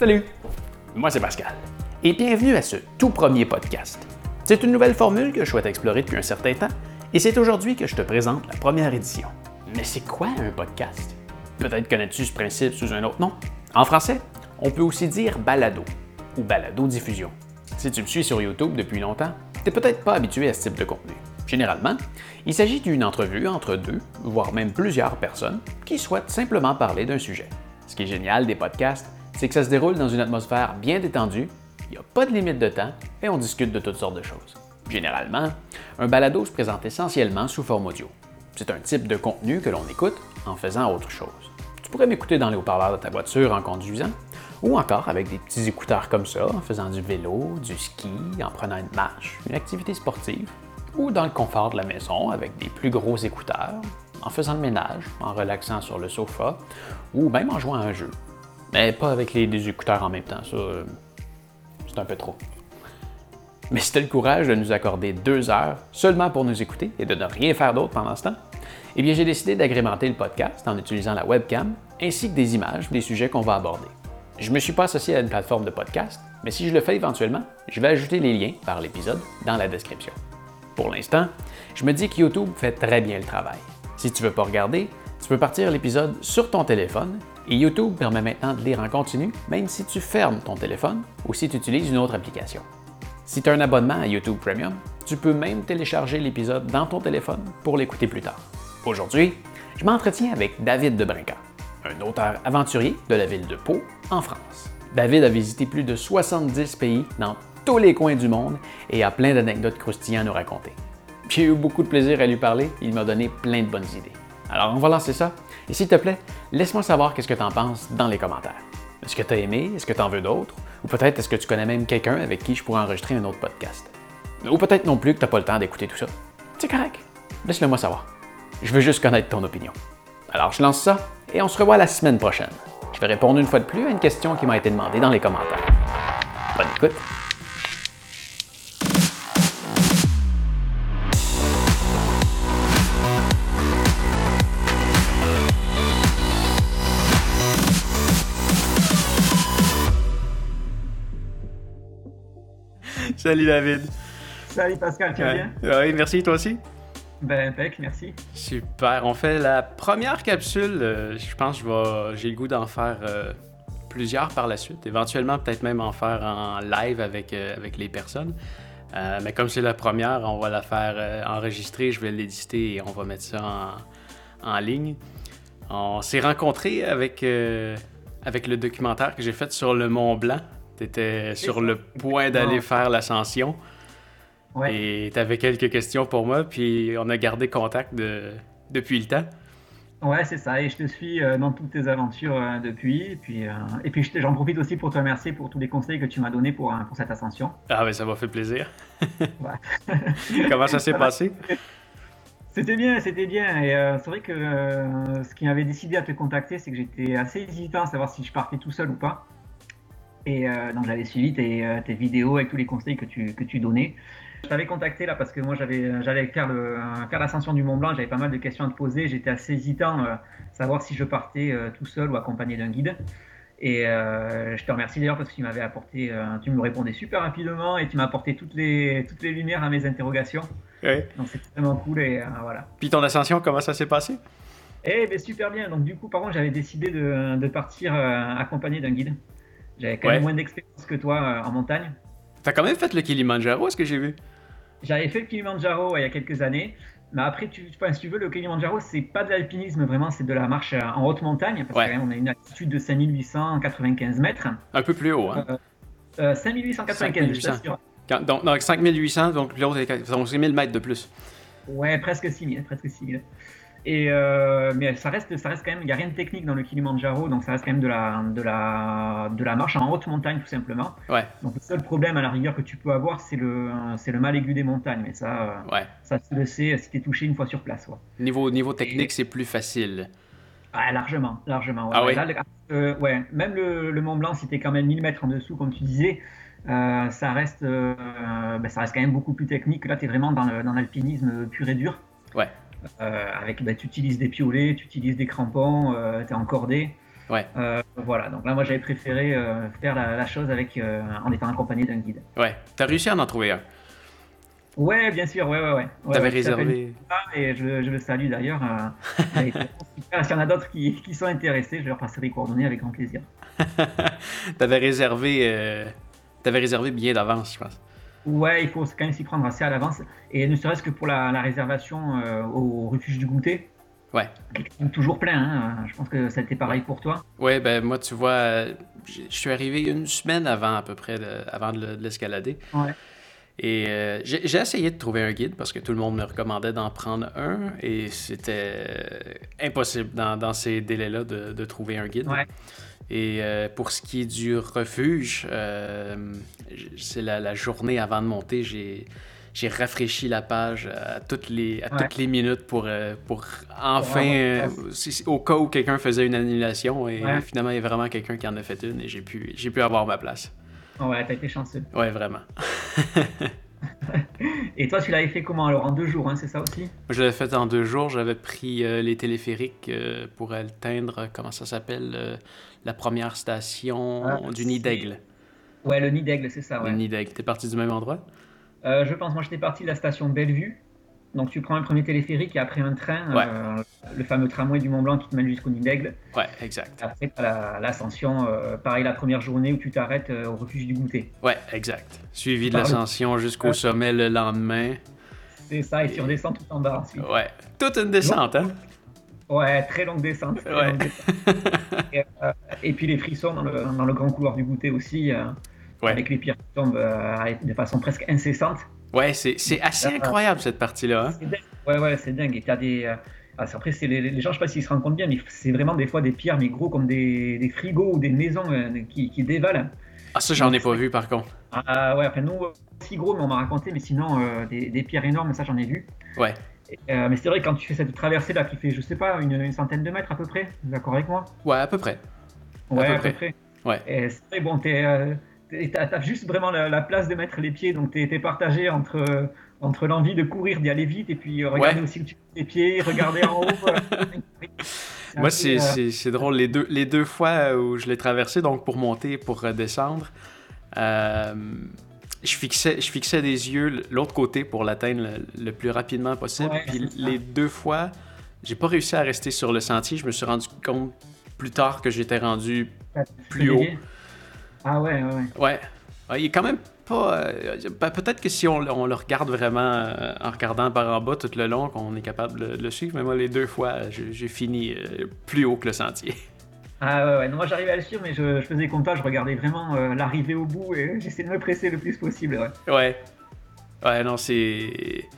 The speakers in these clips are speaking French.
Salut, moi c'est Pascal et bienvenue à ce tout premier podcast. C'est une nouvelle formule que je souhaite explorer depuis un certain temps et c'est aujourd'hui que je te présente la première édition. Mais c'est quoi un podcast? Peut-être connais-tu ce principe sous un autre nom? En français, on peut aussi dire balado ou balado-diffusion. Si tu me suis sur YouTube depuis longtemps, tu n'es peut-être pas habitué à ce type de contenu. Généralement, il s'agit d'une entrevue entre deux, voire même plusieurs personnes qui souhaitent simplement parler d'un sujet. Ce qui est génial des podcasts, c'est que ça se déroule dans une atmosphère bien détendue, il n'y a pas de limite de temps et on discute de toutes sortes de choses. Généralement, un balado se présente essentiellement sous forme audio. C'est un type de contenu que l'on écoute en faisant autre chose. Tu pourrais m'écouter dans les haut-parleurs de ta voiture en conduisant, ou encore avec des petits écouteurs comme ça, en faisant du vélo, du ski, en prenant une marche, une activité sportive, ou dans le confort de la maison avec des plus gros écouteurs, en faisant le ménage, en relaxant sur le sofa, ou même en jouant à un jeu. Mais pas avec les deux écouteurs en même temps, ça, euh, c'est un peu trop. Mais si tu as le courage de nous accorder deux heures seulement pour nous écouter et de ne rien faire d'autre pendant ce temps, eh bien j'ai décidé d'agrémenter le podcast en utilisant la webcam ainsi que des images des sujets qu'on va aborder. Je ne me suis pas associé à une plateforme de podcast, mais si je le fais éventuellement, je vais ajouter les liens par l'épisode dans la description. Pour l'instant, je me dis que YouTube fait très bien le travail. Si tu ne veux pas regarder, tu peux partir l'épisode sur ton téléphone et YouTube permet maintenant de lire en continu même si tu fermes ton téléphone ou si tu utilises une autre application. Si tu as un abonnement à YouTube Premium, tu peux même télécharger l'épisode dans ton téléphone pour l'écouter plus tard. Aujourd'hui, je m'entretiens avec David de Brinca, un auteur aventurier de la ville de Pau, en France. David a visité plus de 70 pays dans tous les coins du monde et a plein d'anecdotes croustillantes à nous raconter. J'ai eu beaucoup de plaisir à lui parler, il m'a donné plein de bonnes idées. Alors on va lancer ça, et s'il te plaît, laisse-moi savoir qu'est-ce que tu en penses dans les commentaires. Est-ce que tu as aimé? Est-ce que tu en veux d'autres? Ou peut-être est-ce que tu connais même quelqu'un avec qui je pourrais enregistrer un autre podcast? Ou peut-être non plus que tu n'as pas le temps d'écouter tout ça. C'est correct. Laisse-le moi savoir. Je veux juste connaître ton opinion. Alors je lance ça et on se revoit la semaine prochaine. Je vais répondre une fois de plus à une question qui m'a été demandée dans les commentaires. Bonne écoute! Salut David. Salut Pascal, tu vas bien? Oui, merci, toi aussi. Ben, impec, merci. Super. On fait la première capsule. euh, je pense que j'ai le goût d'en faire euh, plusieurs par la suite. Éventuellement, peut-être même en faire en live avec, euh, avec les personnes. Euh, mais comme c'est la première, on va la faire euh, enregistrer, je vais l'éditer et on va mettre ça en, en ligne. On s'est rencontrés avec, euh, avec le documentaire que j'ai fait sur le Mont Blanc. Tu étais sur le point d'aller faire l'ascension. Ouais. Et tu avais quelques questions pour moi, puis on a gardé contact de- depuis le temps. Ouais, c'est ça. Et je te suis euh, dans toutes tes aventures euh, depuis. Et puis, euh, et puis j'en profite aussi pour te remercier pour tous les conseils que tu m'as donnés pour, pour cette ascension. Ah, ben ça m'a fait plaisir. Comment ça s'est passé? C'était bien, c'était bien. Et euh, c'est vrai que euh, ce qui m'avait décidé à te contacter, c'est que j'étais assez hésitant à savoir si je partais tout seul ou pas. Et euh, donc j'avais suivi tes, euh, tes vidéos avec tous les conseils que tu, que tu donnais. Je t'avais contacté là parce que moi j'avais j'allais faire le faire l'ascension du Mont Blanc, j'avais pas mal de questions à te poser, j'étais assez hésitant euh, savoir si je partais euh, tout seul ou accompagné d'un guide. Et euh, je te remercie d'ailleurs parce que tu m'avais apporté, euh, tu me répondais super rapidement et tu m'as apporté toutes les toutes les lumières à mes interrogations. Ouais. Donc c'est vraiment cool et euh, voilà. Puis ton ascension, comment ça s'est passé? Eh ben super bien. Donc du coup, par contre, j'avais décidé de, de partir euh, accompagné d'un guide. J'avais quand même moins d'expérience que toi euh, en montagne. T'as quand même fait le Kilimanjaro, est-ce que j'ai vu? J'avais fait le Kilimanjaro ouais, il y a quelques années. Mais après, tu, enfin, si tu veux, le Kilimanjaro, c'est pas de l'alpinisme vraiment, c'est de la marche euh, en haute montagne. Parce Ouais. qu'on a une altitude de 5895 mètres. Un peu plus haut, hein? Euh, 5895, je 5800. t'assure. Quand- donc, donc 5800, donc l'autre est donc c'est 1000 mètres de plus. Ouais, presque 6000, presque 6000. Et euh, mais ça reste, ça reste quand même, il n'y a rien de technique dans le Kilimanjaro, donc ça reste quand même de la, de la, de la marche en haute montagne tout simplement. Ouais, Donc le seul problème à la rigueur que tu peux avoir, c'est le, c'est le mal aigu des montagnes. Mais ça, euh, ouais. ça tu le sais si t'es touché une fois sur place. quoi. Niveau, niveau technique, c'est plus facile. Ah, largement, largement. ouais. Ah oui? Là, euh, ouais, même le, le Mont Blanc, si t'es quand même 1000 mètres en dessous, comme tu disais, euh, ça reste, ben, ça reste quand même beaucoup plus technique. Là, t'es vraiment dans, le- dans l'alpinisme pur et dur. Ouais. Euh, avec, ben, tu utilises des piolets, tu utilises des crampons, euh, t'es encordé. Ouais. voilà, donc là, moi, j'avais préféré faire la, chose avec, en étant accompagné d'un guide. Ouais. T'as réussi à en trouver un? Ouais, bien sûr, ouais, ouais, ouais. T'avais réservé. Et je, le salue d'ailleurs. S'il y en a d'autres qui, qui, sont intéressés, je leur passerai les coordonnées avec grand plaisir. T'avais réservé, avais réservé bien d'avance, je pense. Ouais, il faut quand même s'y prendre assez à l'avance. Et ne serait-ce que pour la, réservation euh, au refuge du goûter. Ouais. toujours plein, hein. je pense que ça a été pareil pour toi. Ouais, ben moi, tu vois, je suis arrivé une semaine avant à peu près, de, avant de l'escalader. Ouais. Et euh, j'ai essayé de trouver un guide parce que tout le monde me recommandait d'en prendre un et c'était impossible dans, ces délais-là de, de, trouver un guide. Ouais. Et euh, pour ce qui est du refuge, euh, c'est la, journée avant de monter, j'ai, j'ai rafraîchi la page à toutes les, à toutes les minutes pour, euh, pour enfin, au cas où quelqu'un faisait une annulation. Et finalement, il y a vraiment quelqu'un qui en a fait une et j'ai pu, j'ai pu avoir ma place. Ouais, t'as été chanceux. Ouais, vraiment. Et toi, tu l'avais fait comment alors En deux jours, hein, c'est ça aussi? Je l'avais fait en deux jours. J'avais pris euh, les téléphériques euh, pour atteindre, comment ça s'appelle, euh, la première station ah, du Nid d'Aigle. Ouais, le Nid d'Aigle, c'est ça. Ouais. Le Nid d'Aigle. T'es parti du même endroit? Je pense, moi j'étais parti de la station Bellevue. Donc tu prends un premier téléphérique et après un train, euh, le fameux tramway du Mont Blanc qui te mène jusqu'au Nid d'Aigle. Ouais, exact. Après, l'ascension, euh, pareil la première journée où tu t'arrêtes euh, au refuge du goûter. Ouais, exact. Suivi de l'ascension jusqu'au sommet le lendemain. C'est ça, et tu redescends tout en bas ensuite. Ouais, toute une descente, hein? Ouais, très longue descente. ouais. et, puis les frissons dans le, dans le, grand couloir du goûter aussi, avec les pierres qui tombent de façon presque incessante. Ouais, c'est assez incroyable cette partie-là. Hein. Ouais, ouais, c'est dingue. Et t'as des. Euh, ah, après, les, les, gens, je sais pas s'ils se rendent compte bien, mais c'est vraiment des fois des pierres, mais gros comme des, des frigos ou des maisons euh, qui, qui, dévalent. Ah, ça, j'en ai pas vu par contre. Ah, ouais, enfin, nous, si gros, mais on m'a raconté, mais sinon, euh, des, des, pierres énormes, ça, j'en ai vu. Ouais. Mais c'est vrai, quand tu fais cette traversée là qui fait, je sais pas, une, une centaine de mètres à peu près, d'accord avec moi? Ouais, à peu près. Ouais, à peu, près. Ouais. Et c'est vrai, bon, t'es t'as juste vraiment la, place de mettre les pieds, donc t'es es partagé entre, entre l'envie de courir, d'y aller vite, et puis euh, regarder aussi où tu mets tes pieds, regarder en haut. Moi, euh, c'est drôle. Les deux, les deux fois où je l'ai traversé, donc pour monter pour redescendre, euh, je, fixais, je fixais des yeux l'autre côté pour l'atteindre le, plus rapidement possible. puis les deux fois, j'ai pas réussi à rester sur le sentier. Je me suis rendu compte plus tard que j'étais rendu plus haut. Ah ouais, ouais, ouais. Ouais. Il est quand même pas. Euh, ben, peut-être que si on, le regarde vraiment euh, en regardant par en bas tout le long, qu'on est capable de le suivre, mais moi, les deux fois, j'ai fini euh, plus haut que le sentier. Ah ouais, ouais. Non, moi j'arrivais à le suivre, mais je, faisais comme toi, je regardais vraiment l'arrivée au bout et j'essayais de me presser le plus possible. Ouais, ouais. Ouais, non, c'est.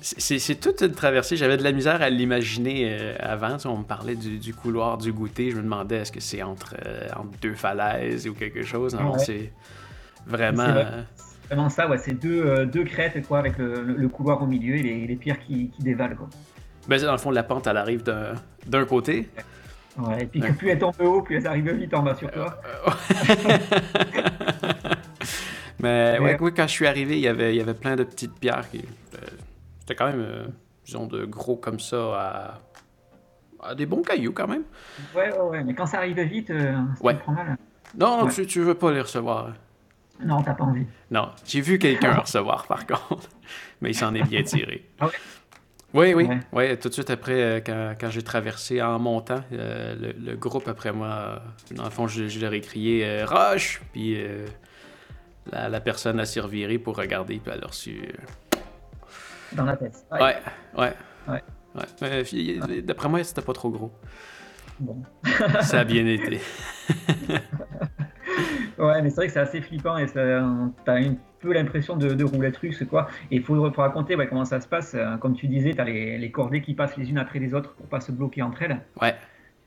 C'est toute une traversée. J'avais de la misère à l'imaginer euh, avant. on me parlait du, couloir du goûter. Je me demandais est-ce que c'est entre, euh, entre, deux falaises ou quelque chose? Non, c'est vraiment. Euh, vraiment ça, ouais. C'est deux, deux, crêtes quoi, avec le, couloir au milieu et les, les pierres qui, qui dévalent. Quoi. Ben, dans le fond, la pente, elle arrive d'un côté. Ouais, et puis plus elle tombe haut, plus elle arrive vite en bas sur toi. Mais ouais, quand je suis arrivé, il y avait, il y avait plein de petites pierres qui c'était quand même, euh, disons, de gros comme ça à, des bons cailloux quand même. Ouais, ouais, ouais. Mais quand ça arrive vite, euh, ça prend mal. Non, tu, tu veux pas les recevoir. Non, t'as pas envie. Non, j'ai vu quelqu'un recevoir par contre, mais il s'en est bien tiré. Ah ouais? Oui, oui, ouais. tout de suite après, euh, quand, quand j'ai traversé en montant, le, groupe après moi, dans le fond, je, je leur ai crié Roche! Puis la, la, personne a servi pour regarder, puis elle a reçu dans la tête. Ouais, ouais. ouais. ouais. D'après moi, c'était pas trop gros. Bon. ça a bien été. ouais, mais c'est vrai que c'est assez flippant et t'as un peu l'impression de, de roulette russe, quoi. Et il faut, raconter ouais, comment ça se passe. Euh, comme tu disais, t'as les, les cordées qui passent les unes après les autres pour pas se bloquer entre elles. Ouais.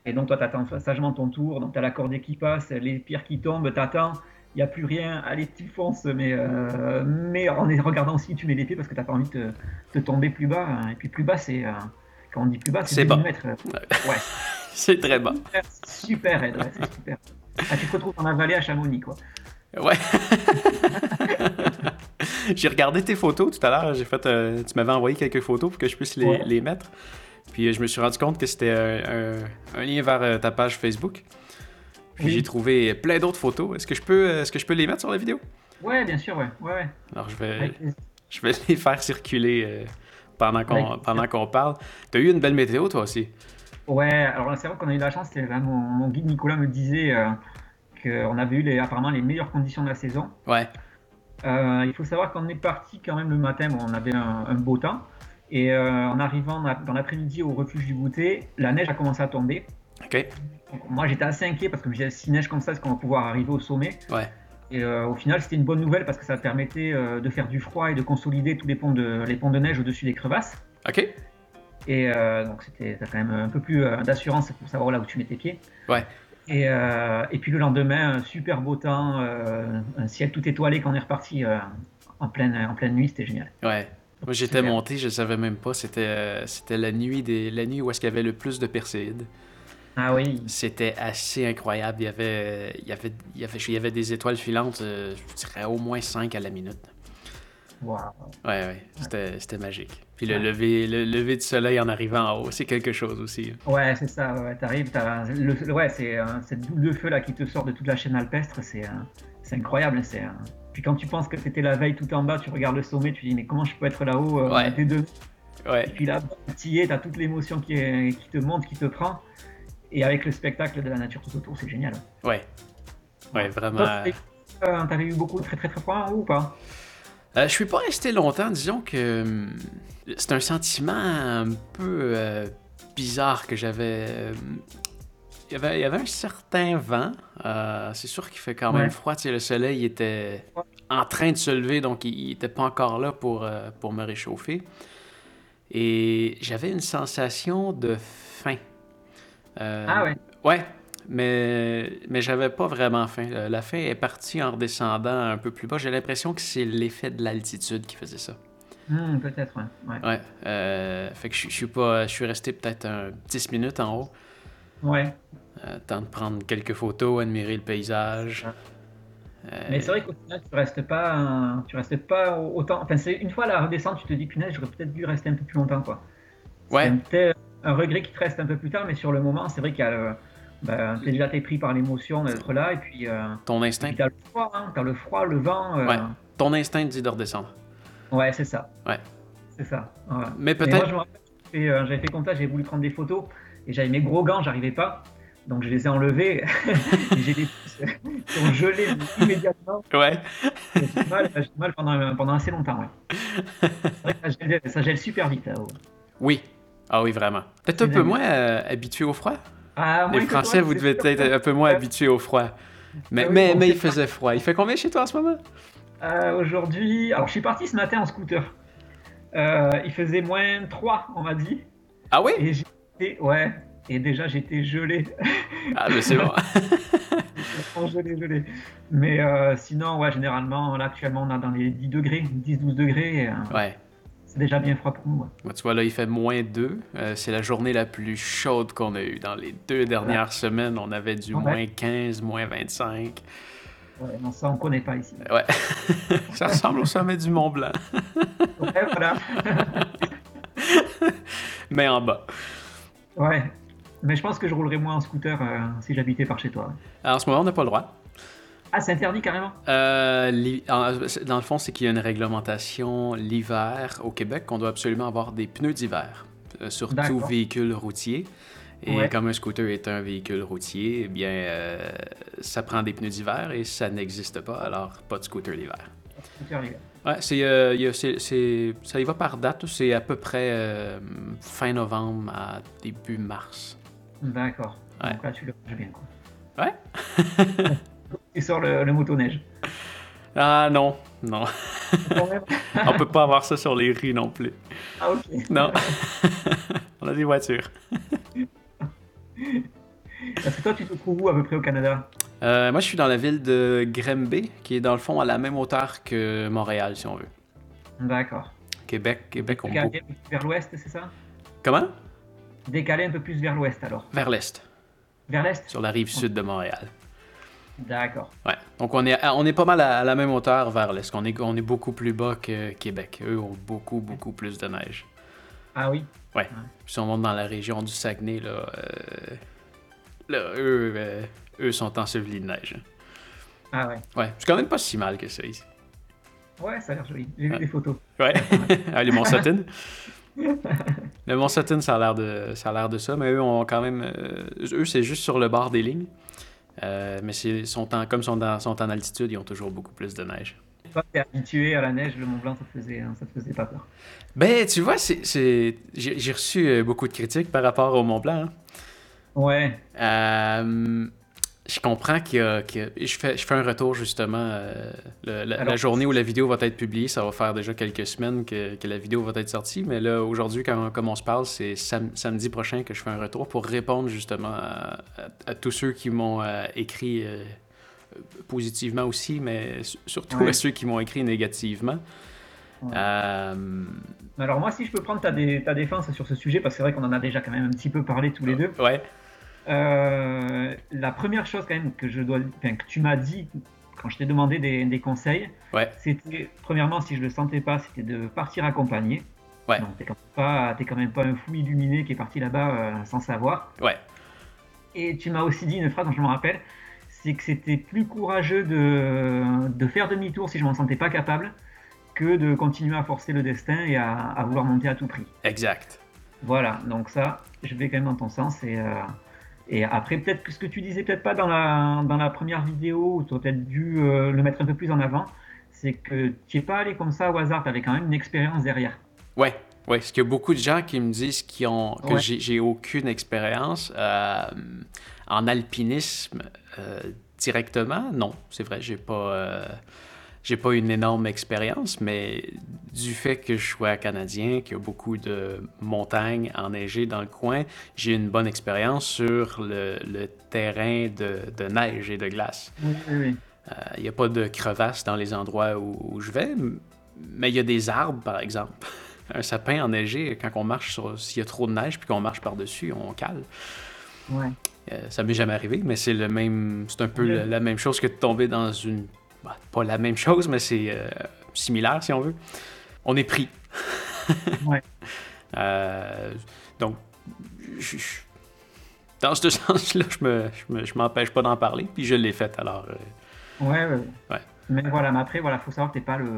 Et donc, toi, t'attends sagement ton tour. Donc, t'as la cordée qui passe, les pierres qui tombent, t'attends il n'y a plus rien, allez, tu fonces, mais, euh, mais en regardant aussi, tu mets les pieds parce que tu n'as pas envie de, te tomber plus bas. Et puis plus bas, c'est. Euh, quand on dit plus bas, c'est 10 mètres. Ouais. c'est très bas. Super, ouais, c'est super. Ah, tu te retrouves dans la vallée à Chamonix, quoi. Ouais. j'ai regardé tes photos tout à l'heure. J'ai fait, euh, tu m'avais envoyé quelques photos pour que je puisse les, les mettre. Puis je me suis rendu compte que c'était un, un, lien vers ta page Facebook. Puis j'ai trouvé plein d'autres photos. Est-ce que, je peux, est-ce que je peux les mettre sur la vidéo? Ouais, bien sûr, ouais. ouais, ouais. Alors je vais, je vais les faire circuler euh, pendant qu'on, pendant qu'on parle. Tu as eu une belle météo, toi aussi? Ouais, alors c'est vrai qu'on a eu la chance. Mon, mon, guide Nicolas me disait euh, qu'on avait eu les, apparemment les meilleures conditions de la saison. Ouais. Euh, il faut savoir qu'on est parti quand même le matin, on avait un, beau temps. Et en arrivant dans l'après-midi au refuge du goûter, la neige a commencé à tomber. Ok. moi j'étais assez inquiet parce que me disais si neige comme ça, est-ce qu'on va pouvoir arriver au sommet? Ouais. Et euh, au final, c'était une bonne nouvelle parce que ça permettait euh, de faire du froid et de consolider tous les ponts de, les ponts de neige au-dessus des crevasses. Ok. Et euh, donc, c'était quand même un peu plus d'assurance pour savoir là où tu mets tes pieds. Ouais. Et, et puis le lendemain, un super beau temps, un ciel tout étoilé quand on est reparti en, pleine, en pleine nuit, c'était génial. Ouais. Moi, j'étais monté, je savais même pas. C'était c'était la nuit des la nuit où est-ce qu'il y avait le plus de perséides. Ah oui. C'était assez incroyable. Il y avait, il y avait, il y avait, il y avait des étoiles filantes, euh, je dirais au moins 5 à la minute. Wow. Ouais, ouais, c'était magique. Puis le, lever, le lever du soleil en arrivant en haut, c'est quelque chose aussi. Ouais, c'est ça. Ouais, t'arrives, t'as le, ouais, c'est cette boule de feu là qui te sort de toute la chaîne alpestre, c'est c'est incroyable. C'est puis quand tu penses que c'était la veille tout en bas, tu regardes le sommet, tu dis mais comment je peux être là-haut euh, ouais. deux. Ouais. Et puis là, tu es, t'as toute l'émotion qui, qui te monte, qui te prend. Et avec le spectacle de la nature tout autour, c'est génial. Ouais. Ouais, vraiment. T'avais eu beaucoup de très très très froid ou pas? Euh, Je suis pas resté longtemps, disons que hum, c'est un sentiment un peu euh, bizarre que j'avais. Euh, il y, avait, il y avait un certain vent. c'est sûr qu'il fait quand même froid. le soleil était en train de se lever, donc il n'était pas encore là pour, pour me réchauffer. Et j'avais une sensation de faim. Euh, ah ouais? Ouais, mais, mais j'avais pas vraiment faim. Euh, la faim est partie en redescendant un peu plus bas. J'ai l'impression que c'est l'effet de l'altitude qui faisait ça. Hmm, peut-être, ouais. Ouais. Euh, fait que je, suis pas. Je suis resté peut-être 10 minutes en haut. Ouais. temps de prendre quelques photos, admirer le paysage. Mais c'est vrai qu'au final, tu restes pas, tu restes pas autant. Enfin, c'est une fois la redescente, tu te dis punaise, j'aurais peut-être dû rester un peu plus longtemps, quoi. Ouais un regret qui te reste un peu plus tard, mais sur le moment, c'est vrai qu'il y a le, ben, déjà t'es pris par l'émotion d'être là, et puis. Euh, Ton instinct. T'as le froid, hein, as le froid, le vent. Euh, ouais. Ton instinct dit de redescendre. Ouais, c'est ça. Ouais. C'est ça. Mais peut-être. Moi, je me euh, j'avais fait contact, j'avais voulu prendre des photos, et j'avais mes gros gants, j'arrivais pas. Donc je les ai enlevés, et j'ai qui ont gelé immédiatement. Ouais. J'ai mal, mal pendant, pendant, assez longtemps, ouais. C'est vrai que ça gèle, ça gèle super vite là-haut. Oui, ah oui, vraiment. Peut-être un peu moins euh, habitué au froid? Ah, Les Français, vous devez être un peu moins habitués au froid. Mais, ah mais, mais il faisait froid. Il fait combien chez toi en ce moment? Euh, aujourd'hui, alors je suis parti ce matin en scooter. Euh, il faisait moins 3, on m'a dit. Ah oui? Et j'étais, ouais, et déjà j'étais gelé. Ah, mais c'est bon. gelé, gelé. Mais sinon, ouais, généralement, là actuellement, on a dans les 10 degrés, 10-12 degrés. ouais. C'est déjà bien froid pour nous. tu vois, là, il fait moins 2. Euh, c'est la journée la plus chaude qu'on a eue. Dans les deux dernières semaines, on avait du moins 15, moins 25. Ouais, non, ça, on connaît pas ici. Ouais. ça ressemble au sommet du Mont Blanc. ouais, voilà. Mais en bas. Ouais. Mais je pense que je roulerais moins en scooter euh, si j'habitais par chez toi. Alors, en ce moment, on n'a pas le droit. Ah, c'est interdit carrément? Euh, dans le fond, c'est qu'il y a une réglementation l'hiver au Québec qu'on doit absolument avoir des pneus d'hiver euh, sur tout véhicule routier. Et comme un scooter est un véhicule routier, eh bien, euh, ça prend des pneus d'hiver et ça n'existe pas, alors pas de scooter l'hiver. Ouais, c'est, ça y va par date, c'est à peu près fin novembre à début mars? D'accord. Ouais. Donc là, tu le bien, quoi. Ouais. Il sort le, le motoneige. Ah non, non. On peut pas avoir ça sur les rues non plus. Ah ok. Non. On a des voitures. Est-ce que toi, tu te trouves où à peu près au Canada? Euh, moi, je suis dans la ville de Grimby, qui est dans le fond à la même hauteur que Montréal, si on veut. D'accord. Québec, Québec, on Décalé vers l'ouest, c'est ça? Comment? Décalé un peu plus vers l'ouest, alors. Vers l'est. Vers l'est? Sur la rive sud de Montréal. D'accord. Ouais. Donc on est, on est pas mal à, la même hauteur vers l'est. On est, on est beaucoup plus bas que Québec. Eux ont beaucoup, beaucoup plus de neige. Ah oui? Ouais. Puis si on monte dans la région du Saguenay, là, euh, là, eux, euh, eux sont ensevelis de neige. Ah ouais. Ouais, c'est quand même pas si mal que ça ici. Ouais, ça a l'air joli. J'ai vu des photos. Ouais, ah, les Mont Sutton. le Mont Sutton, ça a l'air de, ça a l'air de ça, mais eux ont quand même, euh, eux c'est juste sur le bord des lignes. Euh, mais c'est, sont en, comme ils sont, en- sont en altitude, ils ont toujours beaucoup plus de neige. Toi, t'es habitué à la neige, le Mont Blanc, ça te faisait, hein, ça te faisait pas peur. Ben, tu vois, c'est, c'est- j'ai, j'ai reçu euh, beaucoup de critiques par rapport au Mont Blanc. hein. Ouais. Euh, je comprends qu'il y a- que je fais, je fais un retour justement. euh, le- la, journée où la vidéo va être publiée, ça va faire déjà quelques semaines que, que la vidéo va être sortie. Mais là, aujourd'hui, quand, comme on se parle, c'est sam- samedi prochain que je fais un retour pour répondre justement à, à- à tous ceux qui m'ont euh, écrit euh, positivement aussi, mais su- surtout Ouais. à ceux qui m'ont écrit négativement. Ouais. Euh, Alors moi, si je peux prendre ta, dé- ta défense sur ce sujet, parce que c'est vrai qu'on en a déjà quand même un petit peu parlé tous les deux. ouais, Euh, la première chose quand même que je dois, enfin, que tu m'as dit quand je t'ai demandé des, des conseils, ouais, c'était premièrement si je le sentais pas, c'était de partir accompagné. Ouais. Donc t'es quand même pas, t'es quand même pas un fou illuminé qui est parti là-bas euh, sans savoir. ouais, Et tu m'as aussi dit une phrase dont je me rappelle, c'est que c'était plus courageux de, de faire demi-tour si je m'en sentais pas capable que de continuer à forcer le destin et à, à vouloir monter à tout prix. exact. Voilà, donc ça, je vais quand même dans ton sens. Et, euh, et après, peut-être que ce que tu disais, peut-être pas dans la, dans la première vidéo, où tu aurais peut-être dû euh, le mettre un peu plus en avant, c'est que tu n'es pas allé comme ça au hasard, tu avais quand même une expérience derrière. Ouais, ouais, parce qu'il y a beaucoup de gens qui me disent qu'ils ont, que Ouais. j'ai, j'ai aucune expérience euh, en alpinisme euh, directement. Non, c'est vrai, j'ai pas, euh, j'ai pas une énorme expérience, mais du fait que je sois canadien, qu'il y a beaucoup de montagnes enneigées dans le coin, j'ai une bonne expérience sur le, le terrain de, de neige et de glace. Oui, oui, oui. Euh, Il n'y a pas de crevasses dans les endroits où, où je vais, mais il y a des arbres, par exemple. Un sapin enneigé, quand on marche sur. S'il y a trop de neige puis qu'on marche par-dessus, on cale. Ouais. Euh, ça m'est jamais arrivé, mais c'est le même. C'est un peu la même chose que de tomber dans une. Bah, pas la même chose, mais c'est euh, similaire si on veut. On est pris. Ouais. Euh, donc, je- je- dans ce sens-là, je me, je me- je m'empêche pas d'en parler, puis je l'ai fait alors. euh, Ouais, ouais. Ouais. Mais voilà, mais après, voilà, faut savoir que t'es pas le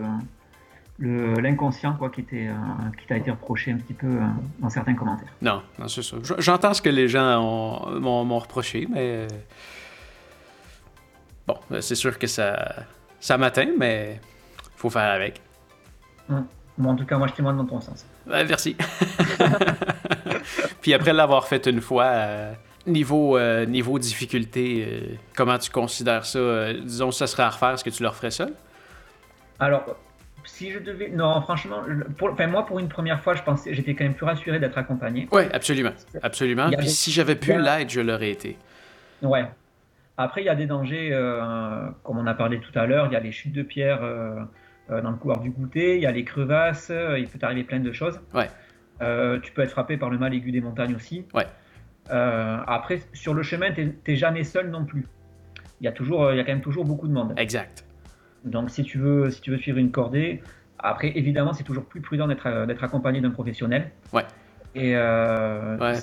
le- l'inconscient quoi qui euh, qui t'a été reproché un petit peu dans certains commentaires. Non, non c'est ça. J'entends ce que les gens ont- m'ont m'ont reproché, mais. Bon, euh, c'est sûr que ça, ça m'atteint, mais faut faire avec. Bon, en tout cas, moi, je témoigne dans ton sens. Merci. Puis après l'avoir fait une fois, euh, niveau, euh, niveau difficulté, euh, comment tu considères ça Disons, ça serait à refaire, est-ce que tu le referais seul Alors, si je devais, non, franchement, je- pour, enfin, moi, pour une première fois, je pensais, j'étais quand même plus rassuré d'être accompagné. Oui, absolument. Absolument. Il Puis si j'avais pu il l'aide, je l'aurais été. Ouais. Après, il y a des dangers, euh, comme on a parlé tout à l'heure, il y a les chutes de pierre euh, euh, dans le couloir du goûter, il y a les crevasses, il peut t'arriver plein de choses. Ouais. Tu peux être frappé par le mal aigu des montagnes aussi. Ouais. Après, sur le chemin, t'es t'es jamais seul non plus. Il y a toujours, il y a quand même toujours beaucoup de monde. Exact. Donc, si tu veux, si tu veux suivre une cordée, après, évidemment, c'est toujours plus prudent d'être d'être accompagné d'un professionnel. Ouais. Et euh, Ouais,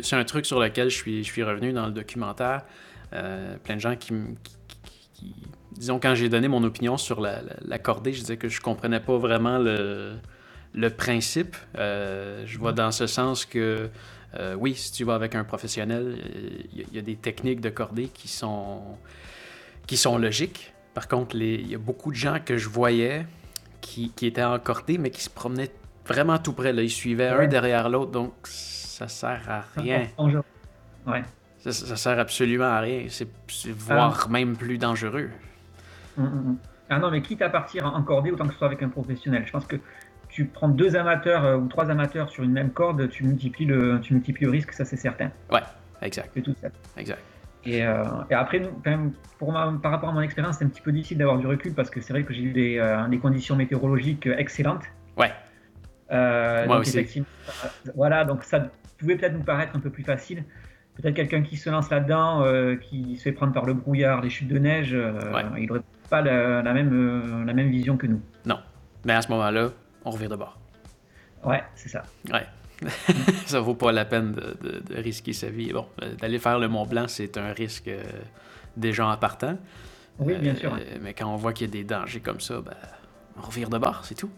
c'est un truc sur lequel je suis, je suis revenu dans le documentaire. Euh, plein de gens qui, qui- qui- qui- Disons, quand j'ai donné mon opinion sur la, la- la cordée, je disais que je comprenais pas vraiment le, le principe. Euh, je vois dans ce sens que, oui, si tu vas avec un professionnel, il y, a- il y a des techniques de cordée qui sont, qui sont logiques. Par contre, il y a beaucoup de gens que je voyais qui, qui étaient en cordée, mais qui se promenaient vraiment tout près. Là. Ils suivaient un Ouais. derrière l'autre, donc ça sert à rien. Dangereux. Ouais. Ça, ça sert absolument à rien. C'est c'est voire même plus dangereux. Mm, mm, mm. Ah non, mais quitte à partir en cordée, autant que ce soit avec un professionnel. Je pense que tu prends deux amateurs euh, ou trois amateurs sur une même corde, tu multiplies le, tu multiplies le risque, ça c'est certain. Exact, C'est tout ça. exact. Et, euh, et après, pour ma- par rapport à mon expérience, c'est un petit peu difficile d'avoir du recul parce que c'est vrai que j'ai eu des, euh, des conditions météorologiques euh, excellentes. Ouais. Euh, Moi donc aussi. effectivement, voilà, donc ça pouvait peut-être nous paraître un peu plus facile. Peut-être quelqu'un qui se lance là-dedans, euh, qui se fait prendre par le brouillard, les chutes de neige, euh, Ouais. il n'aurait pas la, la même, la même vision que nous. Mais à ce moment-là, on revient de bord. Ouais, c'est ça. Ouais. ça vaut pas la peine de, de- de risquer sa vie. Bon, d'aller faire le Mont Blanc, c'est un risque euh, déjà en partant. Oui, bien sûr. Mais quand on voit qu'il y a des dangers comme ça, ben, on revire de bord, c'est tout.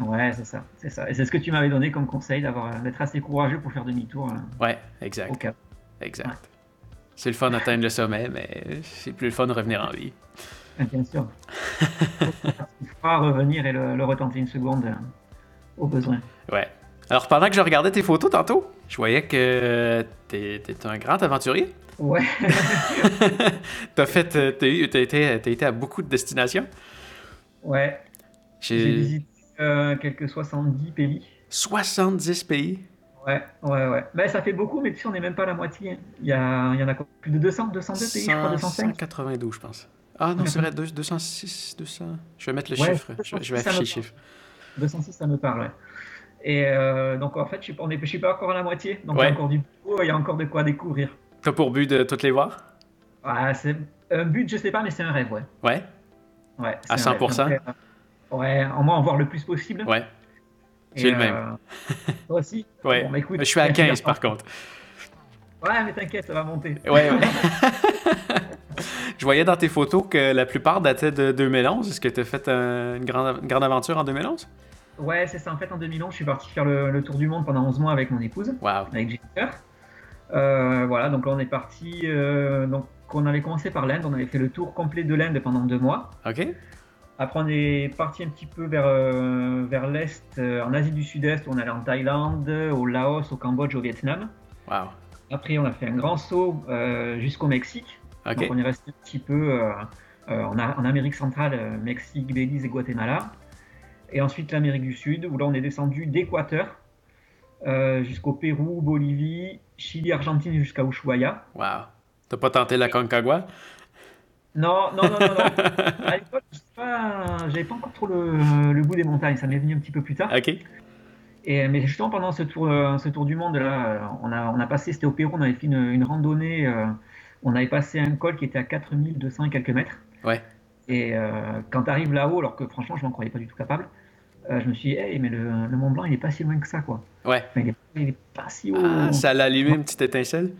Ouais, c'est ça, c'est ça. Et c'est ce que tu m'avais donné comme conseil d'avoir d'être assez courageux pour faire demi-tour euh, Ouais, exact. au cap. Exact. C'est le fun d'atteindre le sommet, mais c'est plus le fun de revenir en vie. Euh, Bien sûr. Il faudra revenir et le, le retenter une seconde euh, au besoin. Ouais. Alors, pendant que je regardais tes photos tantôt, je voyais que t'es es un grand aventurier. Ouais, T'as fait, euh, t'as été, été à beaucoup de destinations. ouais. J'ai visité euh, quelques 70 pays. 70 pays? Ouais, ouais, ouais. Ben, ça fait beaucoup, mais tu sais, on n'est même pas à la moitié. Il y, a, il y en a quoi, plus de 200, 202 pays, je crois, 205. 192, je pense. Ah non, c'est vrai, deux- 206, 200. Je vais mettre le Ouais, chiffre. Je, je vais 206, ça afficher le chiffre. 206, ça me parle, ouais. Et euh, donc, en fait, je suis je suis pas encore à la moitié. Donc, il y Ouais. a encore du il y a encore de quoi découvrir. T'as pour but de toutes les voir? Ouais, c'est un but, je sais pas, mais c'est un rêve, ouais. Ouais? ouais À c'est un rêve. 100%? Ouais, en moins en voir le plus possible. Ouais. J'ai le même. euh, toi aussi Ouais. Bon, bah, écoute, Je suis à 15 par contre. Ouais, mais t'inquiète, ça va monter. Ouais, ouais. je voyais dans tes photos que la plupart dataient de 2011. Est-ce que tu as fait un- une, grande, une grande aventure en 2011? Ouais, c'est ça. En fait, en 2011, je suis parti faire le, le tour du monde pendant 11 mois avec mon épouse, Wow. avec Jennifer. Euh, voilà, donc là, on est parti. euh, donc, on avait commencé par l'Inde. On avait fait le tour complet de l'Inde pendant deux mois. OK. Après, on est parti un petit peu vers, euh, vers l'Est, euh, en Asie du Sud-Est, on allait en Thaïlande, au Laos, au Cambodge, au Vietnam. Wow. Après, on a fait un grand saut euh, jusqu'au Mexique. Donc, on est resté un petit peu en, Amérique centrale, Mexique, Belize et Guatemala. Et ensuite, l'Amérique du Sud, où là, on est descendu d'Équateur jusqu'au Pérou, Bolivie, Chili, Argentine jusqu'à Ushuaia. Wow. T'as pas tenté la Concagua? Non, non, non, non. non. à l'époque, pas, j'avais pas encore trop le, le goût des montagnes. Ça m'est venu un petit peu plus tard. OK. Et, mais justement, pendant ce tour, euh, ce tour du monde, là, euh, on a, on a passé, c'était au Pérou, on avait fait une, une randonnée, euh, on avait passé un col qui était à 4200 et quelques mètres. Ouais. Et euh, quand tu arrives là-haut, alors que franchement, je m'en croyais pas du tout capable, euh, je me suis dit, hey, mais le, le Mont Blanc, il est pas si loin que ça, quoi. Ouais. Enfin, il, est, il est pas si haut. Ah, ça l'a allumé une petite étincelle?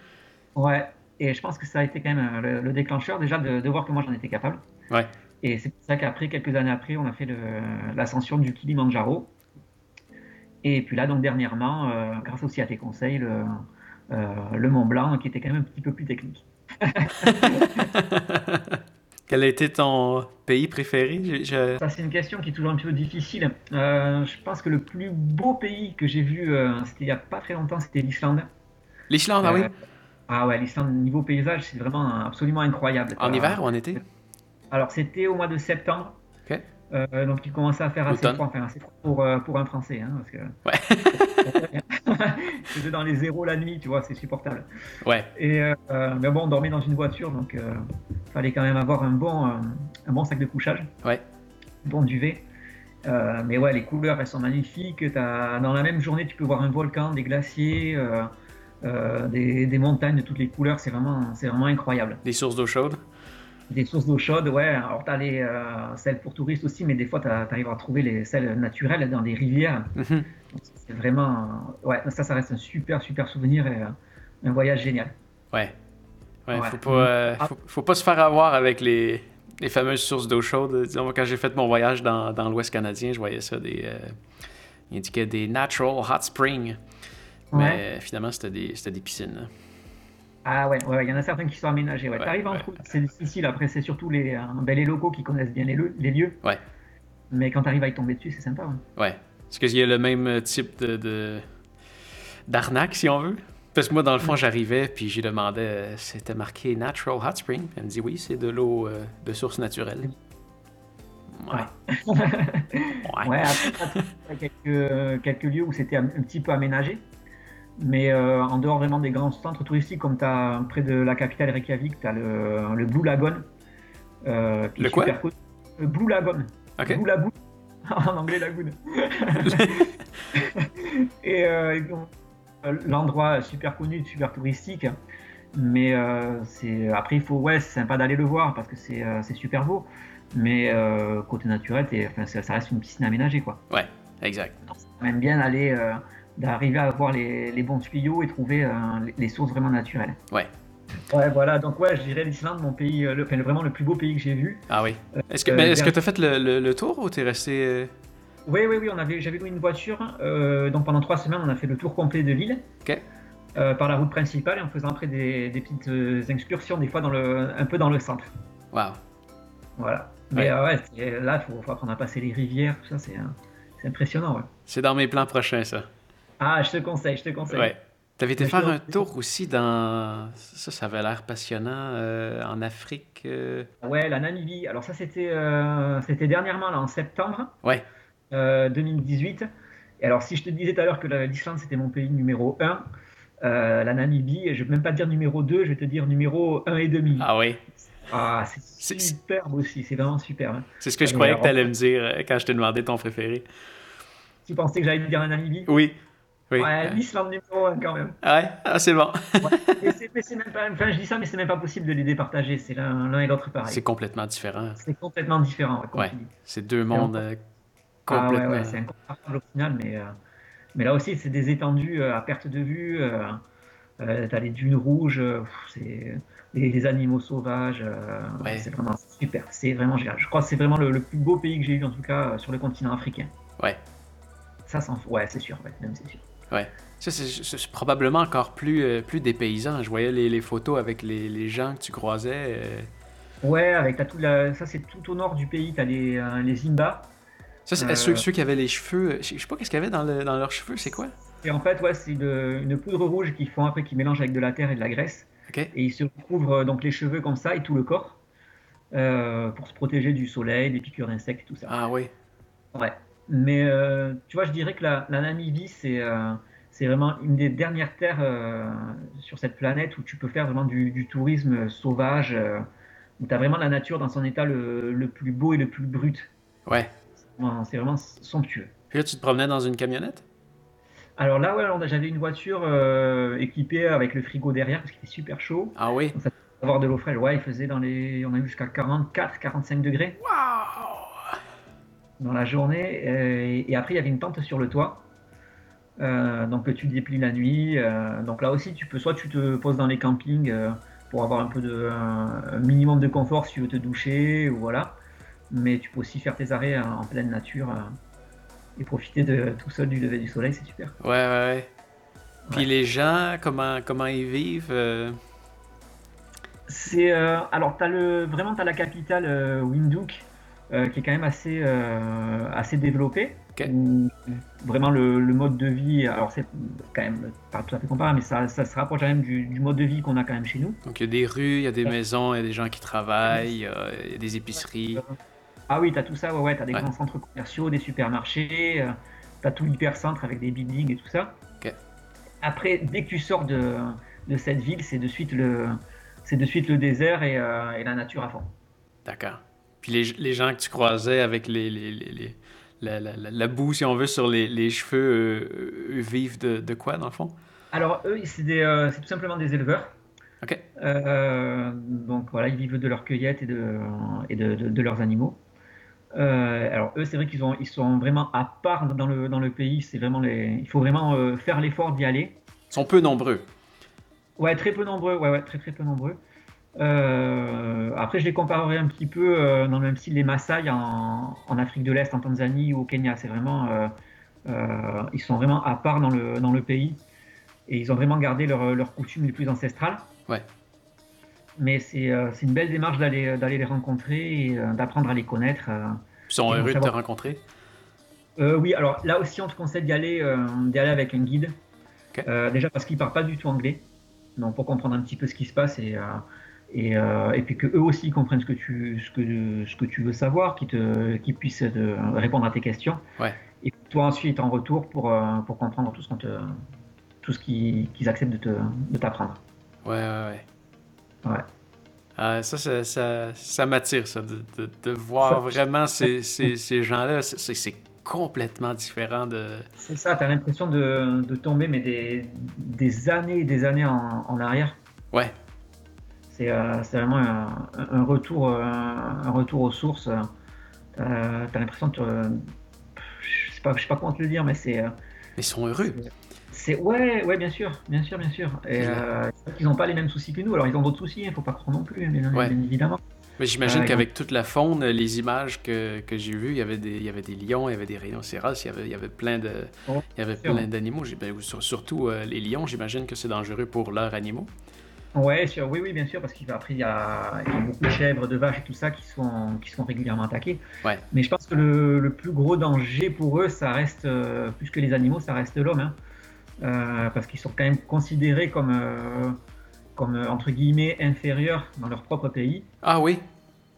Ouais. Et je pense que ça a été quand même le, le déclencheur, déjà, de, de voir que moi, j'en étais capable. Ouais. Et c'est pour ça qu'après, quelques années après, on a fait l'ascension du Kilimanjaro. Et puis là, donc dernièrement, euh, grâce aussi à tes conseils, le, euh, le Mont Blanc, qui était quand même un petit peu plus technique. Quel a été ton pays préféré? Je- Ça, c'est une question qui est toujours un petit peu difficile. Euh, je pense que le plus beau pays que j'ai vu, c'était il n'y a pas très longtemps, c'était l'Islande. L'Islande, ah oui? Ah ouais, l'Islande, niveau paysage, c'est vraiment absolument incroyable. En hiver ou en été? Alors, c'était au mois de septembre. Euh, donc, il commençait à faire assez Automne. froid, enfin, assez froid pour, euh, pour un Français. Hein, parce que... C'était dans les zéros la nuit, tu vois, c'est supportable. Ouais. Et, euh, mais bon, on dormait dans une voiture, donc il fallait quand même avoir un bon, un bon sac de couchage. Ouais. Un bon duvet. Mais ouais, les couleurs, elles sont magnifiques. Dans la même journée, tu peux voir un volcan, des glaciers, euh, des, des montagnes de toutes les couleurs. C'est vraiment, c'est vraiment incroyable. Des sources d'eau chaude? Des sources d'eau chaude, ouais. Alors, t'as les euh, celles pour touristes aussi, mais des fois, t'as- t'arrives à trouver les celles naturelles dans des rivières. Mhm. Donc, C'est vraiment. Ouais, ça, ça reste un super, super souvenir et euh, un voyage génial. Ouais. Ouais, Ouais. Faut, pas, euh, faut, faut pas se faire avoir avec les, les fameuses sources d'eau chaude. Disons, quand j'ai fait mon voyage dans, dans l'Ouest canadien, je voyais ça des. euh, il indiquait des natural hot springs. Mais Ouais. finalement, c'était des, des piscines. là. Ah ouais, ouais, il y en a certains qui sont aménagés. Ouais. Ouais, T'arrives en trouver, c'est difficile. Après, c'est surtout les, euh, ben, les locaux qui connaissent bien les, lieux- les lieux. Ouais. Mais quand t'arrives à y tomber dessus, c'est sympa. ouais. Ouais. Est-ce qu'il y a le même type de, de- d'arnaque, si on veut? Parce que moi, dans le fond, j'arrivais, puis j'ai demandé, euh, c'était marqué Natural Hot Spring. Elle me dit oui, c'est de l'eau euh, de source naturelle. Ouais. Ouais. Ouais, après, t'as quelques, quelques lieux où c'était un, un petit peu aménagé. Mais euh, en dehors vraiment des grands centres touristiques, comme tu as près de la capitale Reykjavik, tu as le, le Blue Lagoon. euh, qui Le est quoi super cool. Le Blue Lagoon. Blue Lagoon. en anglais, Lagoon. et euh, et donc, euh, l'endroit super connu, super touristique. Mais euh, c'est après, il faut, ouais, c'est sympa d'aller le voir parce que c'est euh, c'est super beau. Mais euh, côté naturel, enfin, ça ça reste une piscine aménagée, quoi. Ouais, exact. On aime bien aller euh, d'arriver à avoir les, les, bons tuyaux et trouver les, sources vraiment naturelles. Ouais. Ouais, voilà, donc ouais, je dirais l'Islande, mon pays, le, enfin, vraiment le plus beau pays que j'ai vu. Ah oui. Est-ce que est-ce que tu as fait le, le, tour ou tu es resté. Oui, oui, oui, on avait, j'avais loué une voiture, donc pendant trois semaines, on a fait le tour complet de l'île. Ok. par la route principale et en faisant après des, des petites excursions, des fois dans le, un peu dans le centre. Waouh. Voilà. Mais ouais, là, il faut, apprendre à passer les rivières, tout ça, c'est impressionnant. Ouais. C'est dans mes plans prochains, ça. Ah, je te conseille, je te conseille. Ouais. Tu avais été faire un tour aussi dans. Ça, ça avait l'air passionnant euh, en Afrique. Euh. Ouais, la Namibie. Alors, ça, c'était euh, c'était dernièrement, là, en septembre ouais. 2018. Et alors, si je te disais tout à l'heure que l'Islande, c'était mon pays numéro 1, la Namibie, je ne vais même pas te dire numéro 2, je vais te dire numéro 1 et demi. Ah oui. Ah, c'est superbe aussi, c'est vraiment superbe. Hein. C'est ce que je croyais que tu allais me dire quand je t'ai demandé ton préféré. Tu pensais que j'allais dire la Namibie? Oui. Oui. Ouais, l'Islande numéro 1 quand même. Ah ouais, ah, c'est bon. ouais. même pas, enfin, je dis ça, mais c'est même pas possible de les départager. C'est l'un et l'autre pareil. C'est complètement différent. C'est complètement différent. Ouais, c'est deux mondes euh, complètement. Ah ouais, c'est incomparable au final, mais, euh, mais là aussi, c'est des étendues à perte de vue. T'as les dunes rouges, c'est les, animaux sauvages. Euh, c'est vraiment super. C'est vraiment génial. Je crois que c'est vraiment le, plus beau pays que j'ai eu, en tout cas, euh, sur le continent africain. Ouais. Ça, ouais, c'est sûr. même c'est sûr. Ouais. Ça, c'est probablement encore plus, euh, plus dépaysant. Je voyais les, photos avec les, gens que tu croisais. Ouais, avec tout la... ça, c'est tout au nord du pays. Tu as les, les Zimba. Ça, c'est ceux, ceux, qui avaient les cheveux. Je sais pas qu'est-ce qu'il y avait dans, dans leurs cheveux. C'est quoi? Et en fait, ouais, c'est une poudre rouge qu'ils font après, qu'ils mélangent avec de la terre et de la graisse. Et il se recouvre euh, donc les cheveux comme ça et tout le corps euh, pour se protéger du soleil, des piqûres d'insectes et tout ça. Ah oui. Ouais. Mais euh, tu vois, je dirais que la, Namibie, c'est c'est vraiment une des dernières terres sur cette planète où tu peux faire vraiment du, tourisme sauvage, où tu as vraiment la nature dans son état le, le, plus beau et le plus brut. Ouais. C'est vraiment somptueux. Puis là, tu te promenais dans une camionnette? Alors là, ouais, j'avais une voiture euh, équipée avec le frigo derrière parce qu'il était super chaud. Ah oui. Donc, ça avoir de l'eau fraîche. Ouais, il faisait dans les, on a eu jusqu'à 44, 45 degrés. Waouh Dans la journée. Et, après, il y avait une tente sur le toit. Euh, donc tu déplies la nuit. Euh, donc là aussi, tu peux soit tu te poses dans les campings pour avoir un peu de un minimum de confort si tu veux te doucher ou voilà. Mais tu peux aussi faire tes arrêts en pleine nature et profiter de tout seul du lever du soleil, c'est super. Ouais, ouais, ouais. Puis les gens, comment, comment ils vivent euh? C'est euh, alors as le vraiment tu as la capitale euh, qui est quand même assez assez développée. vraiment le, mode de vie, alors c'est quand même pas tout à fait comparable, mais ça, ça se rapproche quand même du, mode de vie qu'on a quand même chez nous. Donc il y a des rues, il y a des maisons, il y a des gens qui travaillent, il y a des épiceries. Ah oui, tu as tout ça, ouais, ouais, tu as des grands centres commerciaux, des supermarchés, euh, tu as tout l'hypercentre avec des buildings et tout ça. Après, dès que tu sors de, de cette ville, c'est de suite le, c'est de suite le désert et, euh, et la nature à fond. D'accord. Puis les, les, gens que tu croisais avec les, les, les la, la, la, boue, si on veut, sur les, cheveux, euh, eux, vivent de, de, quoi, dans le fond? Alors, eux, c'est tout simplement des éleveurs. OK. donc, voilà, ils vivent de leur cueillette et de, et de, de leurs animaux. Euh, alors eux, c'est vrai qu'ils ils sont vraiment à part dans le, dans le pays. C'est vraiment les, il faut vraiment euh, faire l'effort d'y aller. Ils sont peu nombreux. Ouais, très peu nombreux. Ouais, ouais, très très peu nombreux. Euh, après, je les comparerai un petit peu dans le même style les Maasai en, en Afrique de l'Est, en Tanzanie ou au Kenya. C'est vraiment, ils sont vraiment à part dans le, dans le pays et ils ont vraiment gardé leurs coutumes les plus ancestrales. Ouais mais euh, c'est une belle démarche d'aller les rencontrer et euh, d'apprendre à les connaître. Euh, Ils sont heureux de te rencontrer? Oui, alors là aussi, on te conseille d'y aller, aller avec un guide. déjà parce qu'ils ne parlent pas du tout anglais, donc pour comprendre un petit peu ce qui se passe et, et, et puis que eux aussi comprennent ce que tu, ce que, ce que tu veux savoir, qu'ils qu puissent répondre à tes questions. Ouais. Et toi ensuite en retour pour, pour comprendre tout ce, tout ce qu'ils acceptent de t'apprendre. ouais, ouais, ouais. Ouais. Ah, ça, ça, ça, ça m'attire, ça, de, de, voir vraiment ces, ces, ces gens-là. C'est complètement différent de. C'est ça, tu as l'impression de, de, tomber, mais des, des, années et des années en, en arrière. Ouais. C'est euh, vraiment un, un retour, un, retour aux sources. Tu as, l'impression de. je sais, pas, je sais pas comment te le dire, mais c'est. Ils sont heureux. C'est ouais, ouais, bien sûr, bien sûr, bien sûr. Et euh, ils n'ont pas les mêmes soucis que nous. Alors ils ont d'autres soucis, il hein, ne faut pas croire non plus, bien, bien évidemment. Mais j'imagine qu'avec toute la faune, les images que, que j'ai vues, il y, avait des, il y avait des lions, il y avait des rhinocéros, il y avait, il y avait plein de, il y avait plein d'animaux. Ben, surtout les lions, j'imagine que c'est dangereux pour leurs animaux. Ouais, oui, oui, bien sûr, parce qu'après, il y, a, il y a beaucoup de chèvres, de vaches et tout ça qui sont, qui sont régulièrement attaqués. Ouais. Mais je pense que le, le, plus gros danger pour eux, ça reste, euh, plus que les animaux, ça reste l'homme. Hein. Euh, parce qu'ils sont quand même considérés comme, euh, comme entre guillemets, inférieurs dans leur propre pays. Ah oui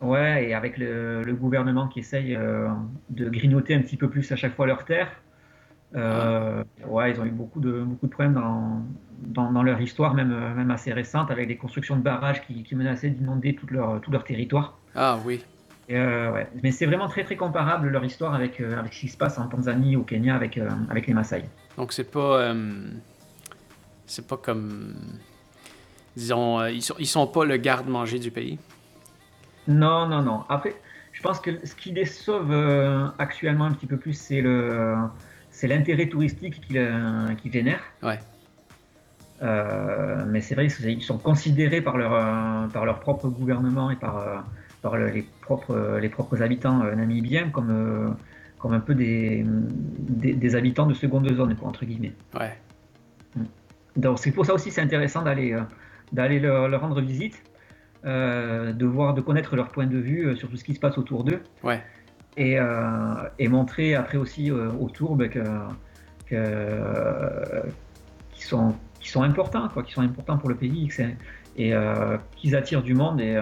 Ouais, et avec le, gouvernement qui essaye de grignoter un petit peu plus à chaque fois leurs terres. Euh, ouais, ils ont eu beaucoup de, beaucoup de problèmes dans, dans, leur histoire, même, même assez récente, avec des constructions de barrages qui, qui menaçaient d'inonder tout leur, tout leur territoire. Ah oui. Euh, ouais. Mais c'est vraiment très très comparable leur histoire avec, avec ce qui se passe en Tanzanie ou au Kenya avec, avec les Maasai. Donc c'est pas. c'est pas comme. Disons, ils, sont, ils sont pas le garde-manger du pays? Non, non, non. Après, je pense que ce qui les sauve euh, actuellement un petit peu plus, c'est le, c'est l'intérêt touristique qui, qui génère. Ouais. Euh, mais c'est vrai qu'ils sont considérés par leur, euh, par leur propre gouvernement et par, par les, propres, les propres habitants namibiens comme, comme un peu des, des, habitants de seconde zone, entre guillemets. Ouais. Donc c'est pour ça aussi c'est intéressant d'aller, d'aller leur rendre visite euh, de voir, de connaître leur point de vue euh, sur tout ce qui se passe autour d'eux. Ouais. Et, euh, et, montrer après aussi autour ben, que, que, qui, sont, qui sont importants, quoi, qui sont importants pour le pays et qu'ils attirent du monde. Et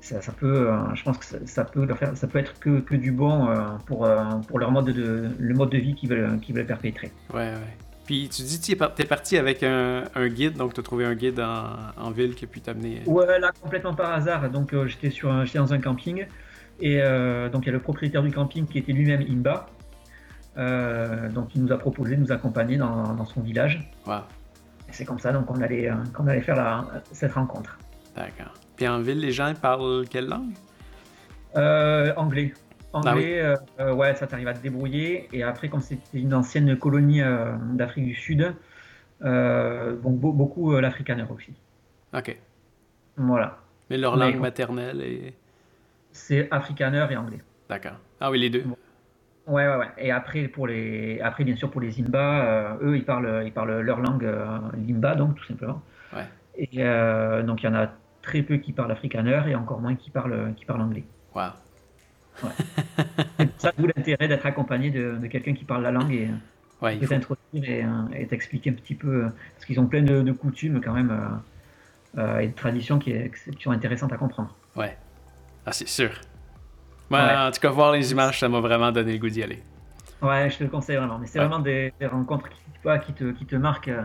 ça, ça, peut, je pense que ça, peut, leur faire, ça peut être que, que du bon pour, pour leur mode de, le mode de vie qu'ils veulent, qu'ils veulent perpétrer. Ouais, ouais. Puis tu dis tu es parti avec un, guide, donc tu as trouvé un guide en, ville qui a pu t'amener. Ouais, là, complètement par hasard. Donc euh, j'étais sur dans un camping. Et euh, donc il y a le propriétaire du camping qui était lui-même Imba. Euh, donc il nous a proposé de nous accompagner dans, son village. Wow. C'est comme ça donc qu'on allait, qu'on allait faire la, cette rencontre. D'accord. Puis en ville, les gens parlent quelle langue? Anglais. Anglais, ah euh, ouais, ça t'arrive à te débrouiller. Et après, comme c'était une ancienne colonie euh, d'Afrique du Sud, euh, donc beaucoup l'afrikaner aussi. Ok. Voilà. Mais leur langue maternelle est. C'est afrikaner et anglais. D'accord. Ah oui, les deux. Ouais, ouais, ouais. Et après, pour les, après bien sûr, pour les Zimba, eux, ils parlent, ils parlent leur langue Limba, donc tout simplement. Ouais. Et donc, il y en a très peu qui parlent afrikaner et encore moins qui parlent, qui parlent anglais. Wow. Ouais. ça d'où l'intérêt d'être accompagné de, quelqu'un qui parle la langue et ouais, peut t'introduire et, et t'expliquer un petit peu, parce qu'ils ont plein de, coutumes quand même euh, euh, et de traditions qui, sont intéressantes à comprendre. Ouais, ah, c'est sûr. En tout cas, voir les images, ça m'a vraiment donné le goût d'y aller. Ouais, je te le conseille vraiment. Mais c'est vraiment des, rencontres qui, qui, te, qui te marquent euh,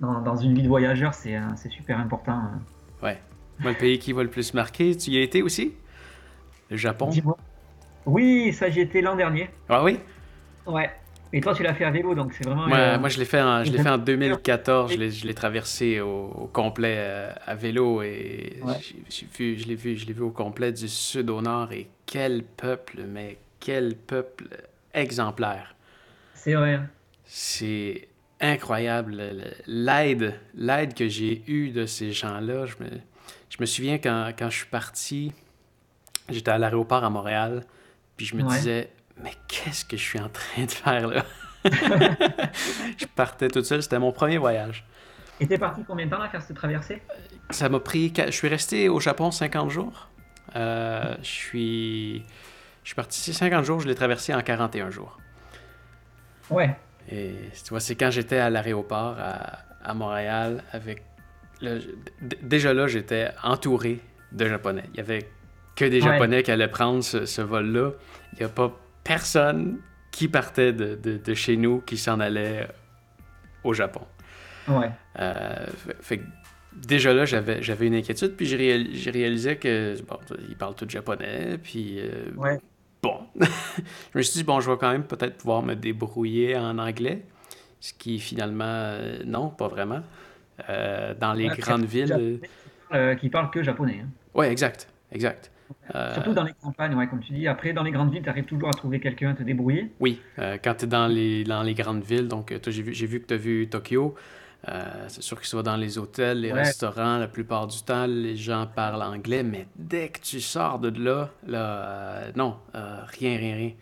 dans, dans, une vie de voyageur, c'est super important. Hein. Ouais. Moi, le pays qui va le plus marquer, tu y as été aussi? Le Japon? Oui, ça j'y étais l'an dernier. Ah oui? Ouais. Et toi, tu l'as fait à vélo, donc c'est vraiment. Euh, moi, je l'ai fait, en, je l'ai fait en 2014. Je l'ai traversé au, complet euh, à vélo et vu, je l'ai vu, je l'ai vu au complet du sud au nord. Et quel peuple, mais quel peuple exemplaire. C'est vrai. C'est incroyable l'aide, l'aide que j'ai eue de ces gens-là. Je me, je me souviens quand, quand je suis parti, j'étais à l'aéroport à Montréal. Puis je me disais, mais qu'est-ce que je suis en train de faire là? je partais toute seule, c'était mon premier voyage. Et t'es parti combien de temps à faire cette traversée? Ça m'a pris. Je suis resté au Japon 50 jours. Euh, je suis. Je suis parti 50 jours, je l'ai traversé en 41 jours. Ouais. Et tu vois, c'est quand j'étais à l'aéroport à, Montréal avec. déjà là, j'étais entouré de Japonais. Il y avait que des Japonais qui allaient prendre ce, vol-là. Il n'y a pas personne qui partait de, de, chez nous qui s'en allait au Japon. Ouais. Euh, fait, déjà là, j'avais, j'avais une inquiétude, puis j'ai, réalisé que, bon, ils parlent tout japonais, puis... Euh, ouais. Bon. je me suis dit, bon, je vais quand même peut-être pouvoir me débrouiller en anglais, ce qui finalement, euh, non, pas vraiment. dans les grandes villes... qui parlent que japonais. Hein. Oui, exact, exact. Surtout dans les campagnes, ouais, comme tu dis. Après, dans les grandes villes, tu arrives toujours à trouver quelqu'un à te débrouiller. Oui, quand tu es dans les, dans les grandes villes, donc j'ai vu, vu, que tu as vu Tokyo. c'est sûr que soit dans les hôtels, les restaurants, la plupart du temps, les gens parlent anglais, mais dès que tu sors de là, là non, rien, rien, rien.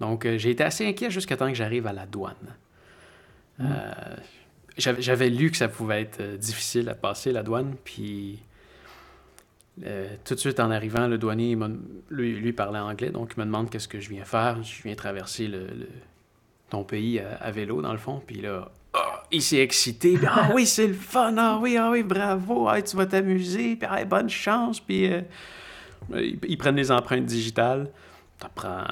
Donc, j'ai été assez inquiet jusqu'à temps que j'arrive à la douane. Mm. J'avais lu que ça pouvait être difficile à passer la douane, puis euh, tout de suite en arrivant, le douanier, lui, lui, parlait anglais, donc il me demande qu'est-ce que je viens faire. Je viens traverser le, ton pays à, vélo, dans le fond. Puis là, ah, il s'est excité. ah oui, c'est le fun. Ah oui, ah oui, bravo. Ah, tu vas t'amuser. Puis bonne chance. Puis euh, ils, prennent des empreintes digitales. Ça prend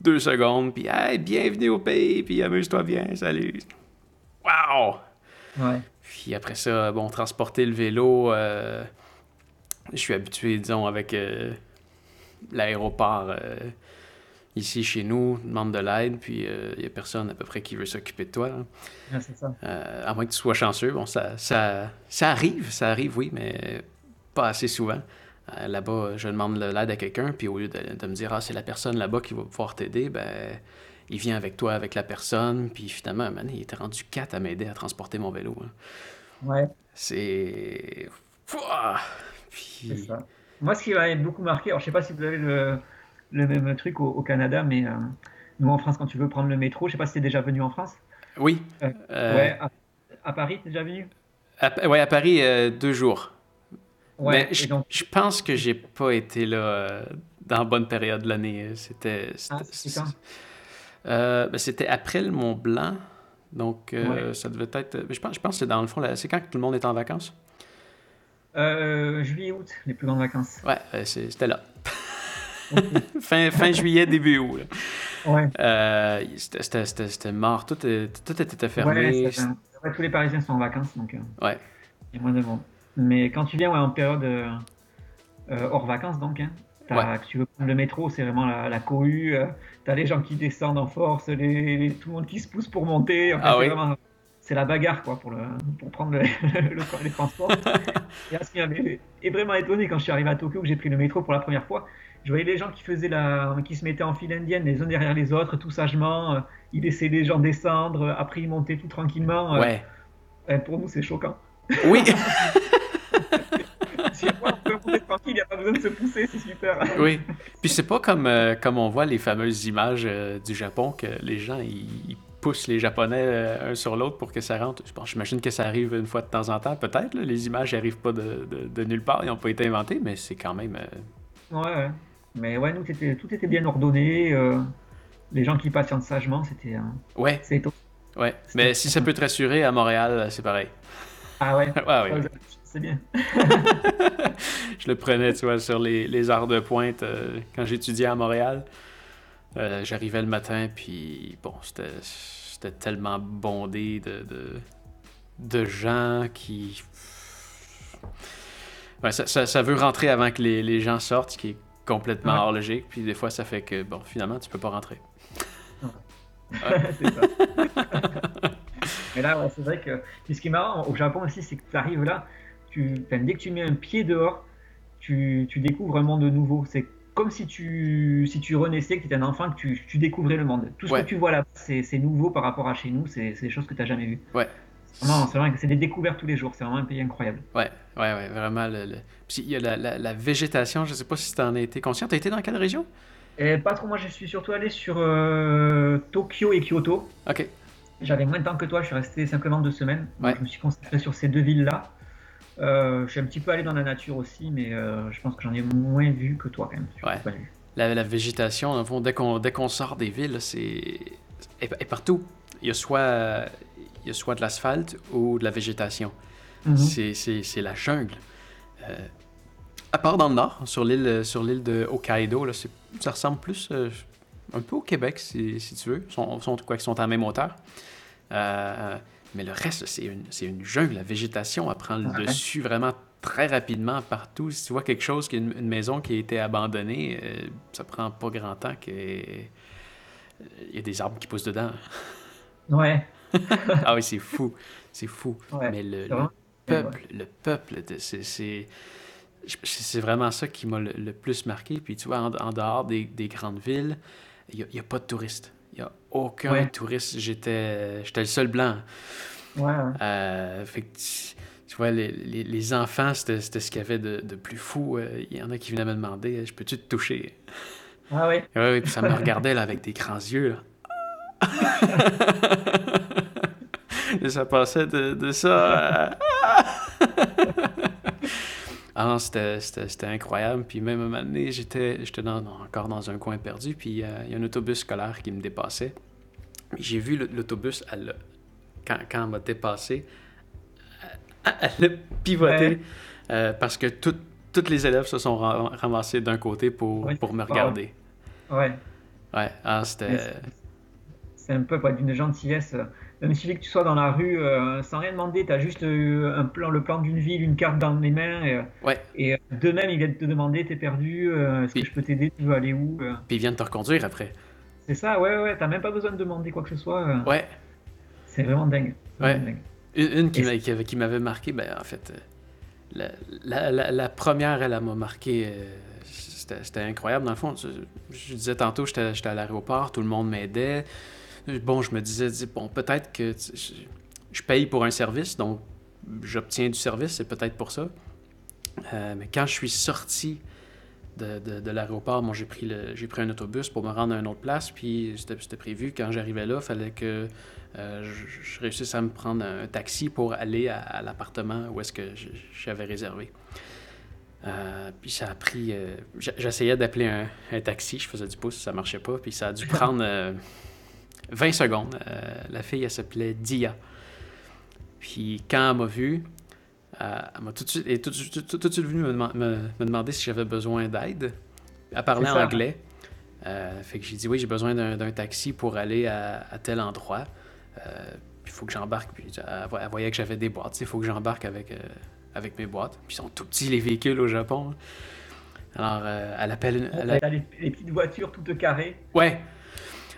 deux secondes. Puis hey, bienvenue au pays. Puis amuse-toi bien. Salut. Wow! Ouais. Puis après ça, bon, transporter le vélo. Euh, je suis habitué, disons, avec euh, l'aéroport euh, ici chez nous, demande de l'aide, puis il euh, n'y a personne à peu près qui veut s'occuper de toi. c'est ça. à moins que tu sois chanceux. Bon, ça, ça, ça arrive, ça arrive, oui, mais pas assez souvent. là-bas, je demande de l'aide à quelqu'un, puis au lieu de, me dire, ah, c'est la personne là-bas qui va pouvoir t'aider, ben, il vient avec toi, avec la personne, puis finalement, man, il était rendu quatre à m'aider à transporter mon vélo. Hein. Ouais. C'est. Moi, ce qui m'a beaucoup marqué, alors je sais pas si vous avez le, le même truc au, Canada, mais euh, nous en France, quand tu veux prendre le métro, je sais pas si tu es déjà venu en France. Oui. Euh, euh, ouais, à, Paris, tu es déjà venu? Oui, à Paris, deux jours. Ouais, mais je, donc... je, pense que j'ai pas été là dans la bonne période de l'année. C'était. Ah, ben, c'était après le Mont Blanc. Donc, ça devait être. Je pense, je pense que c'est dans le fond, c'est quand tout le monde est en vacances? Euh, juillet, août, les plus grandes vacances. Ouais, euh, c'était là. fin, fin juillet, début août. Ouais. Euh, c'était mort, tout, tout était fermé. Ouais, tous les Parisiens sont en vacances, donc euh, ouais. il y a moins de monde. Mais quand tu viens ouais, en période hors vacances, donc, hein, tu veux prendre le métro, c'est vraiment la, la cohue. tu as les gens qui descendent en force, les, tout le monde qui se pousse pour monter. ah, oui. vraiment c'est la bagarre quoi pour, le, pour prendre le, les transports. et ce qui m'avait vraiment étonné quand je suis arrivé à Tokyo, que j'ai pris le métro pour la première fois, je voyais les gens qui faisaient la, qui se mettaient en file indienne les uns derrière les autres, tout sagement. Euh, ils laissaient les gens descendre, après ils montaient tout tranquillement. Euh. ouais. pour nous, c'est choquant. Oui. si on peut monter tranquille, il n'y a pas besoin de se pousser, c'est super. oui. Puis c'est pas comme, euh, comme on voit les fameuses images du Japon que les gens ils poussent les Japonais euh, un sur l'autre pour que ça rentre. J'imagine que ça arrive une fois de temps en temps, peut-être. Les images n'arrivent pas de, de, nulle part, ils n'ont pas été inventées, mais c'est quand même. Euh, ouais, ouais. Mais ouais, nous, tout était bien ordonné. Euh, les gens qui patientent sagement, c'était. ouais. C'est. Ouais. Mais si ça peut te rassurer, à Montréal, c'est pareil. Ah ouais? ouais, ouais. C'est bien. je le prenais, tu vois, sur les, les arts de pointe quand j'étudiais à Montréal. Euh, j'arrivais le matin, puis bon, c'était tellement bondé de, de, gens qui. ça, ça, veut rentrer avant que les, les, gens sortent, ce qui est complètement hors logique. Puis des fois, ça fait que, bon, finalement, tu peux pas rentrer. c'est ça. Mais là, c'est vrai que. ce qui est marrant au Japon aussi, c'est que tu arrives là, tu... dès que tu mets un pied dehors, tu, tu découvres un monde nouveau. C'est comme si tu, si tu renaissais, que tu étais un enfant, que tu, tu découvrais le monde. Tout ce que tu vois là, c'est nouveau par rapport à chez nous, c'est des choses que tu n'as jamais vues. Ouais. C'est vrai que c'est des découvertes tous les jours, c'est vraiment un pays incroyable. Ouais, ouais, ouais, vraiment. Le, Puis il y a la, la, végétation, je ne sais pas si tu en as été conscient. Tu as été dans quelle région? Et Pas trop, moi je suis surtout allé sur euh, Tokyo et Kyoto. Ok. J'avais moins de temps que toi, je suis resté simplement deux semaines. Ouais. je me suis concentré sur ces deux villes-là. Euh, je suis un petit peu allé dans la nature aussi, mais euh, je pense que j'en ai moins vu que toi quand même. Ouais. La, la, végétation, dans fond, dès qu'on sort des villes, c'est et, partout. Il y a soit il y a soit de l'asphalte ou de la végétation. Mm-hmm. C'est la jungle. Euh, à part dans le nord, sur l'île sur l'île de Hokkaido, là, ça ressemble plus un peu au Québec si, si tu veux. Ils sont, sont, quoi, ils sont à la même hauteur. Mais le reste, c'est une, une, jungle. La végétation, elle prend le dessus vraiment très rapidement partout. Si tu vois quelque chose, qui une, maison qui a été abandonnée, euh, ça prend pas grand temps qu'il y ait des arbres qui poussent dedans. Ouais. ah oui, c'est fou. C'est fou. Mais le, peuple, le peuple, c'est... c'est vraiment ça qui m'a le, plus marqué. Puis tu vois, en, dehors des, grandes villes, il n'y a, pas de touristes. Il n'y a aucun touriste. J'étais le seul blanc. Ouais. Euh, fait que tu, vois, les, les, enfants, c'était ce qu'il y avait de, de plus fou. Euh, il y en a qui venaient me demander Je peux-tu te toucher Ah oui. Oui, puis ça me regardait là, avec des grands yeux. Là. Ça passait de, de ça à... Ah c'était incroyable. Puis même à un moment donné, j'étais encore dans un coin perdu, puis euh, il y a un autobus scolaire qui me dépassait. J'ai vu l'autobus, quand, quand elle m'a dépassé, elle a pivoté euh, parce que tous les élèves se sont ramassés d'un côté pour, pour me regarder. Ouais. Ouais, ah, c'était... C'est un peu d'une gentillesse il suffit que tu sois dans la rue euh, sans rien demander, tu as juste euh, un plan, le plan d'une ville, une carte dans les mains. Et, ouais. et de même, ils viennent te demander, t'es perdu, euh, est-ce que je peux t'aider, tu veux aller où Puis ils viennent te reconduire après. C'est ça, ouais, ouais, t'as même pas besoin de demander quoi que ce soit. ouais. C'est vraiment dingue. Ouais. Une, qui m'avait marqué, ben en fait, la, la, la, première, elle, m'a marqué. C'était incroyable. Dans le fond, je, je disais tantôt, j'étais à l'aéroport, tout le monde m'aidait bon, je me disais, bon, peut-être que je paye pour un service, donc j'obtiens du service, c'est peut-être pour ça. Euh, mais quand je suis sorti de, de, l'aéroport, j'ai pris, le, j'ai pris un autobus pour me rendre à une autre place, puis c'était, prévu, quand j'arrivais là, il fallait que euh, je, réussisse à me prendre un taxi pour aller à, l'appartement où est-ce que j'avais réservé. Euh, puis ça a pris. j'essayais d'appeler un, un, taxi, je faisais du pouce, ça marchait pas. Puis ça a dû prendre 20 secondes. Euh, la fille, elle s'appelait Dia. Puis quand elle m'a vu, euh, elle m'a tout de suite, et tout, de suite venue me, demander si j'avais besoin d'aide. Elle parlait anglais. Euh, fait que j'ai dit oui, j'ai besoin d'un taxi pour aller à, tel endroit. il faut que j'embarque. Puis elle, voyait que j'avais des boîtes. Il faut que j'embarque avec, avec mes boîtes. Puis ils sont tout petits, les véhicules au Japon. Alors, elle appelle une. Elle a... les, les, petites voitures toutes carrées. Ouais.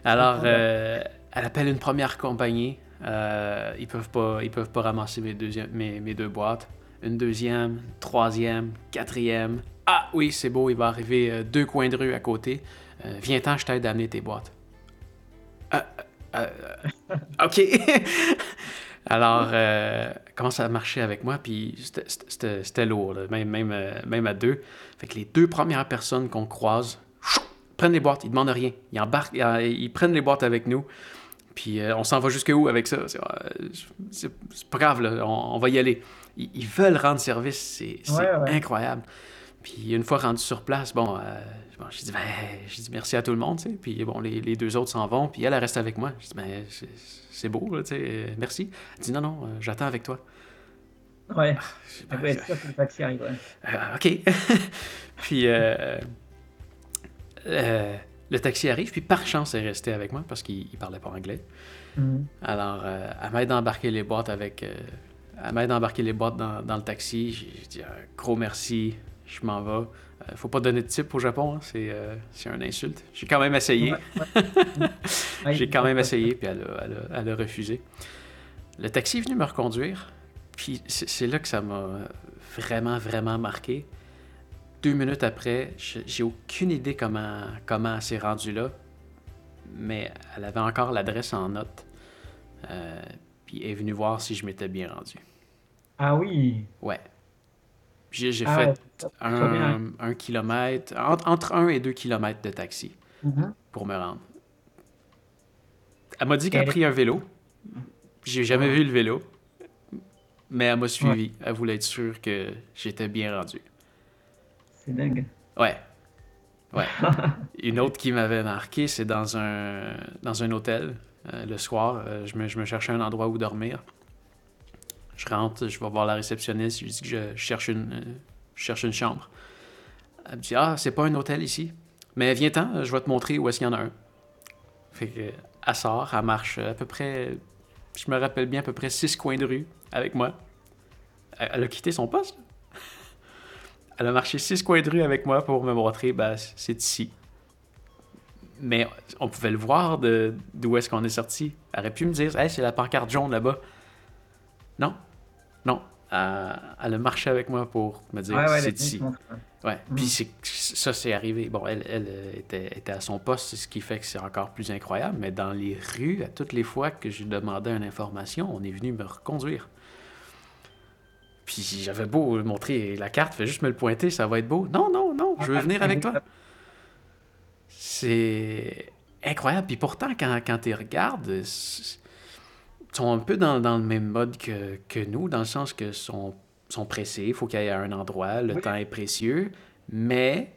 Alors, euh, elle appelle une première compagnie. Euh, ils peuvent pas, ils peuvent pas ramasser mes, mes, mes, deux boîtes. Une deuxième, troisième, quatrième. Ah oui, c'est beau, il va arriver euh, deux coins de rue à côté. Viens-t'en, je t'aide à amener tes boîtes. ok. Alors, comment ça a marché avec moi, puis c'était lourd, même, même, même à deux. Fait que les deux premières personnes qu'on croise, prennent les boîtes, ils demandent rien. Ils embarquent, ils prennent les boîtes avec nous. Puis euh, on s'en va jusqu'où avec ça? C'est pas grave, là, on, va y aller. Ils, veulent rendre service, c'est incroyable. Puis une fois rendu sur place, bon, euh, ben, dit merci à tout le monde, tu sais. Puis bon, les, les deux autres s'en vont, puis elle, elle reste avec moi. J'ai dit, ben, c'est beau, tu sais, merci. Elle dit, non, non, euh, j'attends avec toi. Ouais, ah, ben, le taxi arrive, OK. puis euh, le taxi arrive, puis par chance, elle est restée avec moi parce qu'il ne parlait pas anglais. Mm. Alors, euh, elle m'aide d'embarquer les boîtes avec. Euh, elle m'aide d'embarquer les boîtes dans, dans le taxi. J'ai dit un gros merci, je m'en vais. ne faut pas donner de type au Japon, hein, c'est c'est un insulte. J'ai quand même essayé. J'ai quand même essayé, puis elle a, elle, a, elle a, refusé. Le taxi est venu me reconduire, puis c'est là que ça m'a vraiment, vraiment marqué deux minutes après, j'ai aucune idée comment, comment elle s'est rendue là, mais elle avait encore l'adresse en note. Euh, puis elle est venue voir si je m'étais bien rendu. Ah oui? Ouais. J'ai ah fait un, kilomètre, entre, un et deux kilomètres de taxi mm-hmm. pour me rendre. Elle m'a dit qu'elle a pris un vélo. J'ai jamais vu le vélo. Mais elle m'a suivi. Elle voulait être sûre que j'étais bien rendu. C'est dingue. Ouais. Ouais. Une autre qui m'avait marqué, c'est dans un, dans un hôtel. Euh, le soir, euh, je, me, je, me, cherchais un endroit où dormir. Je rentre, je vais voir la réceptionniste, je lui dis que je cherche une, euh, cherche une chambre. Elle me dit Ah, c'est pas un hôtel ici. Mais viens-t'en, je vais te montrer où est-ce qu'il y en a un. Fait que, elle sort, elle marche à peu près, je me rappelle bien, à peu près six coins de rue avec moi. Elle a quitté son poste. Elle a marché six coins de rue avec moi pour me montrer, ben, c'est ici. Mais on pouvait le voir d'où est-ce qu'on est sorti. Elle aurait pu me dire, hey, c'est la pancarte jaune là-bas. Non. Non. elle a marché avec moi pour me dire Ouais, ouais, c'est ici. ouais. Mm. Puis c'est- ça, c'est arrivé. Bon, elle, elle euh, était, était à son poste, ce qui fait que c'est encore plus incroyable. Mais dans les rues, à toutes les fois que je demandais une information, on est venu me reconduire. Puis j'avais beau montrer la carte, fais juste me le pointer, ça va être beau. Non, non, non, je veux venir avec toi. C'est incroyable. Puis pourtant, quand, quand tu regardes, ils sont un peu dans, dans le même mode que, que nous, dans le sens que sont, sont pressés, il faut qu'il y ait un endroit, le Oui. temps est précieux, mais,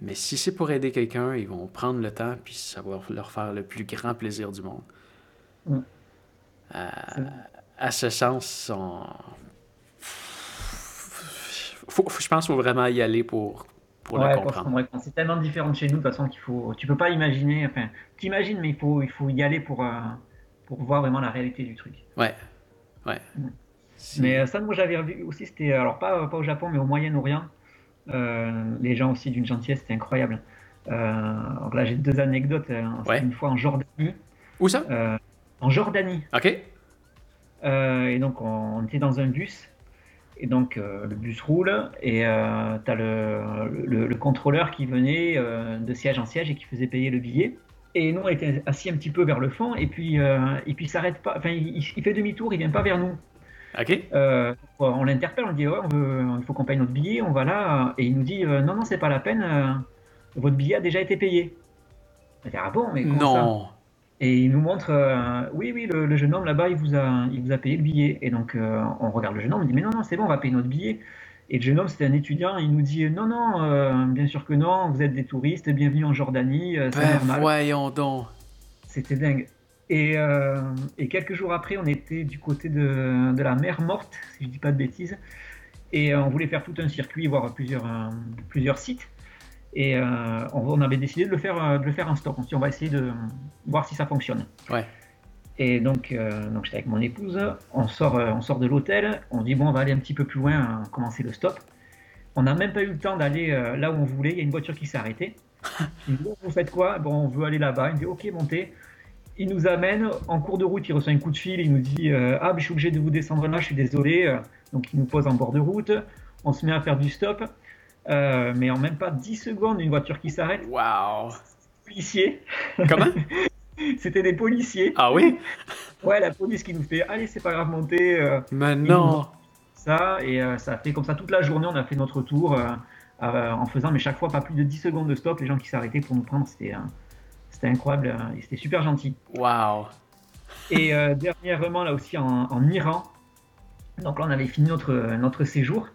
mais si c'est pour aider quelqu'un, ils vont prendre le temps, puis ça va leur faire le plus grand plaisir du monde. Mm. À, à ce sens, on... faut, faut- je pense qu'il faut vraiment y aller pour, pour Ouais, le comprendre. C'est tellement différent de chez nous, de toute façon, qu'il faut. Tu peux pas imaginer. Enfin, tu imagines, mais il faut, il faut y aller pour, euh, pour voir vraiment la réalité du truc. Ouais, ouais. Mais euh, ça, moi, j'avais vu aussi, c'était. Alors, pas, pas au Japon, mais au Moyen-Orient. Euh, les gens aussi d'une gentillesse, c'était incroyable. Euh, alors là, j'ai deux anecdotes. euh, C'était Ouais. une fois en Jordanie. Où ça? euh, en Jordanie. OK. Euh, et donc, on, on était dans un bus. Et donc, euh, le bus roule. Et euh, tu as le, le, le contrôleur qui venait euh, de siège en siège et qui faisait payer le billet. Et nous, on était assis un petit peu vers le fond. Et puis, euh, et puis il s'arrête pas. Enfin, il, il fait demi-tour, il vient pas vers nous. OK. Euh, on l'interpelle, on dit ouais, on veut, il faut qu'on paye notre billet, on va là. Et il nous dit non, non, c'est pas la peine. votre billet a déjà été payé. On dit ah bon, mais comment ça? Non. Et il nous montre, euh, oui, oui, le, le jeune homme là-bas, il vous a, il vous a payé le billet. Et donc, euh, on regarde le jeune homme, on dit, mais non, non, c'est bon, on va payer notre billet. Et le jeune homme, c'était un étudiant, il nous dit, non, non, euh, bien sûr que non, vous êtes des touristes, bienvenue en Jordanie, c'est Ben normal. voyons donc. C'était dingue. Et, et quelques jours après, on était du côté de, de la mer Morte, si je dis pas de bêtises. Et on voulait faire tout un circuit, voir plusieurs, plusieurs sites. Et euh, on, avait décidé de le faire, euh, de le faire en stop. On s'est dit, on va essayer de voir si ça fonctionne. Ouais. Et donc, euh, donc j'étais avec mon épouse, on sort, on sort de l'hôtel, on dit bon, on va aller un petit peu plus loin, euh, commencer le stop. On n'a même pas eu le temps d'aller là où on voulait, il y a une voiture qui s'est arrêtée. Il dit, vous faites quoi? Bon, on veut aller là-bas. Il me dit ok, montez. Il nous amène, en cours de route, il reçoit un coup de fil, il nous dit euh, ah, je suis obligé de vous descendre là, je suis désolé. Donc il nous pose en bord de route, on se met à faire du stop. Euh, mais en même pas 10 secondes, une voiture qui s'arrête, Wow. policier. Comment? C'était des policiers. Ah oui? Ouais, la police qui nous fait allez, c'est pas grave, montez. euh, Mais non. ça et euh, ça a fait comme ça toute la journée on a fait notre tour en faisant mais chaque fois pas plus de 10 secondes de stop les gens qui s'arrêtaient pour nous prendre c'était c'était incroyable euh, et c'était super gentil Wow. et dernièrement là aussi en, en Iran donc là on avait fini notre, notre séjour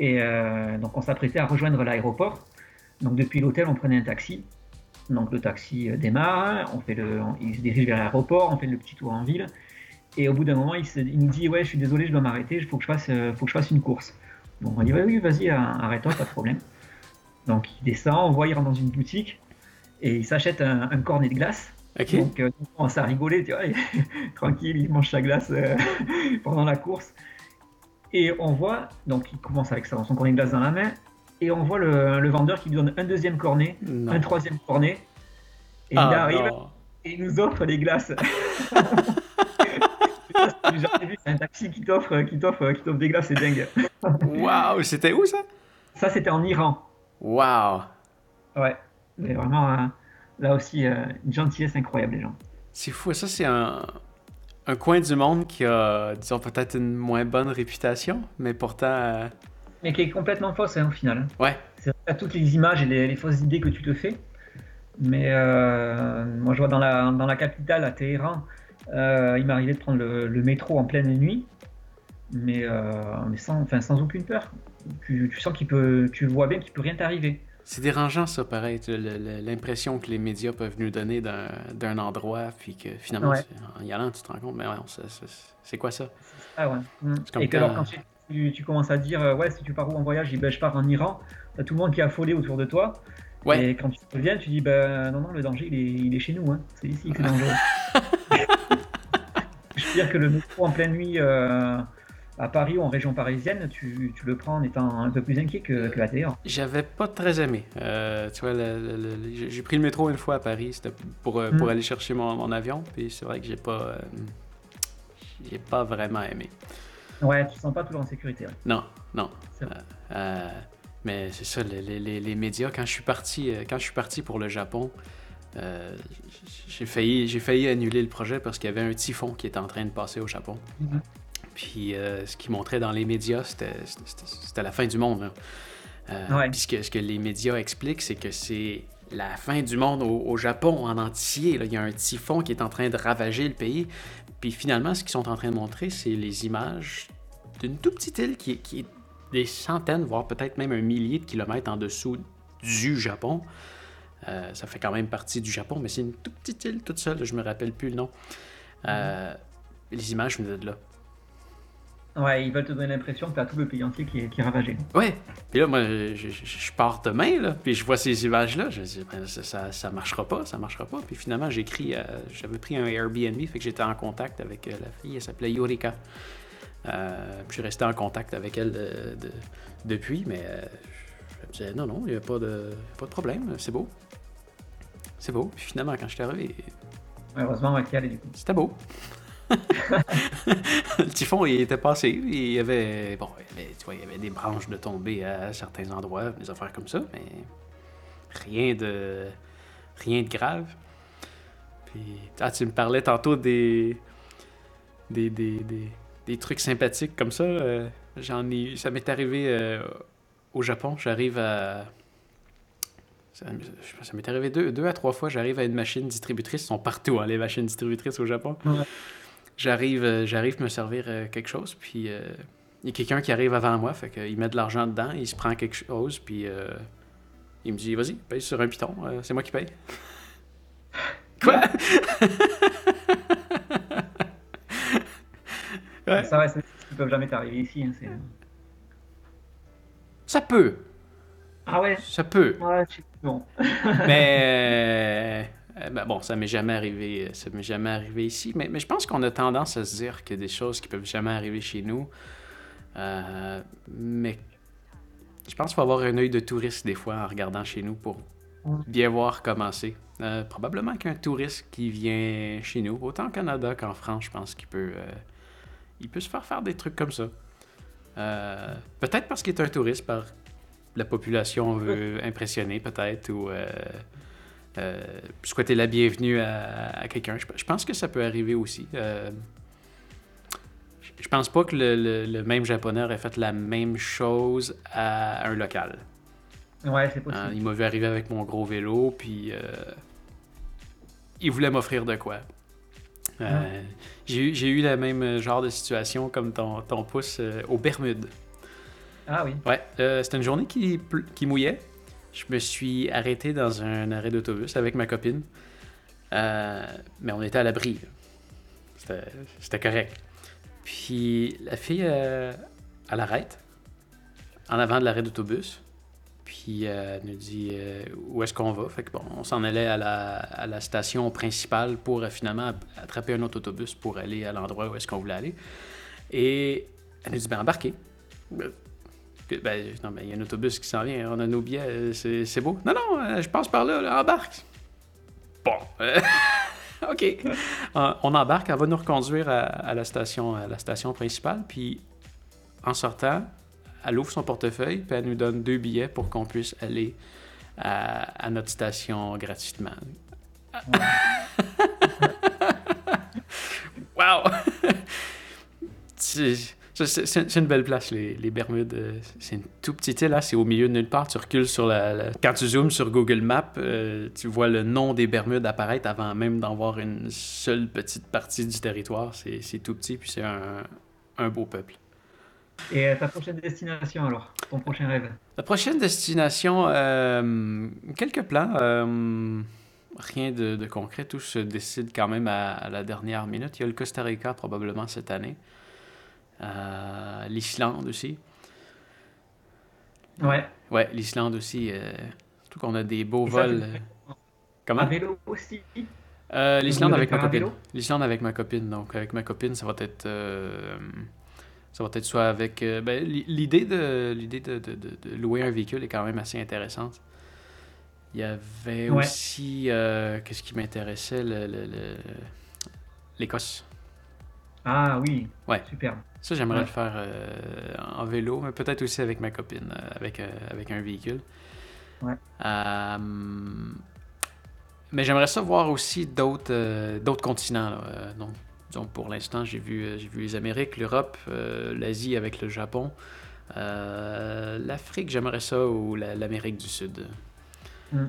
et euh, donc on s'apprêtait à rejoindre l'aéroport. Donc depuis l'hôtel on prenait un taxi. Donc le taxi euh, démarre. On fait le, on- il se dirige vers l'aéroport. On fait le petit tour en ville. Et au bout d'un moment, il, se- il nous dit Ouais, je suis désolé, je dois m'arrêter, il faut, que je fasse, euh, faut que je fasse une course. Donc on dit Ouais, oui, vas-y, arrête-toi, pas de problème. Donc il descend, on voit, il rentre dans une boutique. Et il s'achète un, un cornet de glace. Donc euh, on commence à rigoler, tu vois, et tranquille, il mange sa glace euh, pendant la course. Et on voit, donc il commence avec ça, son cornet de glace dans la main, et on voit le, le vendeur qui lui donne un deuxième cornet, Non. un troisième cornet, et Ah, il arrive non. et il nous offre les glaces. J'ai jamais vu un taxi qui t'offre, qui t'offre, qui t'offre des glaces, c'est dingue. Wow. C'était où ça? Ça, c'était en Iran. Wow. Ouais, mais vraiment, euh, là aussi, euh, une gentillesse incroyable, les gens. C'est fou. Ça, c'est un, un coin du monde qui a, disons, peut-être une moins bonne réputation, mais pourtant. euh, Mais qui est complètement fausse, hein, au final. Ouais. C'est vrai, toutes les images et les, les fausses idées que tu te fais. Mais euh, moi, je vois dans la, dans la capitale, à Téhéran, euh, il m'est arrivé de prendre le, le métro en pleine nuit, mais, euh, mais sans, enfin, sans aucune peur. Tu, tu sens qu'il peut, tu vois bien qu'il peut rien t'arriver. C'est dérangeant, ça, pareil. le- le- L'impression que les médias peuvent nous donner d'un endroit, puis que finalement, Ouais. en y allant, tu te rends compte, mais ouais, c'est- quoi ça? Ah ouais. Mm. C'est comme Et que quand- alors quand tu, tu- tu commences à dire euh, ouais si tu pars où en voyage, je dis, ben, je pars en Iran, t'as tout le monde qui est affolé autour de toi. Ouais. Et quand tu reviens, tu dis ben non non le danger il est, il est chez nous, hein. c'est ici que c'est dangereux. je veux dire que le métro en pleine nuit euh, à Paris ou en région parisienne, tu, tu le prends en étant un peu plus inquiet que, Téhéran. J'avais pas très aimé. Euh, tu vois, j'ai- pris le métro une fois à Paris, c'était pour, euh, pour Mm. aller chercher mon, mon avion, puis c'est vrai que j'ai pas, euh, j'ai pas vraiment aimé. Ouais, tu te sens pas toujours en sécurité. ouais. Non, non. Euh, mais c'est ça, les, les- les- les médias, quand je suis parti, quand je suis parti pour le Japon, euh, j'ai failli, j'ai failli annuler le projet parce qu'il y avait un typhon qui était en train de passer au Japon. Mhm. Puis euh, ce qu'ils montraient dans les médias, c'était, la fin du monde. Euh, Ouais. Puis ce que, ce que les médias expliquent, c'est que c'est la fin du monde au, au Japon en entier. là. Il y a un typhon qui est en train de ravager le pays. Puis finalement, ce qu'ils sont en train de montrer, c'est les images d'une toute petite île qui, est- qui est des centaines, voire peut-être même un millier de kilomètres en dessous du Japon. Euh, ça fait quand même partie du Japon, mais c'est une toute petite île toute seule, je me rappelle plus le nom. Euh, Les images venaient de là. Ouais, ils veulent te donner l'impression que t'as tout le pays entier qui est, qui est ravagé. Ouais. Puis là, moi, je, je- je pars demain, là, puis je vois ces images-là. Je me dis, ben, ça, ça, ça marchera pas, ça marchera pas. Puis finalement, j'ai écrit, euh, j'avais pris un Airbnb, fait que j'étais en contact avec euh, la fille, elle s'appelait Yorika. Euh, puis je suis resté en contact avec elle de- de- depuis, mais euh, je me disais, non, non, il n'y a pas de, pas de problème, c'est beau. C'est beau. Puis finalement, quand je suis arrivé, heureusement, ouais, c'était beau. Le typhon, il était passé. Il y avait, bon, tu vois, il y avait des branches de tomber à certains endroits, des affaires comme ça, mais rien de, rien de grave. Puis, ah, tu me parlais tantôt des, des, des, des, des trucs sympathiques comme ça. euh, J'en ai, ça m'est arrivé euh, au Japon. J'arrive à ça, m'est arrivé deux, deux à trois fois. J'arrive à une machine distributrice. Ils sont partout, hein, les machines distributrices au Japon. J'arrive, euh, j'arrive me servir euh, quelque chose, puis euh, il y a quelqu'un qui arrive avant moi, fait qu'il met de l'argent dedans, il se prend quelque chose, puis euh, il me dit Vas-y, paye sur un piton, euh, c'est moi qui paye. Quoi? Ouais. Ça, c'est ce qui peuvent jamais t'arriver ici. hein, Ça peut, Ah ouais? Ça peut. Ouais, bon. Mais euh, ben bon, ça m'est jamais arrivé, euh, ça m'est jamais arrivé ici. Mais, mais je pense qu'on a tendance à se dire qu'il y a des choses qui peuvent jamais arriver chez nous. Euh, mais je pense qu'il faut avoir un œil de touriste des fois en regardant chez nous pour Ouais. bien voir comment c'est. Euh, probablement qu'un touriste qui vient chez nous, autant au Canada qu'en France, je pense qu'il peut, il peut se faire faire des trucs comme ça. Peut-être parce qu'il est un touriste, par la population veut impressionner, peut-être, ou euh, souhaiter la bienvenue à, à quelqu'un. Je, je pense que ça peut arriver aussi. Euh, je- pense pas que le, le- le même japonais aurait fait la même chose à un local. Ouais, c'est Hein, possible. il m'a vu arriver avec mon gros vélo, puis euh, il voulait m'offrir de quoi. Euh, J'ai eu- j'ai eu le même genre de situation comme ton, ton pouce euh, aux Bermudes. Ah oui. Ouais, c'était une journée qui mouillait. Je me suis arrêté dans un arrêt d'autobus avec ma copine. Euh, mais on était à l'abri. C'était- correct. Puis la fille, euh, elle arrête en avant de l'arrêt d'autobus. Puis euh, elle nous dit euh, où est-ce qu'on va? Fait que bon, on s'en allait à la, station principale pour finalement attraper un autre autobus pour aller à l'endroit où est-ce qu'on voulait aller. Et elle nous dit ben embarquez. Ben, ben, non, mais il y a un autobus qui s'en vient, on a nos billets, euh, c'est beau. Non, non, euh, je passe par là, là, embarque. Bon, euh, ok. On embarque, elle va nous reconduire à, à la, station, à la station principale, puis en sortant, elle ouvre son portefeuille, puis elle nous donne deux billets pour qu'on puisse aller à, à notre station gratuitement. wow! C'est- une belle place, les, les Bermudes. euh, C'est une tout petite île, là, c'est au milieu de nulle part. Tu recules sur la. la- Quand tu zoomes sur Google Maps, euh, tu vois le nom des Bermudes apparaître avant même d'en voir une seule petite partie du territoire. C'est tout petit, puis c'est un, un beau peuple. Et euh, ta prochaine destination alors Ton prochain rêve? La prochaine destination, euh, quelques plans. rien de, de concret, tout se décide quand même à, à la dernière minute. Il y a le Costa Rica probablement cette année. Euh, L'Islande aussi. Ouais. Ouais, l'Islande aussi. euh, surtout qu'on a des beaux vols. euh, Comment? À vélo aussi? Euh, L'Islande avec ma copine. L'Islande avec ma copine. Donc, avec ma copine, ça va être. euh, ça va être soit avec. ben, l'i- l'idée de l'idée de, de- de- de louer un véhicule est quand même assez intéressante. Il y avait Ouais. aussi. Qu'est-ce qui m'intéressait? Le- le- le- L'Écosse. Ah oui, Ouais. superbe. Ça, j'aimerais le faire en vélo, mais peut-être aussi avec ma copine, avec, avec un véhicule. Ouais. mais j'aimerais ça voir aussi d'autres d'autres continents. donc, donc, pour l'instant, j'ai vu, j'ai vu les Amériques, l'Europe, l'Asie avec le Japon. L'Afrique, j'aimerais ça, ou l'Amérique du Sud. Mm.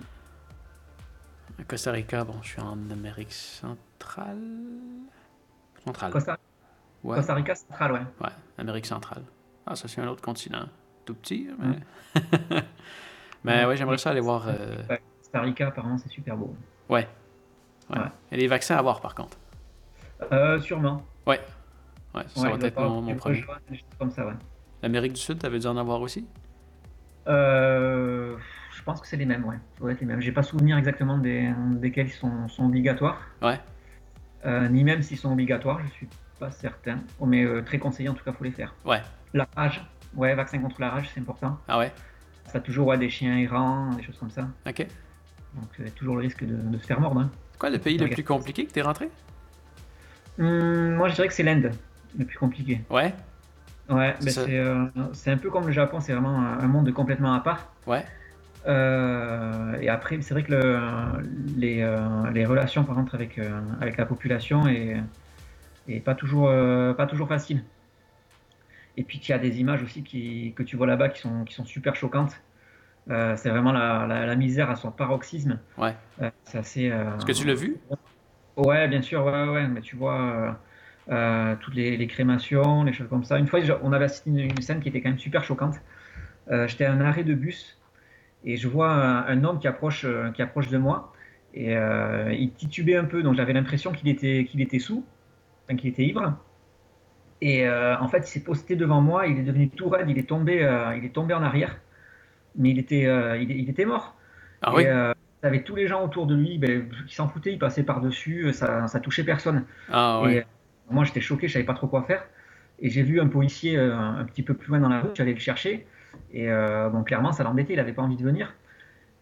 Costa Rica, bon, je suis en Amérique centrale. Centrale. Costa, Costa Rica centrale, ouais. Ouais, Amérique centrale. Ah, ça, c'est un autre continent. Tout petit, mais. Mm. mais ouais, j'aimerais ça aller voir. Euh, Costa Rica, apparemment, c'est super beau. Ouais. ouais. Et les vaccins à voir, par contre. Euh, sûrement. Ouais. Ouais, ça, va être mon, mon premier. Comme ça, ouais. L'Amérique du Sud, t'avais dû en avoir aussi? Euh, Je pense que c'est les mêmes, ouais. Ça doit être les mêmes. J'ai pas souvenir exactement des, desquels ils sont, sont obligatoires. Ouais. Euh, ni même s'ils sont obligatoires, je suis pas certain. Mais euh, très conseillé, en tout cas, faut les faire. Ouais. La rage, ouais, vaccin contre la rage, c'est important. Ah ouais Ça a toujours ouais, des chiens errants, des choses comme ça. Ok. Donc, a toujours le risque de, de se faire mordre. Hein. Quoi le pays le plus compliqué que t'es rentré? Hum, Moi, je dirais que c'est l'Inde, le plus compliqué. Ouais Ouais, euh, c'est un peu comme le Japon, c'est vraiment un monde complètement à part. Ouais. Euh, et après, c'est vrai que le, les, euh, les, relations par contre avec, avec la population est, est pas toujours pas toujours facile. Et puis il y a des images aussi qui, que tu vois là-bas qui sont, qui sont super choquantes. c'est vraiment la, la, misère à son paroxysme. Ouais. c'est assez. Est-ce que tu l'as vu? Ouais, bien sûr, ouais, ouais, mais tu vois euh, toutes les, crémations, les choses comme ça. Une fois, on avait assisté à une, scène qui était quand même super choquante. Euh, j'étais à un arrêt de bus et je vois un, homme qui approche, euh, qui approche de moi et il titubait un peu, donc j'avais l'impression qu'il était, qu'il était sous, qu'il était ivre. Et en fait, il s'est posté devant moi, il est devenu tout raide, il est tombé, il est tombé en arrière, mais il était, il, était mort. Ah oui. il avait tous les gens autour de lui, ben, qui s'en foutaient, ils passaient par dessus, ça, ça touchait personne. Ah oui. Moi, j'étais choqué, je savais pas trop quoi faire. Et j'ai vu un policier euh, un petit peu plus loin dans la route, j'allais le chercher. Et euh, bon, clairement, ça l'embêtait, il n'avait pas envie de venir.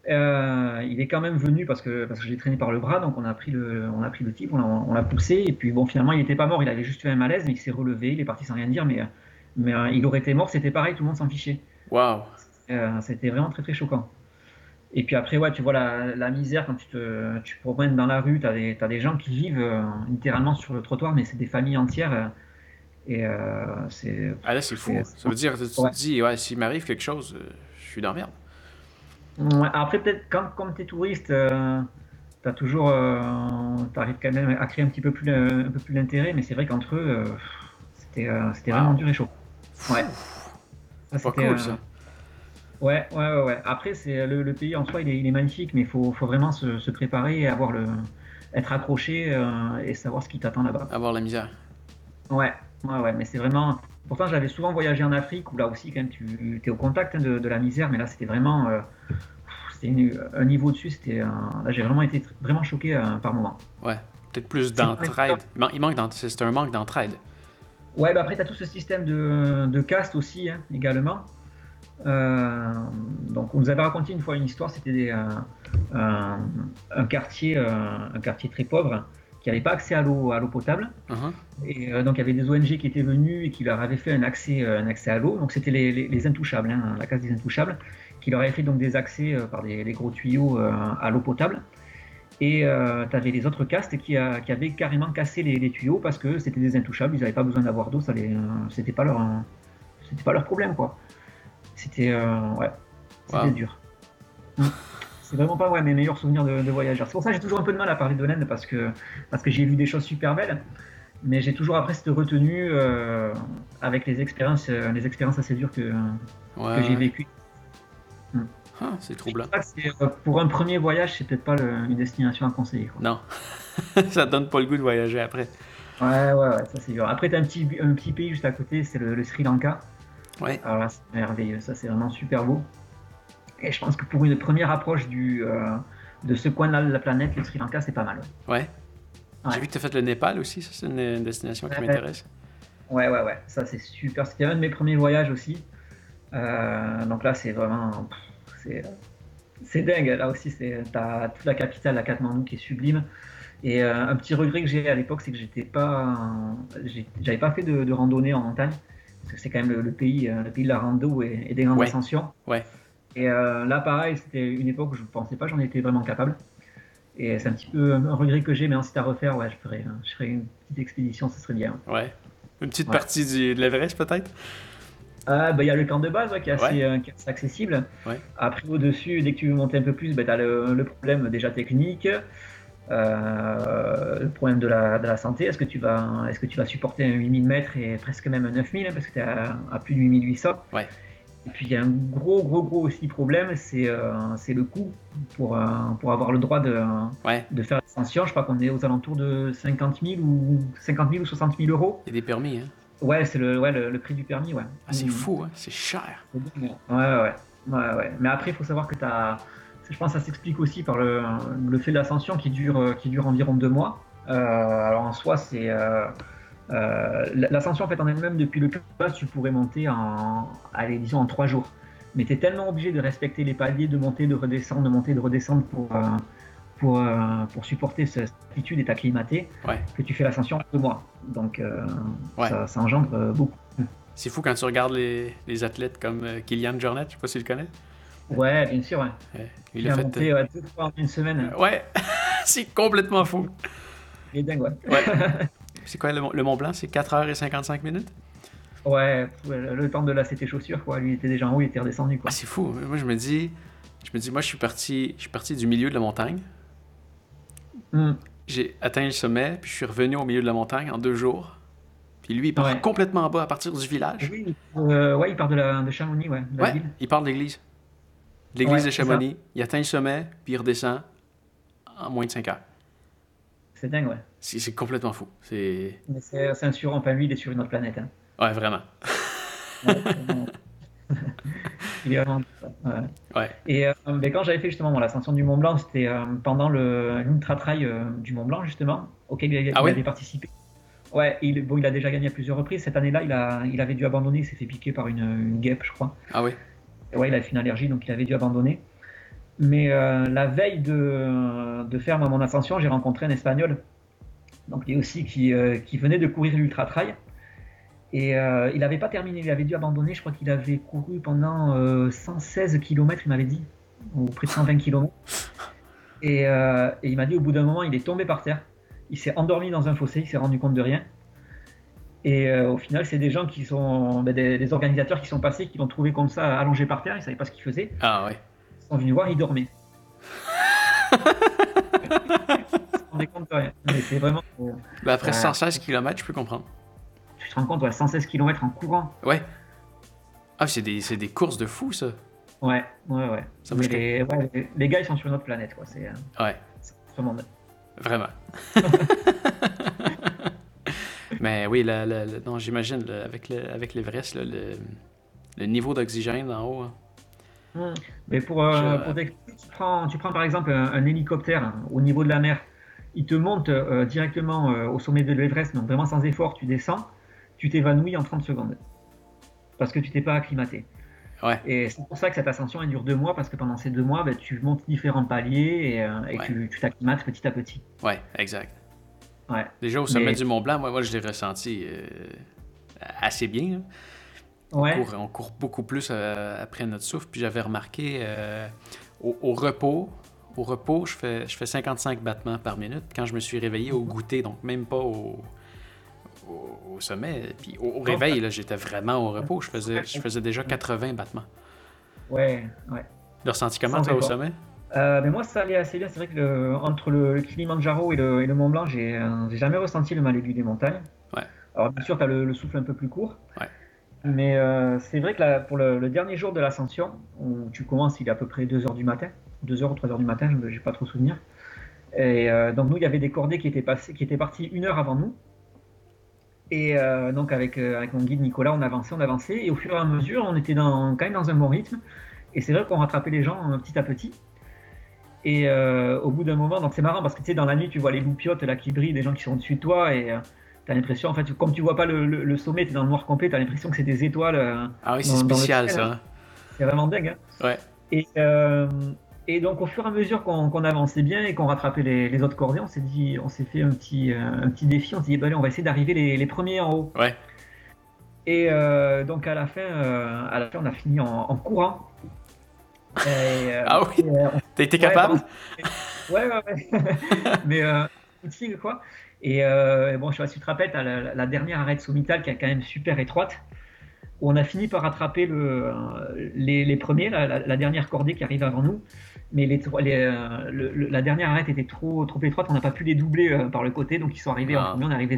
Euh, il est quand même venu parce que, parce que je l'ai traîné par le bras, donc on a pris le, on a pris le type, on l'a poussé, et puis bon, finalement, il n'était pas mort, il avait juste fait un malaise, mais il s'est relevé, il est parti sans rien dire, mais, mais il aurait été mort, c'était pareil, tout le monde s'en fichait. Waouh! c'était vraiment très très choquant. Et puis après, ouais, tu vois la, misère quand tu te tu promènes dans la rue, tu as, as, des gens qui vivent euh, littéralement sur le trottoir, mais c'est des familles entières. Euh, et euh, c'est. Ah là, c'est fou. Ça veut dire, tu te dis, ouais, s'il m'arrive quelque chose, je suis dans la merde. Après, peut-être, quand, comme tu es touriste, tu as toujours. tu arrives quand même à créer un petit peu plus, un peu plus l'intérêt, mais c'est vrai qu'entre eux, c'était c'était vraiment dur et chaud. Ouais. Ça, Pas cool, ça. Ouais, ouais, ouais, Après, c'est le, pays en soi, il est, magnifique, mais il faut, vraiment se, préparer et avoir le, être accroché euh, et savoir ce qui t'attend là-bas. Avoir la misère. Ouais, ouais, ouais. Mais c'est vraiment. Pourtant, j'avais souvent voyagé en Afrique où là aussi, quand tu es au contact hein, de, la misère, mais là, c'était vraiment. Euh, c'était un niveau dessus. C'était. là, j'ai vraiment été vraiment choqué euh, par moment. Ouais. Peut-être plus d'entraide. Il manque c'est un manque d'entraide. Ouais, bah après, tu as tout ce système de, de caste aussi, hein, également. Euh, donc, on nous avait raconté une fois une histoire, c'était un, quartier, un quartier très pauvre qui n'avait pas accès à l'eau à l'eau potable. Uh-huh. Et donc il y avait des ONG qui étaient venus et qui leur avaient fait un accès, un accès à l'eau. Donc c'était les, les, intouchables, hein, la case des intouchables, qui leur avait fait donc des accès par des, gros tuyaux à l'eau potable. Et tu avais les autres castes qui, qui avaient carrément cassé les, tuyaux parce que c'était des intouchables, ils n'avaient pas besoin d'avoir d'eau, ça c'était pas leur, c'était pas leur problème quoi. C'était euh, ouais, c'était dur. C'est vraiment pas ouais, mes meilleurs souvenirs de, de voyageurs. C'est pour ça que j'ai toujours un peu de mal à parler de l'Inde parce que, parce que j'ai vu des choses super belles, mais j'ai toujours après cette retenue euh, avec les expériences, euh, les expériences assez dures que, que j'ai vécues. Ah, c'est troublant. pour un premier voyage, c'est peut-être pas une destination à conseiller. Non, ça donne pas le goût de voyager après. Ouais, ouais, ouais, ça c'est dur. Après, tu as un petit, un petit pays juste à côté, c'est le, Sri Lanka. Ouais. Alors là, c'est merveilleux, ça c'est vraiment super beau. Et je pense que pour une première approche du, euh, de ce coin-là de la planète, le Sri Lanka, c'est pas mal. Ouais. J'ai vu que tu as fait le Népal aussi, ça c'est une, destination qui m'intéresse. Ouais, ouais, ouais, ça c'est super. C'était un de mes premiers voyages aussi. Euh, donc là, c'est vraiment. C'est dingue, là aussi, c'est t'as toute la capitale, la Katmandou, qui est sublime. Et euh, un petit regret que j'ai à l'époque, c'est que j'étais pas, j'avais pas fait de, randonnée en montagne, parce que c'est quand même le, pays, euh, le pays de la rando et, des grandes ascensions. Ouais. Et euh, là, pareil, c'était une époque où je pensais pas j'en étais vraiment capable. Et c'est un petit peu un regret que j'ai, mais ensuite à refaire, ouais, je ferais, je ferais une petite expédition, ce serait bien. Ouais. Une petite partie du, de l'Everest, peut-être? Ah, bah, il y a le camp de base qui, est assez, accessible. Après, au-dessus, dès que tu veux monter un peu plus, bah, tu as le, problème déjà technique. Euh, le problème de la, de la santé, est-ce que, tu vas, est-ce que tu vas supporter un 8000 mètres et presque même un 9000 hein, parce que tu es à, plus de 8800 ouais. Et puis il y a un gros, gros, gros aussi problème, c'est, euh, le coût pour, euh, pour avoir le droit de, de faire l'ascension. Je crois qu'on est aux alentours de 50 000 ou, 50 000 ou 60 000 euros. Et des permis, hein Ouais, c'est le, ouais, le, prix du permis, ouais. Ah, c'est fou, hein c'est cher. Ouais, ouais, ouais, ouais. Mais après, il faut savoir que tu as je pense que ça s'explique aussi par le, fait de l'ascension qui dure, qui dure environ deux mois. Euh, alors en soi, c'est euh, euh, l'ascension en fait en elle-même depuis le bas, tu pourrais monter en, allez, disons en trois jours. Mais tu es tellement obligé de respecter les paliers, de monter, de redescendre, de monter, de redescendre pour, pour, pour supporter cette attitude et t'acclimater que tu fais l'ascension en deux mois. Donc ça, engendre beaucoup. C'est fou quand tu regardes les, les athlètes comme Kylian Jornet, je sais pas si tu le connais. Ouais, bien sûr, ouais. Il a fait monté, euh, deux fois en une semaine. Ouais, c'est complètement fou. Il est dingue, ouais. c'est quoi le, Mont Blanc? C'est 4h55 minutes? Ouais, le temps de lasser tes chaussures, quoi. Lui, il était déjà en haut, il était redescendu, quoi. Ah, c'est fou. Moi, je me dis, je me dis, moi, je suis parti, je suis parti du milieu de la montagne. Hmm. J'ai atteint le sommet, puis je suis revenu au milieu de la montagne en deux jours. Puis lui, il part complètement en bas à partir du village. Oui, euh, ouais, il part de, la, de Chamonix, ouais. ouais, il part de l'église l'église de Chamonix. Il atteint le sommet, puis il redescend en moins de 5 heures. C'est dingue, ouais. C'est complètement fou. C'est un sur... Enfin, lui, il est sur une autre planète. Hein. Ouais, vraiment. il est vraiment... Ouais. Et euh, quand j'avais fait justement l'ascension du Mont Blanc, c'était euh, pendant l'ultra-trail euh, du Mont Blanc, justement, auquel il, ah avait participé. Ouais, il, bon, il a déjà gagné à plusieurs reprises. Cette année-là, il, a, il avait dû abandonner, il s'est fait piquer par une, une guêpe, je crois. Ah oui? Ouais, il a fait une allergie, donc il avait dû abandonner. Mais euh, la veille de, de, faire mon ascension, j'ai rencontré un Espagnol, donc lui aussi qui, euh, venait de courir l'ultra trail. Et euh, il n'avait pas terminé, il avait dû abandonner. Je crois qu'il avait couru pendant 116 km, il m'avait dit, ou près de 120 km. Et, il m'a dit au bout d'un moment, il est tombé par terre. Il s'est endormi dans un fossé, il s'est rendu compte de rien. Et au final, c'est des gens qui sont ben, des, organisateurs qui sont passés, qui l'ont trouvé comme ça, allongé par terre, ils savaient pas ce qu'il faisait. Ah ouais. Ils sont venus voir, il dormait. On est compte de rien. Mais c'est vraiment. bah après 116 km, je peux comprendre. Tu te rends compte, ouais, 116 km en courant. Ouais. Ah, c'est des, des, courses de fou, ça. Ouais, ouais, ouais. Ça les, ouais les, gars, ils sont sur une autre planète, quoi. C'est, euh, ouais. C'est monde. Vraiment. Mais oui, non, j'imagine, avec, avec l'Everest, le, le, niveau d'oxygène en haut. Hein. Hmm. Mais pour, euh, tu, prends, tu prends par exemple un, hélicoptère hein, au niveau de la mer, il te monte euh, directement euh, au sommet de l'Everest, donc vraiment sans effort, tu descends, tu t'évanouis en 30 secondes. Parce que tu t'es pas acclimaté. Ouais. Et c'est pour ça que cette ascension elle dure deux mois, parce que pendant ces deux mois, ben, tu montes différents paliers et, et tu t'acclimates petit à petit. Ouais, exact. Ouais. Déjà au sommet du Mont Blanc, moi, moi je l'ai ressenti euh, assez bien. Ouais. On, court, beaucoup plus euh, après notre souffle. Puis j'avais remarqué euh, au, repos, au repos, je fais, je fais 55 battements par minute. Quand je me suis réveillé au goûter, donc même pas au, au, sommet. Puis au, réveil, là, j'étais vraiment au repos. Je faisais, je faisais déjà 80 battements. Ouais, ouais. Le ressenti comment, toi, au sommet? Euh, mais moi, ça allait assez bien. C'est vrai que entre le, Kilimanjaro et le, Mont Blanc, j'ai jamais ressenti le mal aigu des montagnes. Ouais. Alors, bien sûr, tu as le, souffle un peu plus court. Ouais. Mais euh, c'est vrai que pour le, dernier jour de l'ascension, tu commences, il est à peu près 2h du matin. 2h ou 3h du matin, je n'ai pas trop souvenir. Et donc, nous, il y avait des cordées qui étaient, passées, qui étaient parties une heure avant nous. Et donc, avec, mon guide Nicolas, on avançait, on avançait. Et au fur et à mesure, on était quand même dans un bon rythme. Et c'est vrai qu'on rattrapait les gens petit à petit. Et euh, au bout d'un moment, donc c'est marrant parce que tu sais, dans la nuit, tu vois les loupiotes là qui brillent, des gens qui sont au-dessus de toi, et euh, tu as l'impression, en fait, comme tu vois pas le, sommet, tu es dans le noir complet, tu as l'impression que c'est des étoiles. Euh, ah oui, c'est spécial ça. C'est vraiment dingue. Hein. Ouais. Et, Et donc, au fur et à mesure qu'on avançait bien et qu'on rattrapait les, autres cordées, on s'est dit, on s'est fait un petit, un petit défi. On s'est dit, bah, allez, on va essayer d'arriver les, premiers en haut. Ouais. Et donc, à la fin, à la fin on a fini en, courant. ah oui T'as été capable Ouais, ouais, ouais. Mais, quoi. Et euh, bon, je sais pas si tu te rappelles, la, la, dernière arrêt de Somital qui est quand même super étroite, où on a fini par rattraper le, les, les premiers, la, dernière cordée qui arrive avant nous. Mais les, les, euh, la dernière arrête était trop, trop étroite, on n'a pas pu les doubler euh, par le côté, donc ils sont arrivés en ah. premier, on est arrivé.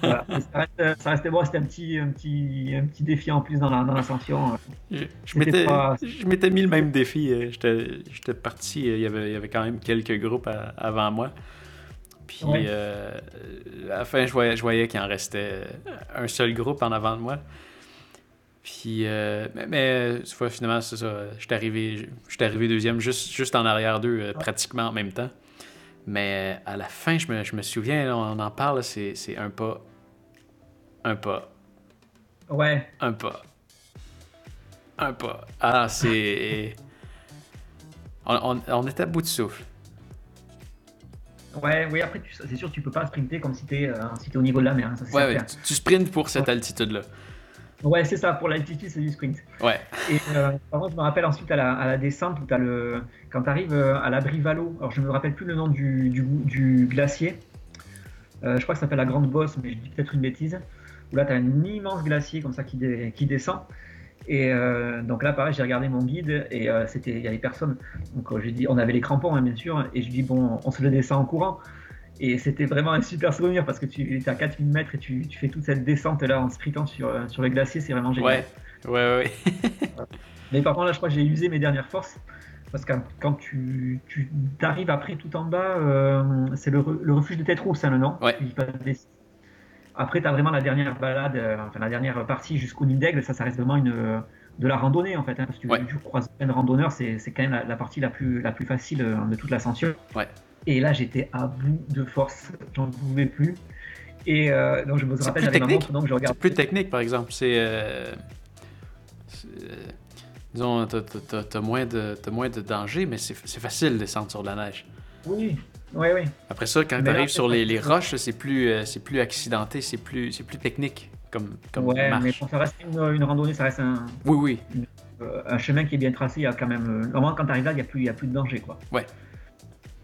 voilà. ça, restait bon, c'était un petit, un, petit, un petit défi en plus dans l'ascension. je, je m'étais mis le même défi. J'étais parti, il y, avait, il y avait quand même quelques groupes avant moi. Puis euh, à la fin, je voyais, je voyais qu'il en restait un seul groupe en avant de moi. Puis, euh, mais, mais finalement, c'est ça. J'étais arrivé, arrivé deuxième, juste, juste en arrière d'eux, euh, pratiquement en même temps. Mais à la fin, je me, je me souviens, on en parle, c'est un pas, un pas. Ouais. Un pas. Un pas. Ah, c'est. on, on, on était à bout de souffle. Ouais, oui, après, c'est sûr, tu peux pas sprinter comme si tu es, euh, au niveau de la mer. Hein, ouais, ouais tu, sprintes pour cette altitude-là. Ouais, c'est ça, pour l'altitude, c'est du sprint. Ouais. Et euh, par contre, je me rappelle ensuite à la, à la descente, où as le, quand tu arrives euh, à l'abri Valo, alors je me rappelle plus le nom du, du, du glacier, je crois que ça s'appelle la Grande Bosse, mais je dis peut-être une bêtise, où là tu as un immense glacier comme ça qui, qui descend. Et euh, donc là, pareil, j'ai regardé mon guide et euh, c'était, il y avait personne. Donc euh, j'ai dit, on avait les crampons, hein, bien sûr, et je dis bon, on se le descend en courant. Et c'était vraiment un super souvenir parce que tu es à 4000 mètres et tu, tu, fais toute cette descente là en sprintant sur, sur le glacier, c'est vraiment génial. Ouais, ouais, ouais. Mais par contre, là, je crois que j'ai usé mes dernières forces. Parce que quand tu, tu arrives après tout en bas, c'est le, le, refuge de tête rousse, hein, le nom. Ouais. Après, tu as vraiment la dernière balade, euh, enfin la dernière partie jusqu'au nid d'aigle, ça, ça reste vraiment une, euh, de la randonnée en fait. Hein, parce que tu, croises plein de randonneurs, c'est quand même la, partie la plus, la plus facile euh, de toute l'ascension. Ouais. Et là, j'étais à bout de force, j'en pouvais plus. Et donc, je me rappelle, j'avais ma montre, donc je regarde. C'est plus technique, par exemple. C'est. disons, t'as moins, de, moins de danger, mais c'est facile de descendre sur la neige. Oui, oui, oui. Après ça, quand tu arrives sur les, les roches, c'est plus, euh, c'est plus accidenté, c'est plus, c'est plus technique comme, comme ouais, mais quand ça reste une, une, randonnée, ça reste un, oui, oui. Euh, un chemin qui est bien tracé. Il y a quand même. Euh, normalement, quand tu arrives là, il n'y a, plus, a plus de danger. Quoi. Ouais.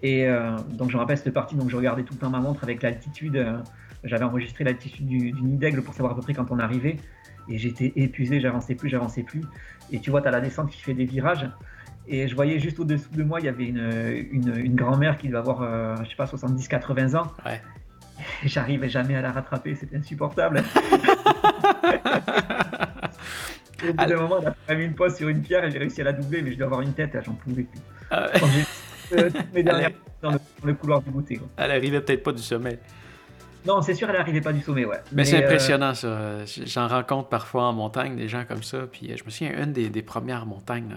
Et donc, je me rappelle cette partie, donc je regardais tout le temps ma montre avec l'altitude. J'avais enregistré l'altitude du, du nid d'aigle pour savoir à peu près quand on arrivait. Et j'étais épuisé, j'avançais plus, j'avançais plus. Et tu vois, tu as la descente qui fait des virages. Et je voyais juste au-dessous de moi, il y avait une, une, grand-mère qui devait avoir, euh, je sais pas, 70-80 ans. Ouais. J'arrivais jamais à la rattraper, c'était insupportable. au bout d'un moment, elle a mis une pause sur une pierre et j'ai réussi à la doubler, mais je dois avoir une tête, j'en pouvais plus. Ah j'ai euh, mes dernières dans, le, couloir du goûter. Elle arrivait peut-être pas du sommet. Non, c'est sûr, elle n'arrivait pas du sommet, ouais. Mais, c'est euh, impressionnant, ça. J'en rencontre parfois en montagne des gens comme ça. Puis je me souviens, une des, des premières montagnes,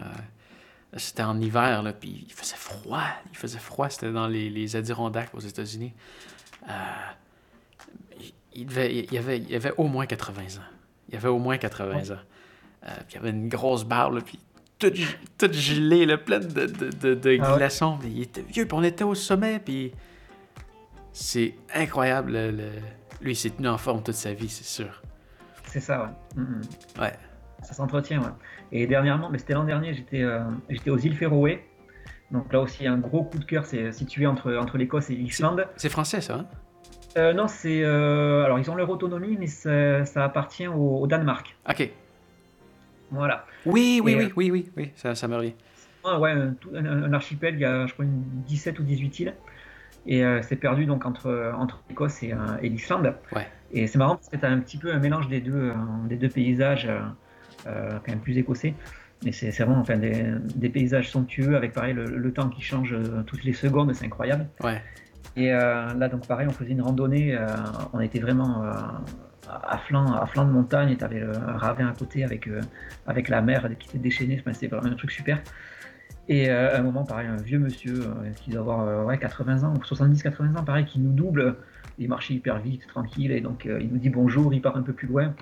c'était en hiver, là, puis il faisait froid. Il faisait froid, c'était dans les, les, Adirondacks aux États-Unis. Euh, il, il, avait, il avait au moins 80 ans. Il avait au moins 80 ans. Euh, puis il y avait une grosse barre, là, puis tout, tout gelé, là, plein de, de, de, ah glaçons. Il était vieux, puis on était au sommet, puis c'est incroyable. Le, Lui, il s'est tenu en forme toute sa vie, c'est sûr. C'est ça, ouais. Ouais. Ça s'entretient, ouais. Et dernièrement, mais c'était l'an dernier, j'étais euh, j'étais aux îles Féroé. Donc là aussi, un gros coup de cœur, c'est situé entre, entre l'Écosse et l'Islande. C'est français, ça hein? Euh, Non, c'est. Euh, alors, ils ont leur autonomie, mais ça, appartient au, Danemark. Ok. Voilà. Oui, oui, oui, oui, oui, oui, ça, ça me rit. Ouais, un, archipel, il y a, je crois, une 17 ou 18 îles. Et c'est perdu donc entre, entre l'Écosse et, et l'Islande. Ouais. Et c'est marrant parce que tu as un petit peu un mélange des deux, des deux paysages. Euh, quand même plus écossais. Mais c'est vraiment enfin, des, des, paysages somptueux avec pareil le, temps qui change euh, toutes les secondes, c'est incroyable. Ouais. Et euh, là, donc pareil, on faisait une randonnée, on était vraiment à, flanc, à flanc de montagne, et tu avais un ravin à côté avec, avec la mer qui était déchaînée, c'était vraiment un truc super. Et à un moment, pareil, un vieux monsieur qui doit avoir ouais, 80 ans, 70-80 ans, pareil, qui nous double, il marchait hyper vite, tranquille, et donc il nous dit bonjour, il part un peu plus loin.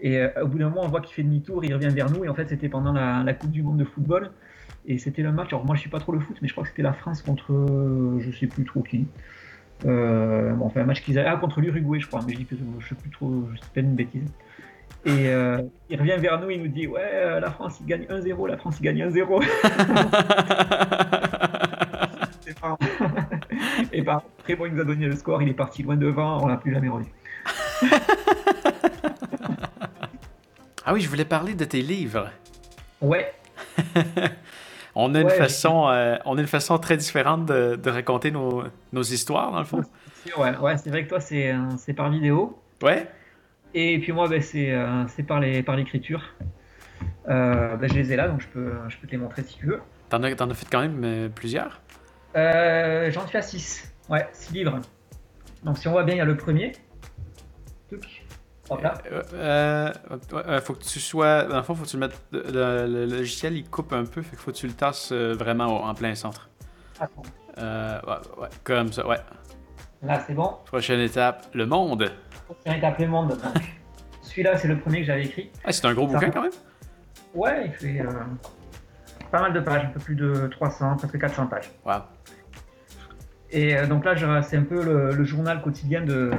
Et euh, au bout d'un moment, on voit qu'il fait demi-tour, il revient vers nous. Et en fait, c'était pendant la, Coupe du Monde de football. Et c'était le match. Alors moi, je suis pas trop le foot, mais je crois que c'était la France contre, euh, je sais plus trop qui. Euh, bon, enfin, un match qu'ils avaient ah, contre l'Uruguay, je crois. Mais je dis je sais plus trop, je sais pas une bêtise. Et euh, il revient vers nous, il nous dit Ouais, euh, la France, il gagne 1-0, la France, il gagne 1-0. C'est marrant. Et par après, bon, il nous a donné le score, il est parti loin devant, on l'a plus jamais revu. Ah oui, je voulais parler de tes livres. Ouais, On a, une Ouais, façon, euh, on a une façon très différente de, de raconter nos, nos histoires, dans le fond. ouais, ouais c'est vrai que toi, c'est euh, c'est par vidéo. Ouais? Et puis moi, ben, c'est euh, c'est par les- par l'écriture. Euh, ben, je les ai là, donc je peux, je peux te les montrer si tu veux. T'en as, t'en as fait quand même plusieurs? J'en suis à 6. Ouais, 6 livres. Donc si on voit bien, il y a le premier. Touc. Euh, euh, faut que tu sois. Dans le fond, faut que tu le mettes. Le, logiciel, il coupe un peu, fait qu'il faut que tu le tasses euh, vraiment en plein centre. Attends. Euh, ouais, ouais, comme ça, ouais. Là, c'est bon? Prochaine étape, le monde. Un étape le monde. Celui-là, c'est le premier que j'avais écrit. Ah, c'est un gros bouquin quand même? Ouais, il fait pas mal de pages, un peu plus de 300, presque 400 pages. Wow. Et euh, donc là, c'est un peu le, le journal quotidien de,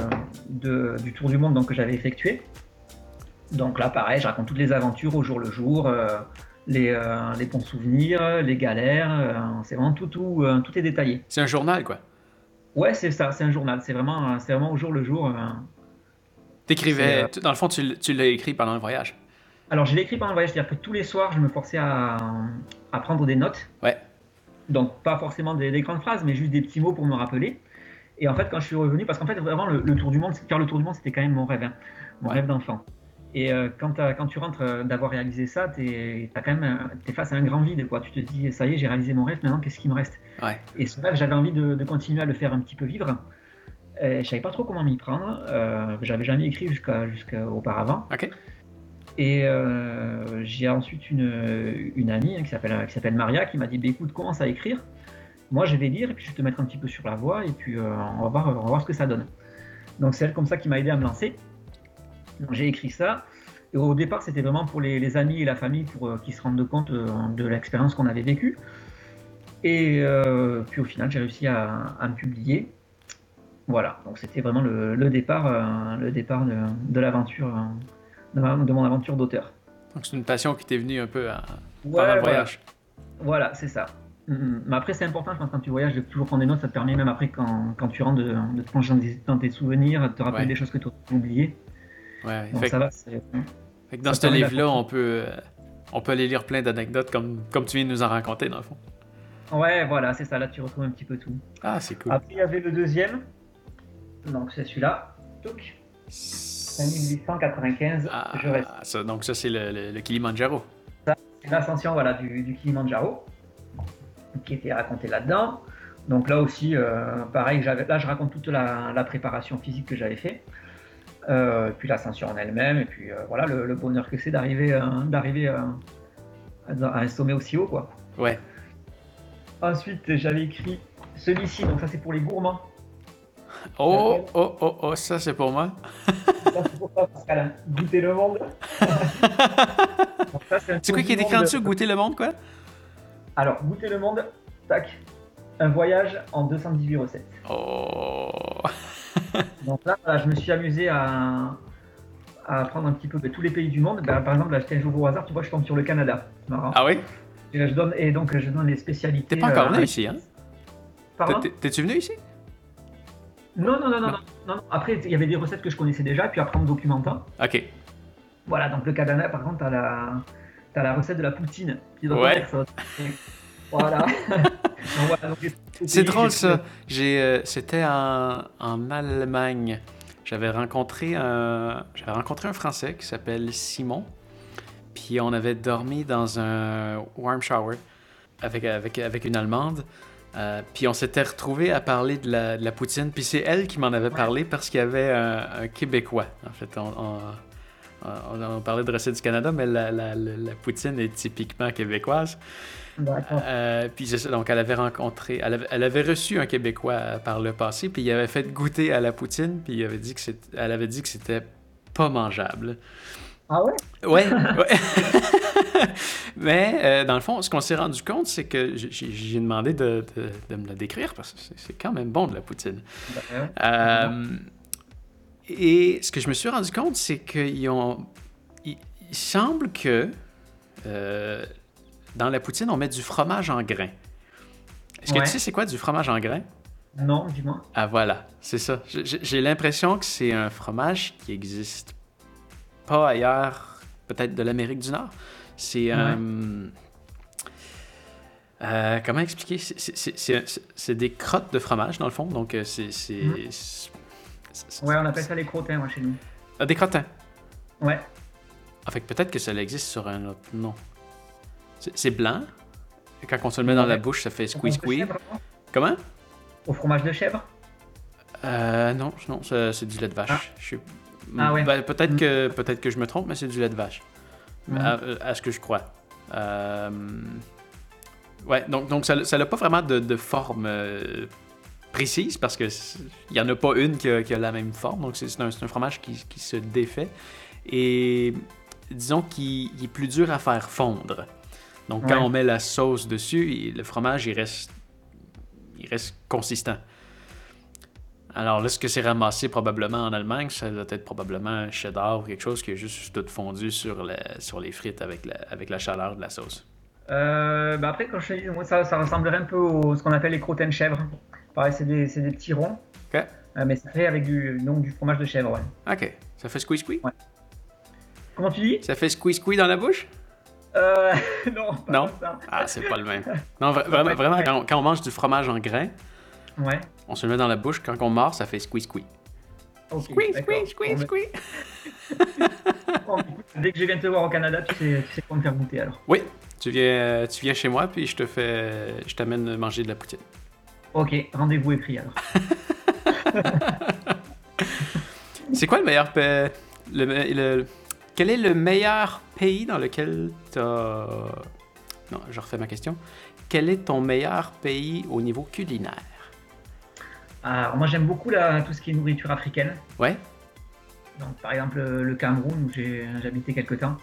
de- du tour du monde donc, que j'avais effectué. Donc là, pareil, je raconte toutes les aventures au jour le jour, euh, les, euh, les bons souvenirs, les galères. euh, c'est vraiment tout, tout, tout est détaillé. C'est un journal, quoi. Ouais, c'est ça, c'est un journal. C'est vraiment, c'est vraiment au jour le jour. T'écrivais. Dans le fond, tu, l'as écrit pendant le voyage. Alors, je l'ai écrit pendant le voyage, c'est-à-dire que tous les soirs, je me forçais à, à prendre des notes. Ouais. Donc, pas forcément des, des grandes phrases, mais juste des petits mots pour me rappeler. Et en fait, quand je suis revenu, parce qu'en fait, vraiment, le, le tour du monde, faire le tour du monde, c'était quand même mon rêve, hein, mon rêve d'enfant. Et euh, quand, quand tu rentres euh, d'avoir réalisé ça, t'es as quand même, un- t'es face à un grand vide, quoi. Tu te dis, ça y est, j'ai réalisé mon rêve, maintenant, qu'est-ce qui me reste? Ouais. Et ce rêve, j'avais envie de, de continuer à le faire un petit peu vivre. Et je savais pas trop comment m'y prendre. Euh, j'avais jamais écrit jusqu'à jusqu'à auparavant. Et euh, j'ai ensuite une, amie hein, qui s'appelle Maria qui m'a dit bah, écoute commence à écrire. Moi je vais lire et puis je vais te mettre un petit peu sur la voie et puis euh, on, va voir, on va voir ce que ça donne. Donc c'est elle comme ça qui m'a aidé à me lancer. Donc j'ai écrit ça. Et au départ c'était vraiment pour les, amis et la famille pour euh, qu'ils se rendent compte de l'expérience qu'on avait vécue. Et puis au final j'ai réussi à, me publier. Voilà. Donc c'était vraiment le, le départ le départ de, de l'aventure euh, de, ma- de mon aventure d'auteur Donc, c'est une passion qui t'est venue un peu à- Ouais, pendant le voyage. Voilà, c'est ça. Mhm. Mais après, c'est important, je pense, quand tu voyages, de toujours prendre des notes. Ça te permet, même après, quand, quand tu rentres, de, de te plonger dans, tes souvenirs, de te rappeler Ouais. des choses que tu as oubliées. Ouais. Donc Fait, ça va. fait que dans ça ce livre-là, on peut, euh, on peut aller lire plein d'anecdotes comme, comme tu viens de nous en raconter, dans le fond. Ouais, voilà, c'est ça. Là, tu retrouves un petit peu tout. Ah, c'est cool. Après, il y avait le deuxième. Donc, c'est celui-là. Touc. 1895. Ah, Je reste. ça, donc, ça, c'est le, le- le Kilimanjaro. C'est l'ascension voilà, du, du Kilimanjaro qui était raconté là-dedans. Donc là aussi, euh, pareil, là je raconte toute la, la préparation physique que j'avais fait, Euh, puis l'ascension en elle-même, et puis euh, voilà le, le bonheur que c'est d'arriver à un sommet aussi haut. Quoi. Ouais. Ensuite, j'avais écrit celui-ci, donc ça c'est pour les gourmands. Oh, oh, oh, oh, ça, c'est pour moi. Ça, c'est pour toi, Pascal, hein. goûter le monde. C'est quoi qui est écrit en dessous? Goûter le monde, quoi? Alors, goûter le monde, tac, un voyage en 218 recettes. Oh. Donc là, voilà, je me suis amusé à, à prendre un petit peu de tous les pays du monde. Ben, par exemple, là, j'étais un jour au hasard, tu vois, je tombe sur le Canada. C'est marrant. Ah oui? Et, là, je donne, et donc, je donne les spécialités. T'es pas encore euh, venu ici, hein? T'es-tu venu ici? Non, non, non, non, non, non, non. Après, il y avait des recettes que je connaissais déjà, puis après, en documentant. Ok. Voilà, donc le Canada, par contre, t'as la, t'as la recette de la poutine. qui doit Ouais. Et Voilà. Donc, voilà, donc, les- les C'est drôle j'ai- ça. J'ai, euh, c'était en, en Allemagne. J'avais rencontré un, j'avais rencontré un Français qui s'appelle Simon. Puis on avait dormi dans un warm shower avec, avec, avec une Allemande. Euh, puis on s'était retrouvé à parler de la, de la poutine. Puis c'est elle qui m'en avait parlé parce qu'il y avait un, un Québécois. En fait, on, on, on- on parlait de recettes du Canada, mais la, la- la- la poutine est typiquement québécoise. Euh, puis donc elle avait rencontré, elle avait, elle avait reçu un Québécois par le passé, puis il avait fait goûter à la poutine, puis il avait dit que elle avait dit que c'était pas mangeable. Ah ouais? Ouais, ouais. Mais euh, dans le fond, ce qu'on s'est rendu compte, c'est que j'ai- demandé de, de- de me le décrire parce que c'est- quand même bon de la poutine. Euh, et ce que je me suis rendu compte, c'est qu'ils ont. Il, il semble que euh, dans la poutine, on met du fromage en grains. Est-ce que tu sais c'est quoi du fromage en grains? Non, dis-moi. Ah voilà, c'est ça. J'ai l'impression que c'est un fromage qui existe pas ailleurs, peut-être de l'Amérique du Nord. C'est euh, euh, comment expliquer? C'est- des crottes de fromage dans le fond, donc euh, c'est c'est- Ouais, on appelle ça les crottins, moi, chez nous. Ah, des crottins? Ouais. En fait, peut-être que ça existe sur un autre nom. C'est blanc. Et quand on se le met dans la bouche, ça fait Au squeeze fromage de squeeze. chèvre, non? Comment? Au fromage de chèvre? Euh, non, non, c'est du lait de vache. Ah. Je suis- Ah ouais. Ben, peut-être Mm. que peut-être que je me trompe, mais c'est du lait de vache. Mm. À, à ce que je crois. Euh, Ouais, donc, donc ça n'a pas vraiment de, de forme euh, précise parce que c'est- il n'y en a pas une qui a, qui a la même forme. Donc c'est un, un fromage qui, qui se défait. Et disons qu'il il est plus dur à faire fondre. Donc quand Ouais. on met la sauce dessus, il- le fromage il reste, il reste consistant. Alors là, ce que c'est ramassé probablement en Allemagne, ça doit être probablement un cheddar ou quelque chose qui est juste tout fondu sur, la- sur les frites avec la, avec la chaleur de la sauce. Euh, bah après, quand je moi, ça, ça ressemblerait un peu au ce qu'on appelle les crottins de chèvre. Pareil, c'est des, des petits ronds. Ok. Euh, mais c'est fait avec du, donc, du fromage de chèvre, ouais. Ok, ça fait squeeze squeeze? Ouais. Comment tu dis? Ça fait squeeze squeeze dans la bouche? euh, Non, pas Non? ça. Ah, c'est pas le même. Non, vra- vraiment, vraiment quand, on, quand on mange du fromage en grains, Ouais. on se le met dans la bouche, quand on mord, ça fait squeeze squeeze. ok, Squeeze squeeze squeeze squeeze. écoute, dès que je viens te voir au Canada, tu sais, tu sais quoi me faire goûter alors. Oui, tu viens, tu viens chez moi, puis je te fais, je t'amène manger de la poutine. Ok, rendez-vous écrit alors. C'est quoi le meilleur pays... Le, quel est le meilleur pays dans lequel tu Non, je refais ma question. Quel est ton meilleur pays au niveau culinaire? Alors, moi, j'aime beaucoup la, tout ce qui est nourriture africaine. Ouais? Donc, par exemple, le Cameroun, où j'ai j'ai habité quelque temps.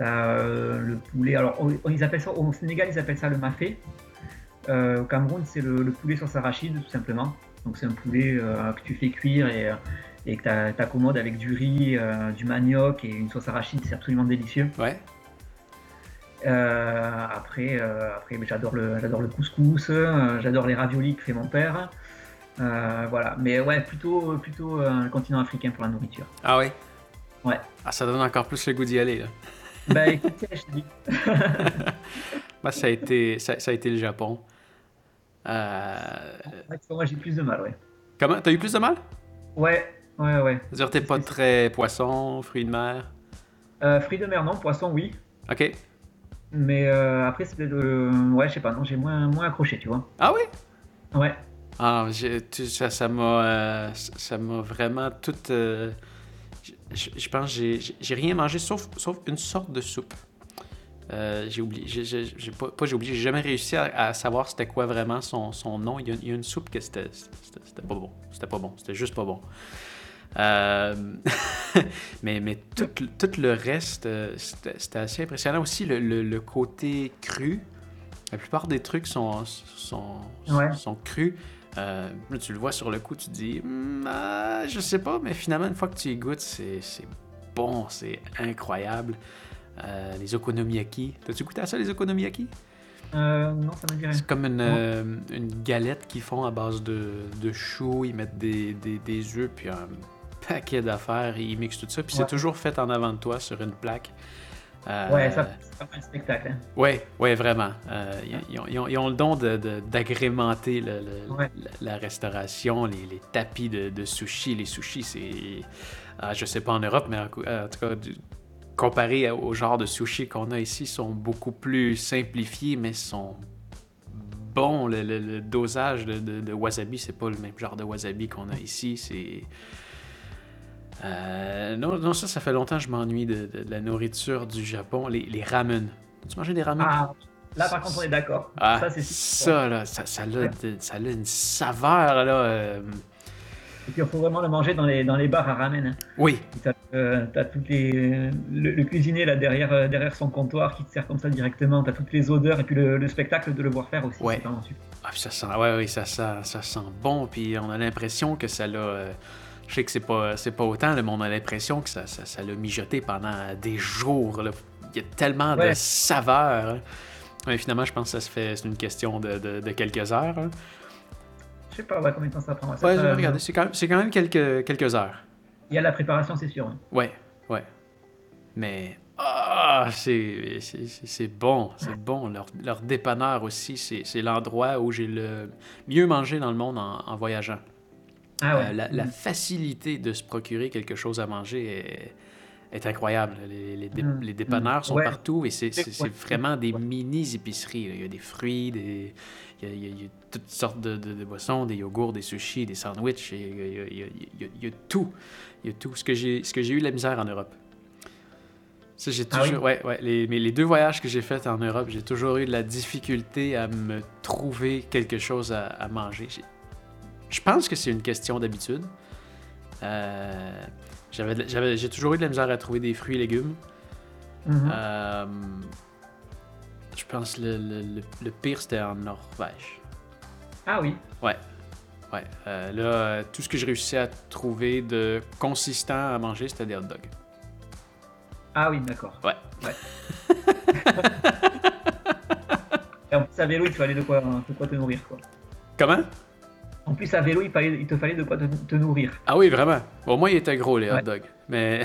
Euh, le poulet. Alors, on- ils appellent ça, au Sénégal, ils appellent ça le mafé. Euh, au Cameroun, c'est le, le poulet sauce arachide, tout simplement. Donc, c'est un poulet euh, que tu fais cuire et, euh, et que tu accommodes avec du riz, euh, du manioc et une sauce arachide. C'est absolument délicieux. Ouais? Euh, après, euh, après j'adore le, couscous, euh, j'adore les raviolis que fait mon père. Euh, voilà, mais ouais, plutôt, plutôt euh, le continent africain pour la nourriture. Ah oui? Ouais. Ah, ça donne encore plus le goût d'y aller, là. Bah écoutez, je dis. Moi, ça a été, ça, ça a été le Japon. Euh, Ouais, moi j'ai plus de mal, ouais. comment? T'as eu plus de mal? Ouais, ouais, ouais. C'est-à-dire, t'es pas très poisson, fruits de mer? Euh, fruits de mer, non, poisson, oui. OK. Mais euh, après, c'est peut-être. euh, ouais, je sais pas, non, j'ai moins, moins accroché, tu vois. Ah oui? Ouais. Ah, tu- ça ça m'a euh, ça m'a vraiment tout. euh, je, pense que j'ai- rien mangé sauf, sauf une sorte de soupe. Euh, j'ai oublié, j'ai- pas, pas j'ai oublié, j'ai jamais réussi à, à savoir c'était quoi vraiment son, son nom. Il y, a, il y a une soupe que c'était pas bon. C'était pas bon, c'était juste pas bon. Euh, mais mais tout, tout le reste, c'était assez impressionnant. Aussi, le, le- le côté cru. La plupart des trucs sont, sont, Ouais. sont crus. Euh, là, tu le vois sur le coup, tu te dis, Hmm, ah, je sais pas, mais finalement, une fois que tu y goûtes, c'est c'est bon, c'est incroyable. Euh, les okonomiyaki. T'as-tu goûté à ça, les okonomiyaki? Euh, non, ça me dit rien. C'est comme une, euh, une galette qu'ils font à base de, de choux, ils mettent des, des, des œufs, puis un paquet d'affaires, ils mixent tout ça, puis c'est toujours fait en avant de toi sur une plaque. Euh, Ouais, ça, c'est pas mal le spectacle. Hein. Ouais, ouais, vraiment. Euh, ils, ils ont, ils ont- ils ont le don de- de- d'agrémenter Ouais. la, la restauration, les, les tapis de, de sushi. Les sushis, c'est. ah, je sais pas en Europe, mais en, en tout cas, du- comparé au genre de sushi qu'on a ici, sont beaucoup plus simplifiés, mais sont bons. Le, le- le dosage de wasabi, c'est pas le même genre de wasabi qu'on a ici. C'est. Euh, non, non, ça, ça fait longtemps que je m'ennuie de, de- de la nourriture du Japon. Les, les ramen. Tu manges des ramen? Ah, là par contre, on est d'accord. Ah, ça, c'est ça, là, ça, ça, a, de- ça a une saveur, là. euh, Et puis il faut vraiment le manger dans les, dans les bars à ramen. hein. Oui, Tu as, toutes les, le, le cuisinier là derrière, euh, derrière son comptoir qui te sert comme ça directement. Tu as toutes les odeurs et puis le, le spectacle de le voir faire aussi. Ouais. Ah, puis ça sent, ouais, ouais, ça sent, ça sent bon, puis on a l'impression que ça l'a. Euh, je sais que c'est pas, c'est pas autant, là, mais on a l'impression que ça, ça, ça l'a mijoté pendant des jours. là. Il y a tellement de saveurs. hein. Mais finalement, je pense que ça se fait, c'est une question de, de- de quelques heures. hein. Je sais pas ouais, combien de temps ça prend. Ça, Ouais, regardez, c'est quand même, c'est quand même quelques, quelques heures. Il y a la préparation, c'est sûr. hein. Ouais, ouais. Mais ah, c'est, c'est, c'est- c'est bon, c'est bon. Leur, leur dépanneur aussi, c'est, c'est l'endroit où j'ai le mieux mangé dans le monde en, en voyageant. Ah ouais. Euh, la, la facilité de se procurer quelque chose à manger est, est incroyable. Les, les dé- Mm. les dépanneurs sont Ouais. partout et c'est, vraiment des mini-épiceries. Il y a des fruits, des, il, y a, il y a- il y a toutes sortes de, de- de boissons, des yogourts, des sushis, des sandwichs. Il y a, il y tout. Il y a tout. Ce que j'ai, eu de la misère en Europe. Ça, j'ai Ah oui? toujours, ouais, ouais, les, mais les deux voyages que j'ai faits en Europe, j'ai toujours eu de la difficulté à me trouver quelque chose à, à manger. J'ai- Je pense que c'est une question d'habitude. Euh, j'avais, j'ai toujours eu de la misère à trouver des fruits et légumes. Mhm. Euh, je pense que le, le, le- le pire, c'était en Norvège. Ah oui. Ouais. Ouais. Euh, là, tout ce que j'ai réussi à trouver de consistant à manger, c'était des hot dogs. Ah oui, d'accord. Ouais. Et en plus, à vélo, il fallait de quoi, de quoi te nourrir. Quoi. Comment? En plus, à vélo, il, fallait, il te fallait de quoi te, te nourrir. Ah oui, vraiment. Bon, moi, il était gros, les hot dogs. Mais,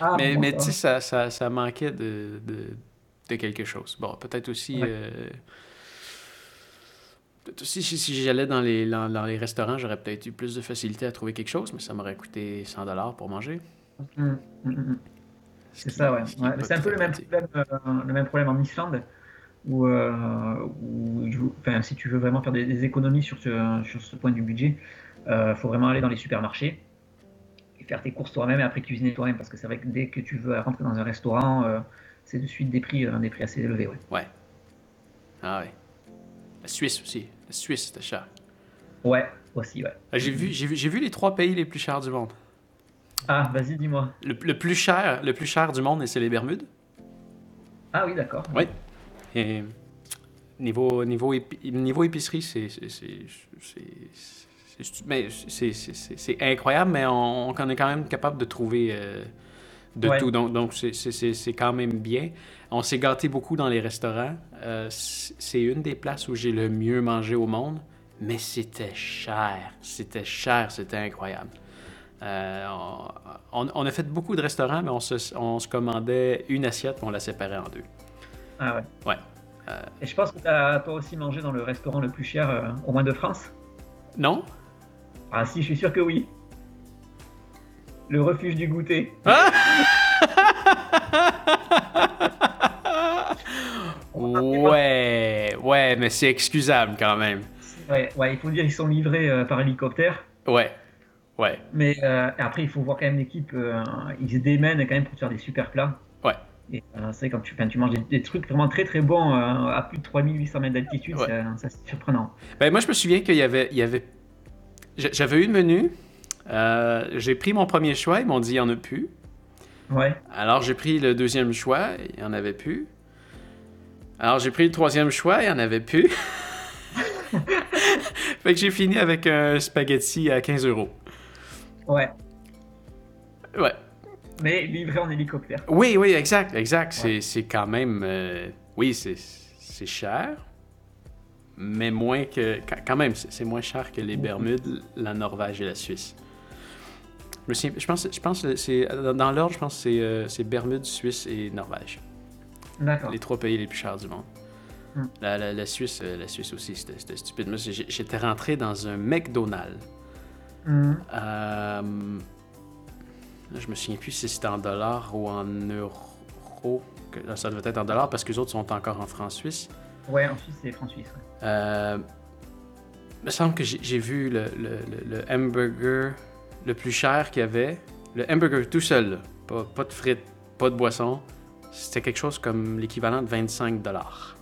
Ah, mais, bon, mais tu sais, ça, ça, ça manquait de, de, de quelque chose. Bon, peut-être aussi... Ouais. euh, si, si j'allais dans les, dans, dans les restaurants, j'aurais peut-être eu plus de facilité à trouver quelque chose, mais ça m'aurait coûté 100$ pour manger. Mhm, mhm. Ce C'est ça, ouais. C'est un peu le même, problème, euh, le même problème en Islande, où, euh, où enfin, si tu veux vraiment faire des, des économies sur ce, sur ce point du budget, il faut vraiment aller dans les supermarchés et faire tes courses toi-même et après cuisiner toi-même, parce que c'est vrai que dès que tu veux rentrer dans un restaurant, euh, c'est de suite des prix, euh, des prix assez élevés. Ouais. Ouais. Ah ouais. La Suisse aussi. La Suisse, c'était cher. Ouais, aussi, ouais. Ah, J'ai vu, j'ai vu, j'ai vu les trois pays les plus chers du monde. Ah, vas-y, dis-moi. Le, le plus cher, le plus cher du monde, c'est les Bermudes. Ah oui, d'accord. Oui. Et niveau, niveau, épi- niveau épicerie, c'est. incroyable, mais on, on est quand même capable de trouver euh, de Ouais. tout. Donc, donc c'est- quand même bien. On s'est gâté beaucoup dans les restaurants. Euh, c'est une des places où j'ai le mieux mangé au monde, mais c'était cher. C'était cher, c'était incroyable. Euh, on, a fait beaucoup de restaurants, mais on se, on se commandait une assiette, on la séparait en deux. Ah ouais. Ouais. Et je pense que tu as toi aussi mangé dans le restaurant le plus cher euh, au moins de France. Non? Ah si, je suis sûr que oui. Le refuge du goûter. Ouais, ouais, mais c'est excusable quand même. Ouais, ouais, il faut dire ils sont livrés euh, par hélicoptère. Ouais, ouais, Mais euh, après, il faut voir quand même l'équipe. euh, ils se démènent quand même pour te faire des super plats. Et euh, c'est vrai, quand tu, manges des, des trucs vraiment très très bons euh, à plus de 3800 mètres d'altitude, Ouais. c'est- ça, c'est surprenant. Ben, moi, je me souviens qu'il y avait. Il y avait... j'a- J'avais eu le menu. euh, j'ai pris mon premier choix, ils m'ont dit il n'y en a plus. Ouais. Alors j'ai pris le deuxième choix, il n'y en avait plus. Alors j'ai pris le troisième choix, il n'y en avait plus. fait que j'ai fini avec un spaghetti à 15 euros. Ouais. Ouais. Mais livré en hélicoptère. Oui, oui, exact, exact. C'est- C'est quand même. euh, oui, c'est cher, mais moins que. quand- même, c'est moins cher que les Bermudes, la Norvège et la Suisse. Je, me souviens- je pense, je pense c'est dans l'ordre, je pense que c'est euh, Bermudes, Suisse et Norvège. D'accord. Les trois pays les plus chers du monde. Hmm. La, la- la Suisse, euh, la Suisse aussi, c'était stupide. J'étais rentré dans un McDonald's. Euh, là, je me souviens plus si c'était en dollars ou en euros. Là, ça devait être en dollars parce que les autres sont encore en francs suisses. Ouais, en Suisse, c'est France-Suisse. ouais. Euh, il me semble que j'ai vu le, le- le- le hamburger le plus cher qu'il y avait. Le hamburger tout seul. Pas, pas de frites, pas de boisson. C'était quelque chose comme l'équivalent de 25 dollars.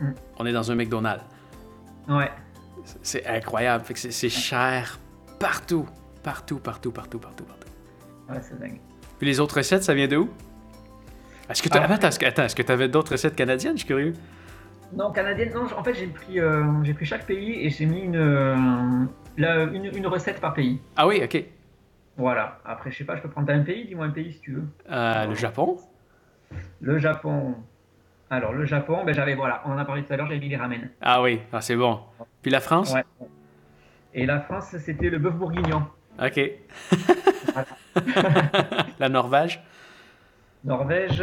Hmm. On est dans un McDonald's. Ouais. C'est incroyable. C'est cher partout. Partout, partout, partout, partout, partout. Ouais, c'est dingue. Puis les autres recettes, ça vient de où? Est-ce que tu Ah. attends, que- attends, est-ce que tu avais d'autres recettes canadiennes? Je suis curieux. Non, canadienne, non, en fait j'ai pris, euh, j'ai pris chaque pays et j'ai mis une, euh, la- une, une recette par pays. Ah oui, ok. Voilà. Après, je sais pas, je peux prendre un pays, dis-moi un pays si tu veux. Euh, le Japon? Le Japon. Alors, le Japon, ben j'avais, voilà, on en a parlé tout à l'heure, j'avais mis les ramen. Ah oui, ah, c'est bon. Puis la France? Ouais. Et la France, c'était le bœuf bourguignon. Ok. la Norvège? Norvège,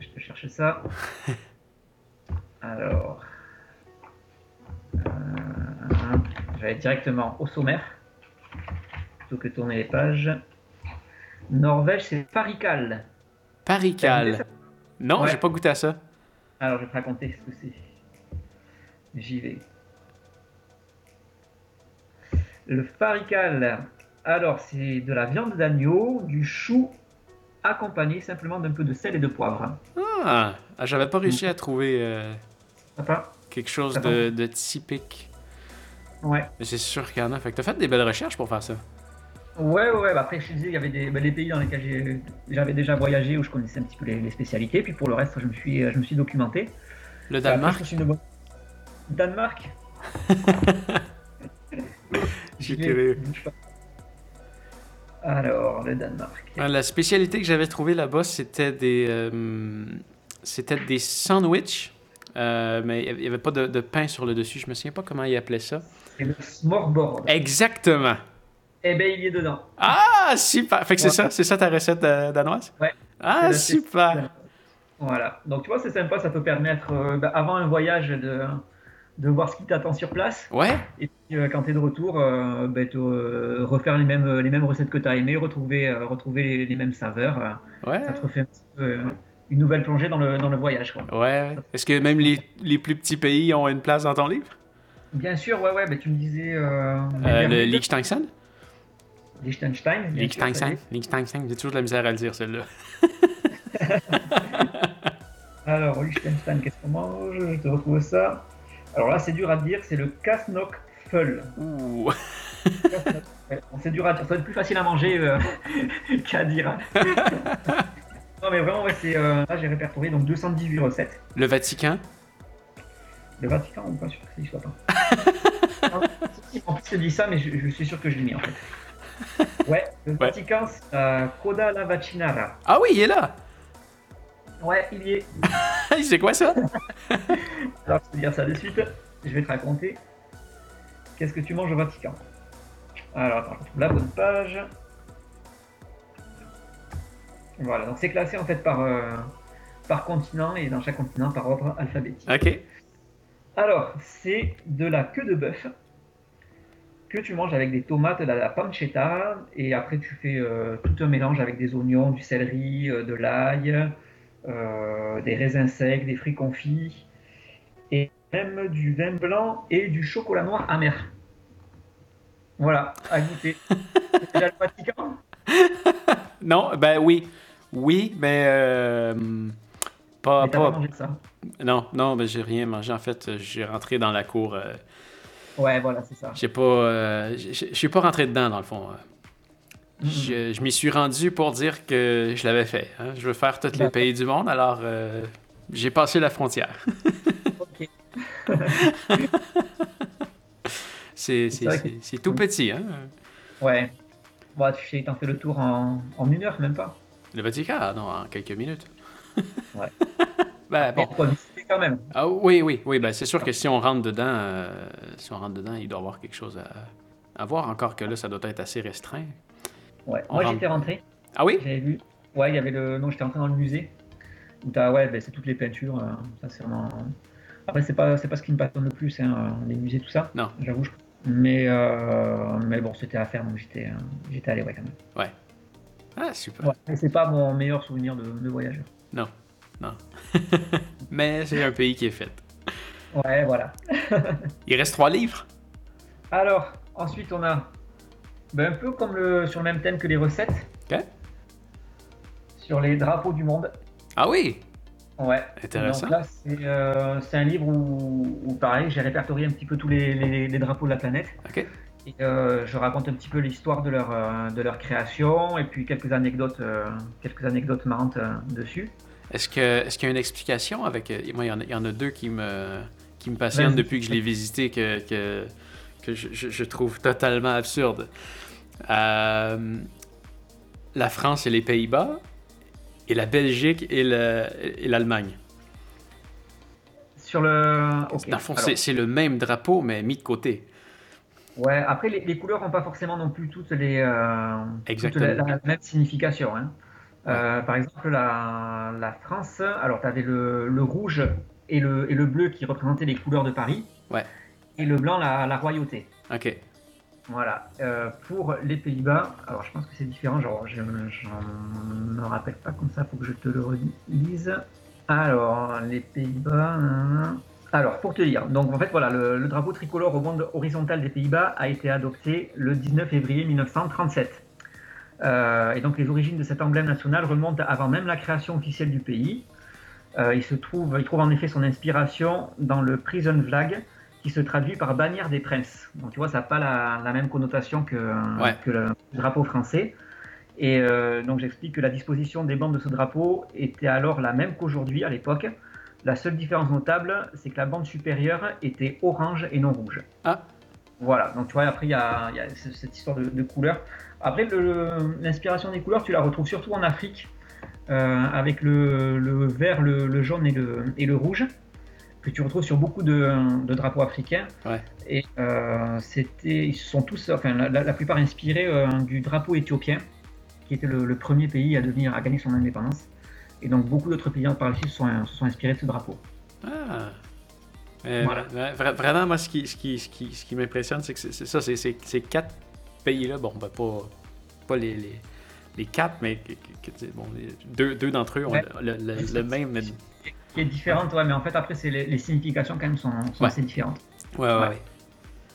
je peux chercher ça. Alors, euh, je vais aller directement au sommaire plutôt que tourner les pages. Norvège, c'est Parical. Parical. Non, Ouais. j'ai pas goûté à ça. Alors, je vais te raconter ce que c'est. J'y vais. Le Parical, alors c'est de la viande d'agneau, du chou, accompagné simplement d'un peu de sel et de poivre. Ah, ah, j'avais pas réussi à trouver euh, quelque chose de, de typique. Ouais. Mais c'est sûr qu'il y en a. Fait que t'as fait des belles recherches pour faire ça. Ouais, ouais, ouais, bah après je disais, il y avait des, bah, des pays dans lesquels j'avais déjà voyagé où je connaissais un petit peu les, les spécialités, puis pour le reste, je me suis, je me suis documenté. Le Après, Danemark, je me suis de- Danemark? Alors, le Danemark. Ah, La spécialité que j'avais trouvée là-bas, c'était des, euh, c'était des sandwichs. Euh, mais il n'y avait pas de, de pain sur le dessus. Je me souviens pas comment ils appelaient ça. C'est le smorboard. Exactement. Eh ben, il y est dedans. Ah, super. Fait que c'est ça, c'est ça ta recette euh, danoise? Ouais. Ah, super. Voilà. Donc, tu vois, c'est sympa, ça peut permettre, euh, bah, avant un voyage, de, de voir ce qui t'attend sur place. Ouais. Et quand tu es de retour, euh, bah, te, euh, refaire les mêmes, les mêmes recettes que tu as aimées, retrouver, euh, retrouver les, les mêmes saveurs. euh, Ouais. ça te refait un petit peu, euh, une nouvelle plongée dans le, dans le voyage. Quoi. Ouais. Est-ce que même les, les plus petits pays ont une place dans ton livre? Bien sûr, ouais, ouais, bah, tu me disais. Euh, Euh, le Liechtenstein? Liechtenstein. Liechtenstein? Liechtenstein. J'ai toujours de la misère à le dire, celle-là. Alors, Liechtenstein, qu'est-ce qu'on mange? Je te retrouve ça. Alors là, c'est dur à dire, c'est le Kasnok Ouh. C'est dur à dire, ça va être plus facile à manger euh, qu'à dire. non, mais vraiment, ouais, c'est. euh, là, j'ai répertorié donc 218 recettes. Le Vatican? Le Vatican, on pas sûr que ça y soit pas. En plus, je dis ça, mais je, je suis sûr que je l'ai mis en fait. Ouais, le Ouais. Vatican, c'est euh, Coda la Vacinara. Ah oui, il est là! Ouais, il y est. c'est quoi ça? Alors, je vais te dire ça de suite. Je vais te raconter. Qu'est-ce que tu manges au Vatican? Alors, attends, je retrouve la bonne page. Voilà, donc c'est classé en fait par, euh, par continent et dans chaque continent par ordre alphabétique. Ok. Alors, c'est de la queue de bœuf que tu manges avec des tomates, de la, pancetta, et après tu fais euh, tout un mélange avec des oignons, du céleri, euh, de l'ail, des raisins secs, des fruits confits, et même du vin blanc et du chocolat noir amer. Voilà, à goûter. Déjà le Vatican? Non, ben oui. Oui, mais euh, pas, Mais t'as pas pas, mangé ça. Non, non, mais j'ai rien mangé. En fait, j'ai rentré dans la cour. euh, Ouais, voilà, c'est ça. j'ai pas. euh, je suis pas rentré dedans, dans le fond. Je, je m'y suis rendu pour dire que je l'avais fait. hein. Je veux faire tous les pays du monde, alors j'ai passé la frontière. C'est tout petit, hein? Ouais. Bon, tu t'en fais le tour en, en une heure, même pas. Le Vatican, ah non, en quelques minutes. Ouais. ben bon. Quand même. Ah oui, oui, oui, ben c'est sûr que si on rentre dedans, euh, si on rentre dedans, il doit y avoir quelque chose à, à voir. Encore que là, ça doit être assez restreint. Ouais. On Moi, rentre. j'étais rentré. Ah oui? J'avais vu. Ouais, il y avait le. Non, j'étais rentré dans le musée. Où t'as, ouais, ben, c'est toutes les peintures. euh, ça, c'est vraiment. Après, c'est pas, c'est pas ce qui me passionne le plus, hein, les musées, tout ça. Non. J'avoue. je- Mais, euh, mais bon, c'était à faire, donc j'étais, euh, j'étais allé, ouais, quand même. Ah, super. Ouais. Mais c'est pas mon meilleur souvenir de, de voyageur. Non, non. Mais c'est un pays qui est fait. Ouais, voilà. Il reste trois livres? Alors, ensuite, on a. ben, un peu comme le, sur le même thème que les recettes. Ok. Sur les drapeaux du monde. Ah oui? Ouais. Intéressant. Donc là, c'est euh, c'est un livre où, où, pareil, j'ai répertorié un petit peu tous les, les- les drapeaux de la planète. OK. Et euh, je raconte un petit peu l'histoire de leur, euh, de leur création et puis quelques anecdotes, quelques anecdotes marrantes dessus. Est-ce que est-ce qu'il y a une explication avec. Moi, il y, en a, il y en a deux qui me, qui me passionnent depuis que je l'ai visité que, que, que je, je- trouve totalement absurde. La France et les Pays-Bas, et la Belgique et le- et l'Allemagne. Sur le. ok. Dans le fond, Alors, c'est le même drapeau, mais mis de côté. Ouais, après, les, les couleurs n'ont pas forcément non plus toutes les euh, toutes Exactement. la, la même signification. hein. Euh, par exemple, la, la France, alors tu avais le, le rouge et le, et le bleu qui représentaient les couleurs de Paris. Ouais. Et le blanc, la, la royauté. OK. Voilà. Euh, pour les Pays-Bas, alors je pense que c'est différent, genre je ne me rappelle pas comme ça, faut que je te le relise. Alors, les Pays-Bas. nanana. Alors, pour te dire, donc en fait, voilà, le, le drapeau tricolore au monde horizontal des Pays-Bas a été adopté le 19 février 1937. Euh, et donc, les origines de cet emblème national remontent avant même la création officielle du pays. Euh, il se trouve, il trouve en effet son inspiration dans le Prison Flag, qui se traduit par bannière des princes. Donc tu vois, ça n'a pas la, la même connotation que, Ouais. que le drapeau français. Et euh, donc j'explique que la disposition des bandes de ce drapeau était alors la même qu'aujourd'hui à l'époque. La seule différence notable, c'est que la bande supérieure était orange et non rouge. Ah. Voilà, donc tu vois, après il y a, y cette histoire de, de couleurs. Après, l'inspiration des couleurs, tu la retrouves surtout en Afrique, euh, avec le, le vert, le, le jaune et le, et le rouge, que tu retrouves sur beaucoup de, de drapeaux africains. Ouais. Et euh, c'était, ils sont tous, enfin la, la plupart inspirés euh, du drapeau éthiopien, qui était le, le premier pays à devenir, à gagner son indépendance. Et donc beaucoup d'autres pays par la suite se sont, inspirés de ce drapeau. Ah. Euh, Voilà. vraiment, moi, ce qui, ce qui, ce qui, ce qui m'impressionne, c'est que c'est ça, c'est c'est- ces quatre pays-là, bon, ben, pas, pas les, les, les quatre, mais bon, les- deux, deux d'entre eux ont Ouais. le, le- le- le même. Qui est différente, ouais, mais en fait après c'est les, les significations quand même sont, sont Ouais. assez différentes. Ouais, ouais, Ouais.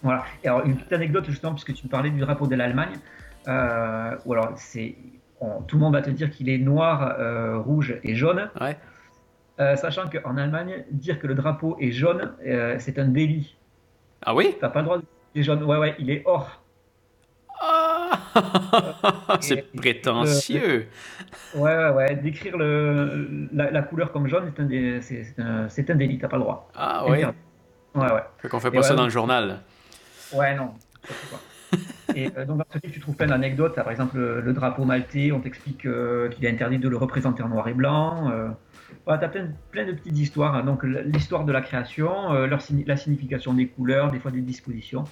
Voilà. Et alors, une petite anecdote, justement, puisque tu me parlais du drapeau de l'Allemagne, euh, ou alors, c'est, tout le monde va te dire qu'il est noir, euh, rouge et jaune, Ouais. Euh, sachant qu'en Allemagne, dire que le drapeau est jaune, euh, c'est un délit. Ah oui? T'as pas le droit de dire jaune. Ouais, ouais, il est or. Ah! c'est prétentieux! Ouais, ouais, ouais. Décrire le, la, la couleur comme jaune, c'est un, dé- délit, t'as pas le droit. Ah oui? Interdit. Ouais, ouais. Fait qu'on fait pas ça dans le journal. Ouais, non. Et euh, donc dans ce livre, tu trouves plein d'anecdotes. Par exemple, le, le drapeau maltais, on t'explique euh, qu'il est interdit de le représenter en noir et blanc. Euh, voilà, t'as plein, plein de petites histoires. hein. Donc l'histoire de la création, euh, leur la signification des couleurs, des fois des dispositions.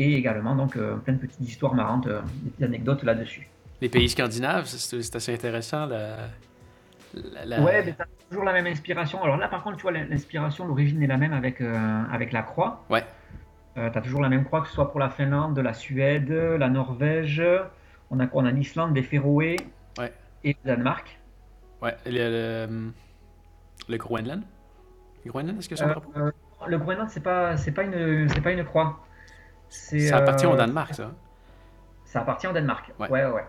Et également donc euh, plein de petites histoires marrantes, euh, des petites anecdotes là-dessus. Les pays scandinaves, c'est assez intéressant. La, la- la- Ouais, mais toujours la même inspiration. Alors là, par contre, tu vois, l'inspiration, l'origine est la même avec, euh, avec la croix. Ouais. Euh, t'as toujours la même croix, que ce soit pour la Finlande, la Suède, la Norvège. On a quoi? On a l'Islande, les Féroé Ouais. et le Danemark. Ouais, le, le, le Groenland? Le Groenland, est-ce que c'est Euh, euh, le Groenland, c'est pas, c'est pas une, c'est pas une croix. Ça appartient euh, au Danemark, ça. Ça appartient au Danemark. Ouais. Ouais.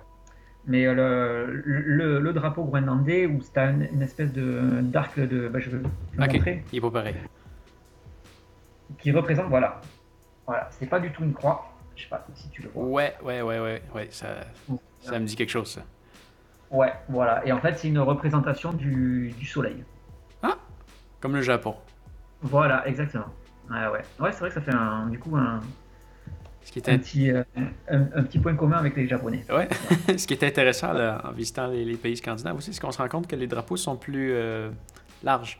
Mais euh, le, le, le drapeau groenlandais, où c'est une, une espèce de d'arc de, bah, je vais le Ok, montrer. il pas pareil. qui représente, voilà. Voilà, c'est pas du tout une croix. Je sais pas si tu le vois. Ouais, ouais, ouais, ouais, ouais, ça, ça me dit quelque chose, ça. Ouais, voilà. Et en fait, c'est une représentation du, du soleil. Comme le Japon. Voilà, exactement. Ouais, ouais. Ouais, c'est vrai que ça fait un, du coup un, Ce qui est, un petit, euh, un, un petit point commun avec les Japonais. ouais. Ce qui est intéressant là, en visitant les, les pays scandinaves aussi, c'est qu'on se rend compte que les drapeaux sont plus euh, larges.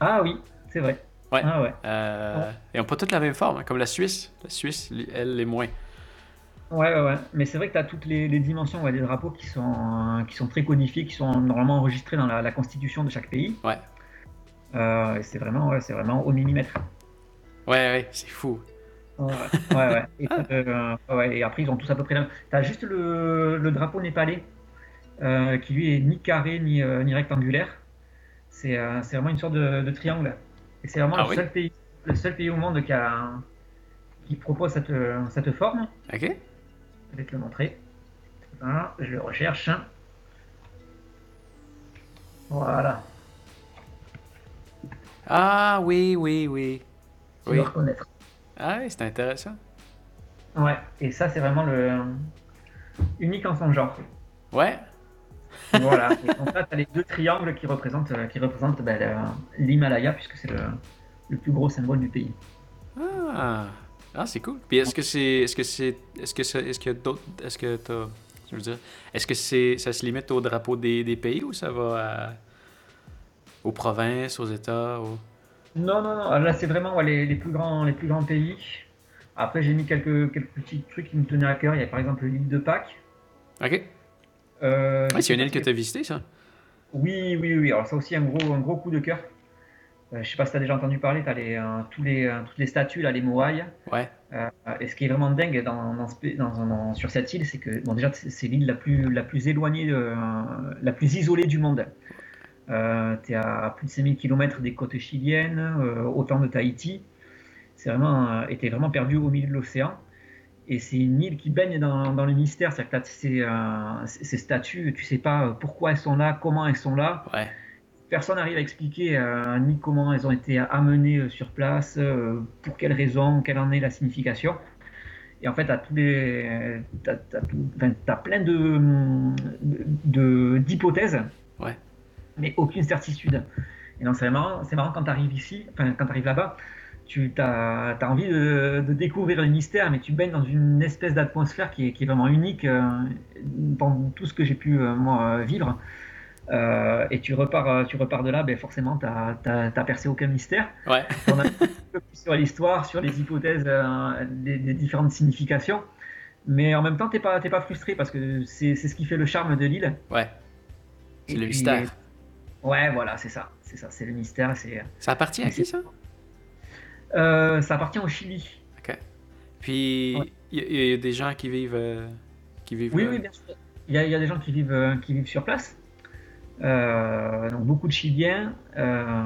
Ah oui, c'est vrai. Ouais. Ah ouais. Euh, Ils n'ont pas toutes la même forme, hein, comme la Suisse. La Suisse, elle, les moins. Ouais, ouais, ouais. Mais c'est vrai que tu as toutes les, les dimensions ouais, des drapeaux qui sont, qui sont très codifiés, qui sont normalement enregistrés dans la, la constitution de chaque pays. Ouais. Euh, et c'est vraiment, ouais, vraiment au millimètre. Ouais, ouais, c'est fou. Ouais. Et, euh, ouais, et après, ils ont tous à peu près la même. T'as juste le, le drapeau népalais, euh, qui lui est ni carré ni, euh, ni rectangulaire. C'est euh, c'est vraiment une sorte de, de triangle. Et c'est vraiment Ah le, oui? seul pays, le seul pays au monde qui, a, qui propose cette, cette forme. OK? Je vais te le montrer. Voilà, je le recherche. Voilà. Ah oui, oui, oui. Tu Oui. dois reconnaître. Ah oui, c'est intéressant. Ouais, et ça, c'est vraiment le unique en son genre. Ouais. Voilà. Et donc là, tu as les deux triangles qui représentent, euh, qui représentent ben, l'Himalaya, puisque c'est le, le plus gros symbole du pays. Ah, ah c'est cool. Puis est-ce que c'est, est-ce que c'est, est-ce que c'est, est-ce que d'autres, est-ce que t'as, je veux dire, est-ce que c'est, ça se limite au drapeau des, des pays ou ça va à- aux provinces, aux États, aux... Non, non, non. Là, c'est vraiment ouais, les, les plus grands, les plus grands pays. Après, j'ai mis quelques, quelques petits trucs qui me tenaient à cœur. Il y a par exemple l'île de Pâques. Ok. Euh, Ouais, c'est une île que tu as visitée, ça? Oui, oui, oui. Alors ça aussi, un gros, un gros coup de cœur. Euh, je sais pas si tu as déjà entendu parler, tu as les, euh, tous les, euh, toutes les statues, là, les Moai. Ouais. Et ce qui est vraiment dingue dans, dans sur cette île, c'est que bon, déjà, c'est l'île la plus, la plus éloignée, la plus isolée du monde. Tu es à plus de 5000 km des côtes chiliennes, euh, autant de Tahiti. C'est vraiment, euh, vraiment perdu au milieu de l'océan. Et c'est une île qui baigne dans, dans le mystère. C'est-à-dire que ces, euh, ces ces statues, tu sais pas euh, pourquoi elles sont là, comment elles sont là Ouais. personne n'arrive à expliquer euh, ni comment elles ont été amenées euh, sur place, euh, pour quelles raisons, quelle en est la signification. Et en fait, tu as, tous les, plein de, de, d'hypothèses, Ouais. Mais aucune certitude. Et donc, c'est marrant, c'est marrant quand tu arrives ici, enfin, quand tu arrives là-bas, tu as, envie de, de découvrir le mystère, mais tu baignes dans une espèce d'atmosphère qui est, qui est vraiment unique euh, dans tout ce que j'ai pu, euh, moi, euh, vivre. Euh, et tu repars, tu repars de là, ben forcément, tu n'as percé aucun mystère. Ouais. On a un peu plus sur l'histoire, sur les hypothèses, des, des différentes significations. Mais en même temps, tu n'es pas, t'es pas frustré parce que c'est ce qui fait le charme de l'île. Ouais. C'est le mystère. Ouais, voilà, c'est ça. C'est ça, c'est le mystère. C'est, Ça appartient à qui, ça? euh, ça appartient au Chili. OK. Puis, il Ouais. y, a- il y a des gens qui vivent... euh, qui vivent Oui, oui, bien sûr. Il y a, il y a des gens qui vivent, euh, qui vivent sur place. Euh, donc beaucoup de Chiliens. euh,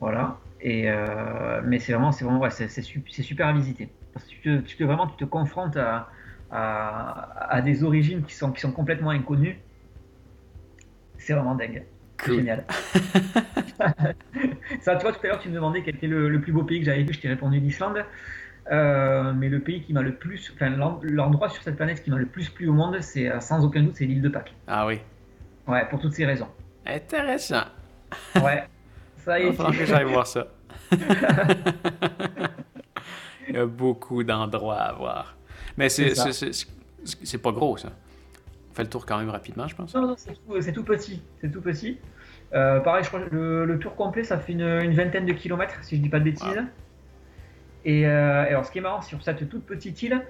voilà. Et, euh, mais c'est vraiment, c'est vraiment, ouais, c'est, c'est su- c'est super à visiter. Parce que tu te, tu te- vraiment, tu te confrontes à, à, à des origines qui sont, qui sont complètement inconnues. C'est vraiment dingue. Cool. génial. Ça, toi, tout à l'heure, tu me demandais quel était le, le plus beau pays que j'avais vu. Je t'ai répondu l'Islande. Euh, mais le pays qui m'a le plus, enfin l'en- l'endroit sur cette planète qui m'a le plus plu au monde, c'est euh, sans aucun doute, c'est l'île de Pâques. Ah oui. Ouais, pour toutes ces raisons. Intéressant. Ouais, ça y Il est. falloir que j'aille voir ça. Il y a beaucoup d'endroits à voir. Mais c'est pas gros, ça. Fait le tour quand même rapidement, je pense. Non, non, c'est tout, petit. C'est tout petit. Euh, pareil, je crois que le, le tour complet, ça fait une, une vingtaine de kilomètres, si je dis pas de bêtises. Wow. Et, euh, et alors, ce qui est marrant, sur cette toute petite île,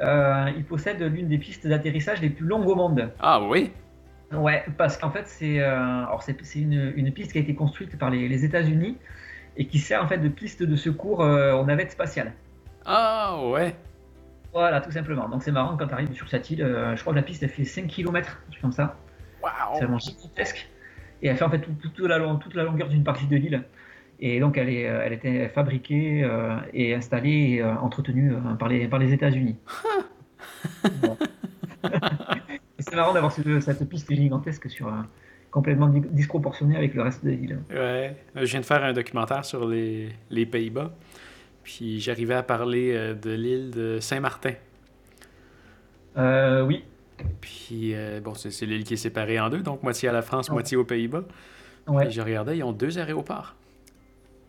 euh, il possède l'une des pistes d'atterrissage les plus longues au monde. Ah oui? Ouais, parce qu'en fait, c'est une, une piste qui a été construite par les, les États-Unis et qui sert en fait de piste de secours aux navettes spatiales. Ah ouais. Voilà, tout simplement. Donc c'est marrant quand tu arrives sur cette île, euh, je crois que la piste elle fait 5 km, un truc comme ça. C'est Wow! vraiment gigantesque. Et elle fait en fait tout- tout- toute, la, long- toute la longueur d'une partie de l'île. Et donc elle, est, euh, elle était fabriquée euh, et installée et euh, entretenue par les, par les États-Unis. C'est marrant d'avoir ce- cette piste gigantesque sur complètement di- disproportionnée avec le reste de l'île. Ouais. Je viens de faire un documentaire sur les, les Pays-Bas. Puis j'arrivais à parler euh, de l'île de Saint-Martin. Euh, oui, Puis, euh, bon, c'est, l'île qui est séparée en deux, donc moitié à la France, Ouais. moitié aux Pays-Bas. ouais, Et je regardais, ils ont deux aéroports.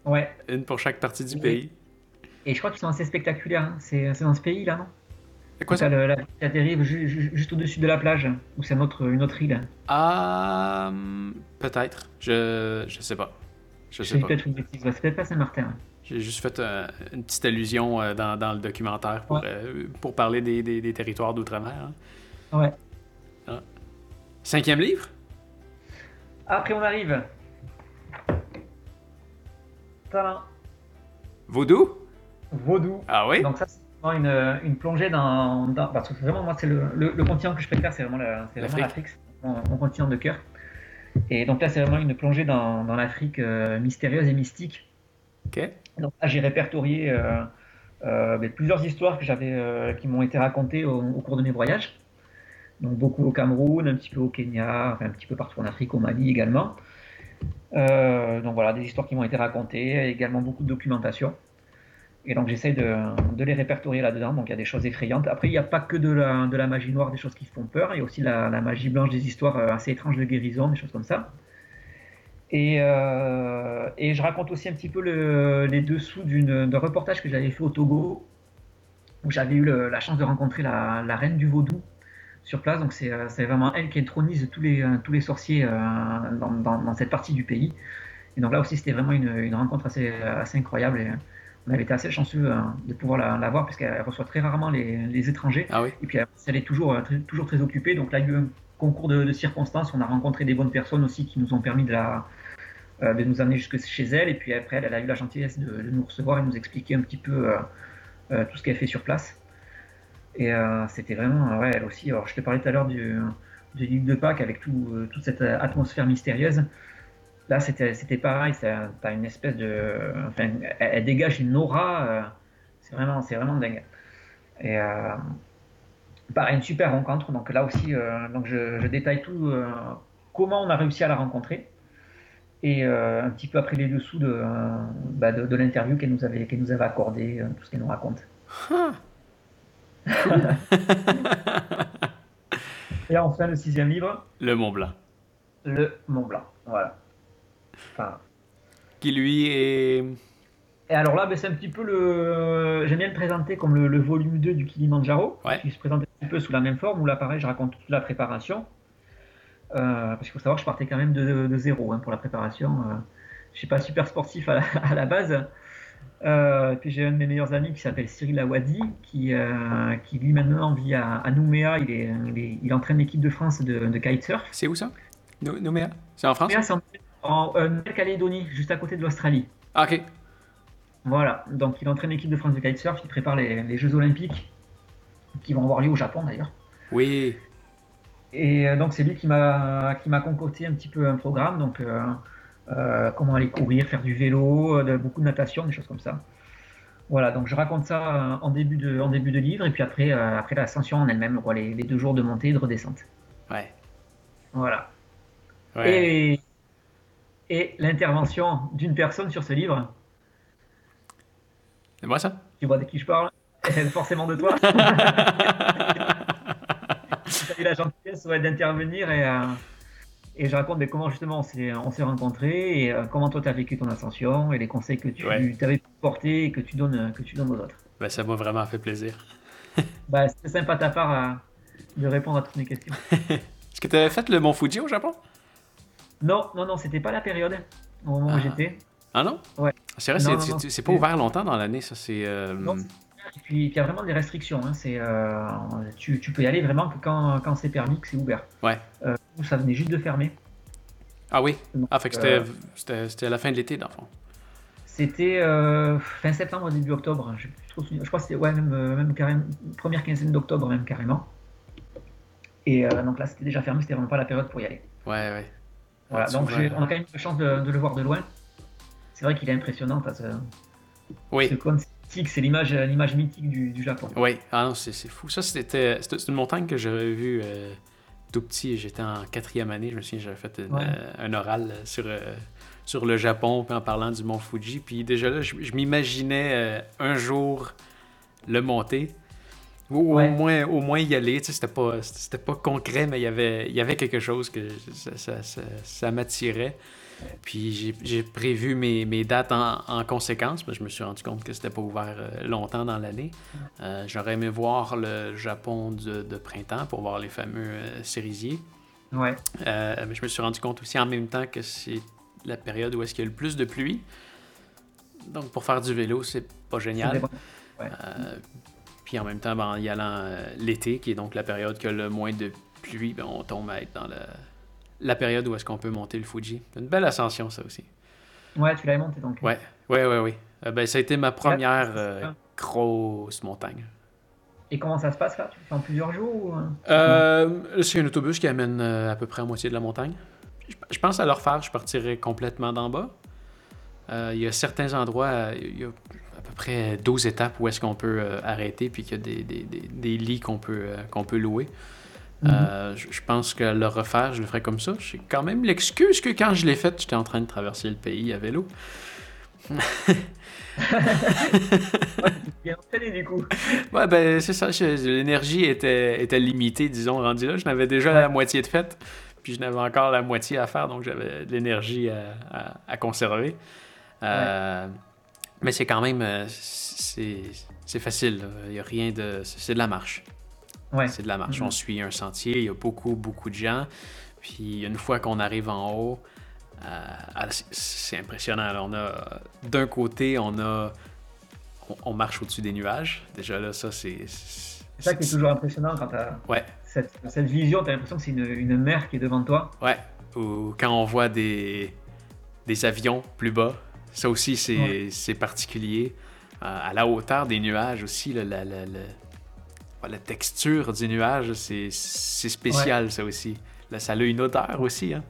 ouais. Une pour chaque partie du pays. Et je crois qu'ils sont assez spectaculaires. hein. C'est dans ce pays là, non? C'est quoi ça? le- la ju- ju- juste au-dessus de la plage, ou c'est une autre, une autre île? Ah, hum, peut-être. Je, je sais pas. Je sais pas. peut-être une bêtise. C'est peut-être pas Saint-Martin. hein. J'ai juste fait euh, une petite allusion euh, dans, dans le documentaire pour, Ouais. euh, pour parler des, des- des territoires d'outre-mer. hein. Ouais. Cinquième livre? Après, on arrive. Tadam. Vaudou? Vaudou. Ah oui? Donc ça, c'est vraiment une, une plongée dans, dans- Parce que vraiment, moi, c'est le, le, le continent que je préfère, c'est vraiment la- L'Afrique. C'est mon, mon continent de cœur. Et donc là, c'est vraiment une plongée dans, dans l'Afrique euh, mystérieuse et mystique. OK. Donc j'ai répertorié euh, euh, ben, plusieurs histoires que j'avais, euh, qui m'ont été racontées au, cours de mes voyages. Donc beaucoup au Cameroun, un petit peu au Kenya, un petit peu partout en Afrique, au Mali également. Donc voilà, des histoires qui m'ont été racontées, également beaucoup de documentation. Et donc j'essaie de, les répertorier là-dedans. Donc il y a des choses effrayantes. Après, il n'y a pas que de la, la, magie noire, des choses qui font peur. Il y a aussi la, magie blanche, des histoires assez étranges de guérison, des choses comme ça. Et, euh, et je raconte aussi un petit peu les dessous d'un reportage que j'avais fait au Togo, où j'avais eu la chance de rencontrer la, reine du vaudou sur place. Donc c'est vraiment elle qui intronise tous les, tous les sorciers dans, dans, cette partie du pays. Et donc là aussi, c'était vraiment une, une, rencontre assez, assez incroyable. Et, on avait été assez chanceux euh, de pouvoir la, voir puisqu'elle reçoit très rarement les, étrangers. Ah et puis elle est toujours, euh, très, toujours très occupée. Donc là, il y a eu un concours de, circonstances. On a rencontré des bonnes personnes aussi qui nous ont permis de, la, euh, de nous amener jusque chez elle. Et puis après, elle, a eu la gentillesse de, nous recevoir et nous expliquer un petit peu tout ce qu'elle fait sur place. Et c'était vraiment, ouais, elle aussi. Alors, je te parlais tout à l'heure du, livre de Pâques avec tout, toute cette atmosphère mystérieuse. Là, c'était pareil, t'as une espèce de. Elle, dégage une aura, euh, c'est vraiment, vraiment dingue. Et euh, pareil, une super rencontre. Donc là aussi, euh, donc je, détaille tout, comment on a réussi à la rencontrer. Et un petit peu après les dessous de, bah, de, l'interview qu'elle nous, avait, nous avait accordé, tout ce qu'elle nous raconte. Et enfin, le sixième livre. Le Mont Blanc. Le Mont Blanc, voilà. Qui lui est. Et alors là, ben, c'est un petit peu le. J'aime bien le présenter comme le, volume 2 du Kilimanjaro, qui se présente un petit peu sous la même forme, où là, pareil, je raconte toute la préparation. Euh, parce qu'il faut savoir que je partais quand même de, zéro hein, pour la préparation. Euh, je suis pas super sportif à la, base. Euh, puis j'ai un de mes meilleurs amis qui s'appelle Cyril Awadi, qui, qui lui maintenant vit à, Nouméa. Il, est, il, entraîne l'équipe de France de, de kitesurf. C'est où ça? Nouméa? C'est en France? En euh, Nouvelle-Calédonie, juste à côté de l'Australie. Ah, ok. Voilà, donc il entraîne l'équipe de France de kitesurf, il prépare les, Jeux Olympiques, qui vont avoir lieu au Japon d'ailleurs. Oui. Et euh, donc c'est lui qui m'a qui m'a concocté un petit peu un programme, donc euh, comment aller courir, faire du vélo, de, beaucoup de natation, des choses comme ça. Voilà, donc je raconte ça en début de, en début de livre, et puis après, après l'ascension en elle-même, les, les, deux jours de montée et de redescente. Ouais. Voilà. Ouais. Et et l'intervention d'une personne sur ce livre. C'est moi ça? Tu vois de qui je parle? Forcément de toi. eu la gentillesse d'intervenir et, euh, et je raconte comment justement on s'est, rencontrés et euh, comment toi tu as vécu ton ascension et les conseils que tu avais portés et que tu donnes, que tu donnes aux autres. Ben, ça m'a vraiment fait plaisir. bah, c'est sympa de ta part euh, de répondre à toutes mes questions. Est-ce que tu avais fait le Mont Fuji au Japon? Non, non, non, c'était pas la période au moment où ah. j'étais. Ah non? Ouais. C'est vrai, c'est pas ouvert longtemps dans l'année, ça. C'est. Euh... Non. Et puis, il y a vraiment des restrictions. Hein. C'est, euh, tu, tu, peux y aller vraiment que quand, quand c'est permis, que c'est ouvert. Ouais. Euh, ça venait juste de fermer. Ah oui? Ah, fait que euh, c'était à la fin de l'été, dans le fond. C'était fin septembre, début octobre. Je, je crois que c'était ouais, même, même carrément, première quinzaine d'octobre, même carrément. Et donc là, c'était déjà fermé, c'était vraiment pas la période pour y aller. Ouais, ouais. Voilà, donc on a quand même la chance de, le voir de loin. C'est vrai qu'il est impressionnant parce que oui. c'est l'image, l'image mythique du, Japon. Oui, ah non, c'est, fou. Ça, c'était, une montagne que j'avais vue euh, tout petit. J'étais en quatrième année. Je me souviens, j'avais fait euh, un oral sur, euh, sur le Japon en parlant du mont Fuji. Puis déjà là, je, m'imaginais un jour le monter. Ou au, moins, au moins y aller. C'était pas, c'était pas concret, mais y il y avait quelque chose que ça, ça, ça, m'attirait. Puis j'ai prévu mes, mes dates en, en, conséquence, mais je me suis rendu compte que c'était pas ouvert euh, longtemps dans l'année. Euh, j'aurais aimé voir le Japon de, de, printemps pour voir les fameux euh, cerisiers. Ouais. mais je me suis rendu compte aussi en même temps que c'est la période où est-ce qu'il y a le plus de pluie. Donc pour faire du vélo, c'est pas génial. Ouais. Puis en même temps, ben, en y allant l'été, qui est donc la période qui a le moins de pluie, ben, on tombe à être dans la période où est-ce qu'on peut monter le Fuji. Une belle ascension, ça aussi. Ouais, tu l'as monté donc. Ouais, ouais, ouais, ouais. Euh, ben, ça a été ma première euh, grosse montagne. Et comment ça se passe là? Tu le fais en plusieurs jours C'est un autobus qui amène à peu près à moitié de la montagne. Je, pense à leur faire, je partirais complètement d'en bas. Il y a certains endroits, il y a à peu près 12 étapes où est-ce qu'on peut euh, arrêter, puis qu'il y a des, des, des, lits qu'on peut, euh, qu'on peut louer. Euh, je, pense que le refaire, je le ferais comme ça. J'ai quand même l'excuse que quand je l'ai fait, j'étais en train de traverser le pays à vélo. bien entraîné du coup. Ouais, ben c'est ça. L'énergie était, était limitée, disons, rendu là. Je n'avais déjà la moitié de faite, puis je n'avais encore la moitié à faire, donc j'avais de l'énergie à, à, conserver. Euh, mais c'est quand même. Euh, c'est facile. Il n'y a rien de. C'est de la marche. C'est de la marche. Mm-hmm. On suit un sentier, il y a beaucoup, beaucoup de gens. Puis une fois qu'on arrive en haut, euh, c'est impressionnant. on a d'un côté, on a on, marche au-dessus des nuages. Déjà là, ça c'est. C'est ça qui est toujours impressionnant quand tu as ouais. cette, cette, vision, tu as l'impression que c'est une, une, mer qui est devant toi. Ouais. Ou quand on voit des, des avions plus bas, ça aussi c'est particulier. Euh, à la hauteur des nuages aussi, la, la, la, la, texture du nuage, c'est spécial ça aussi. Là, ça a une odeur aussi. Hein.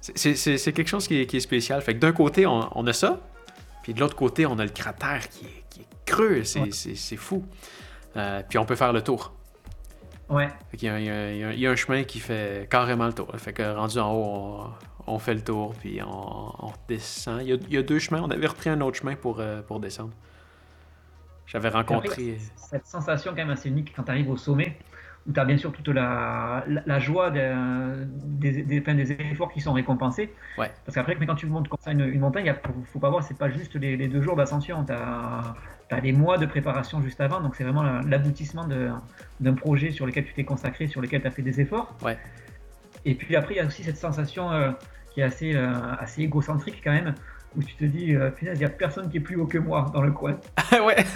C'est quelque chose qui est, qui est, spécial. Fait que d'un côté, on, on, a ça, puis de l'autre côté, on a le cratère qui est, qui est creux. C'est fou. Euh, puis on peut faire le tour. Ouais. Fait il, y a, il, y a, un chemin qui fait carrément le tour. Fait que rendu en haut, on, fait le tour, puis on, descend. Il y, a, il y, a, deux chemins. On avait repris un autre chemin pour, euh, pour descendre. J'avais rencontré. cette sensation quand même assez unique quand tu arrives au sommet où tu as bien sûr toute la, la, joie des, des, des, efforts qui sont récompensés. Ouais. Parce qu'après, quand tu montes comme ça une, une montagne, il faut pas voir, c'est pas juste les, deux jours d'ascension. Tu as, as, les mois de préparation juste avant. Donc c'est vraiment l'aboutissement d'un projet sur lequel tu t'es consacré, sur lequel tu as fait des efforts. Ouais. Et puis après, il y a aussi cette sensation euh, qui est assez, euh, assez égocentrique quand même, où tu te dis, euh, il n'y a personne qui est plus haut que moi dans le coin. ouais.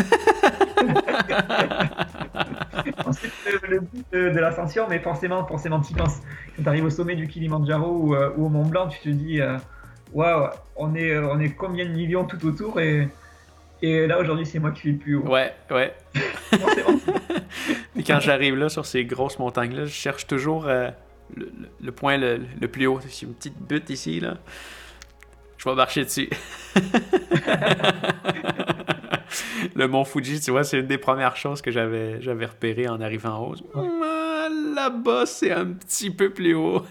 c'est le but de, l'ascension, mais forcément, forcément, tu penses. Quand tu arrives au sommet du Kilimanjaro euh, ou, au Mont Blanc, tu te dis, euh, waouh, on, est, euh, on est combien de millions tout autour et, et là aujourd'hui, c'est moi qui suis le plus haut. Ouais, ouais. Mais quand j'arrive là sur ces grosses montagnes-là, je cherche toujours le, point le, le, plus haut. C'est une petite butte ici, là. Je vais marcher dessus. le mont Fuji, tu vois, c'est une des premières choses que j'avais, j'avais repéré en arrivant en haut. Ah, là-bas, c'est un petit peu plus haut.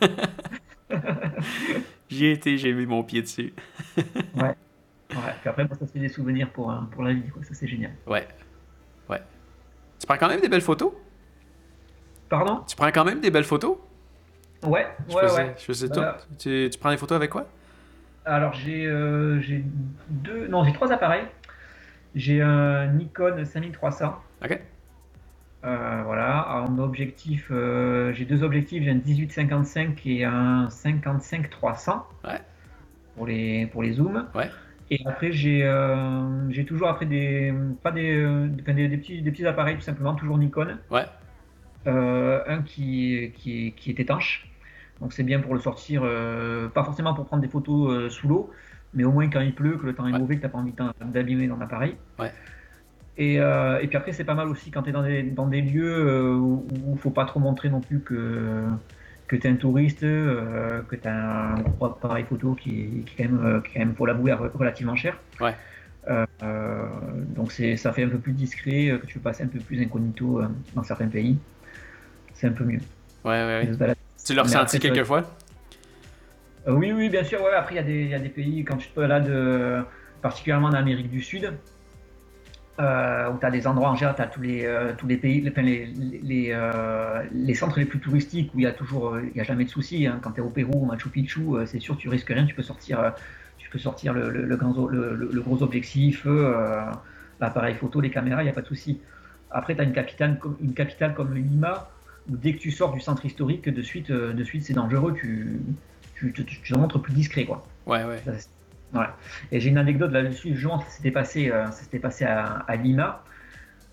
J'y ai été, j'ai mis mon pied dessus. ouais. Ouais. Puis après, ça se fait des souvenirs pour, pour la vie, quoi. Ça, c'est génial. Ouais. Ouais. Tu prends quand même des belles photos? Pardon? Tu prends quand même des belles photos? Ouais, je ouais, ouais. Je faisais tout. Tu, tu, prends des photos avec quoi? Alors, j'ai, euh, j'ai deux... Non, j'ai trois appareils. J'ai un Nikon 5300. Ok. Euh, voilà, en objectif, euh, j'ai deux objectifs, j'ai un 1855 et un 55-300 ouais. pour les pour les zooms. Ouais. Et après j'ai j'ai toujours après des pas des, des, des, petits des petits appareils tout simplement, toujours Nikon. Ouais. un qui, qui, qui est étanche, donc c'est bien pour le sortir, pas forcément pour prendre des photos sous l'eau, mais au moins quand il pleut, que le temps est mauvais, que tu n'as pas envie d'abîmer dans l'appareil. Ouais. Et, euh, et, puis après, c'est pas mal aussi quand tu es dans des, dans des lieux euh, où il ne faut pas trop montrer non plus que, que tu es un touriste, euh, que tu as un gros appareil photo qui, qui, quand même, qui quand même, faut l'avouer, relativement cher. Ouais. donc ça fait un peu plus discret, que tu peux passer un peu plus incognito dans certains pays. C'est un peu mieux. Ouais, ouais, ouais. Tu l'as ressenti quelquefois euh, oui, oui, bien sûr. Ouais, après, il y, a des pays, quand tu te balades, de, particulièrement en Amérique du Sud, euh, où tu as des endroits en général, tu as tous les, euh, tous les pays, les, les, les, centres les plus touristiques où il y a toujours, il y a jamais de soucis. Hein. Quand tu es au Pérou, au Machu Picchu, c'est sûr, tu risques rien, tu peux sortir, tu peux sortir le, le, le, gros objectif, l'appareil photo, les caméras, il n'y a pas de souci. Après, tu as une capitale, une capitale comme Lima, dès que tu sors du centre historique, de suite, de suite c'est dangereux. Tu, tu, tu, te montres plus discret, quoi. Ouais, ouais. Voilà. Et j'ai une anecdote là-dessus, justement, ça s'était passé, euh, ça s'était passé à, Lima,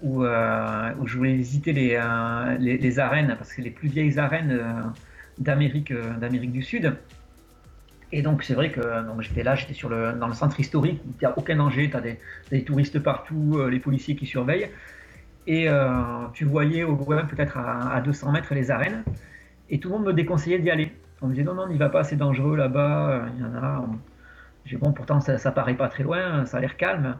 où, euh, où, je voulais visiter les, euh, les, les, arènes, parce que les plus vieilles arènes d'Amérique, d'Amérique du Sud. Et donc, c'est vrai que j'étais là, j'étais sur le, dans le centre historique, où il n'y a aucun danger, tu as des, des, touristes partout, les policiers qui surveillent. Et tu voyais au loin, peut-être à, à 200 mètres, les arènes. Et tout le monde me déconseillait d'y aller. On me disait non, non, n'y va pas, c'est dangereux là-bas, il y en a. J'ai bon, pourtant ça, ça paraît pas très loin, ça a l'air calme.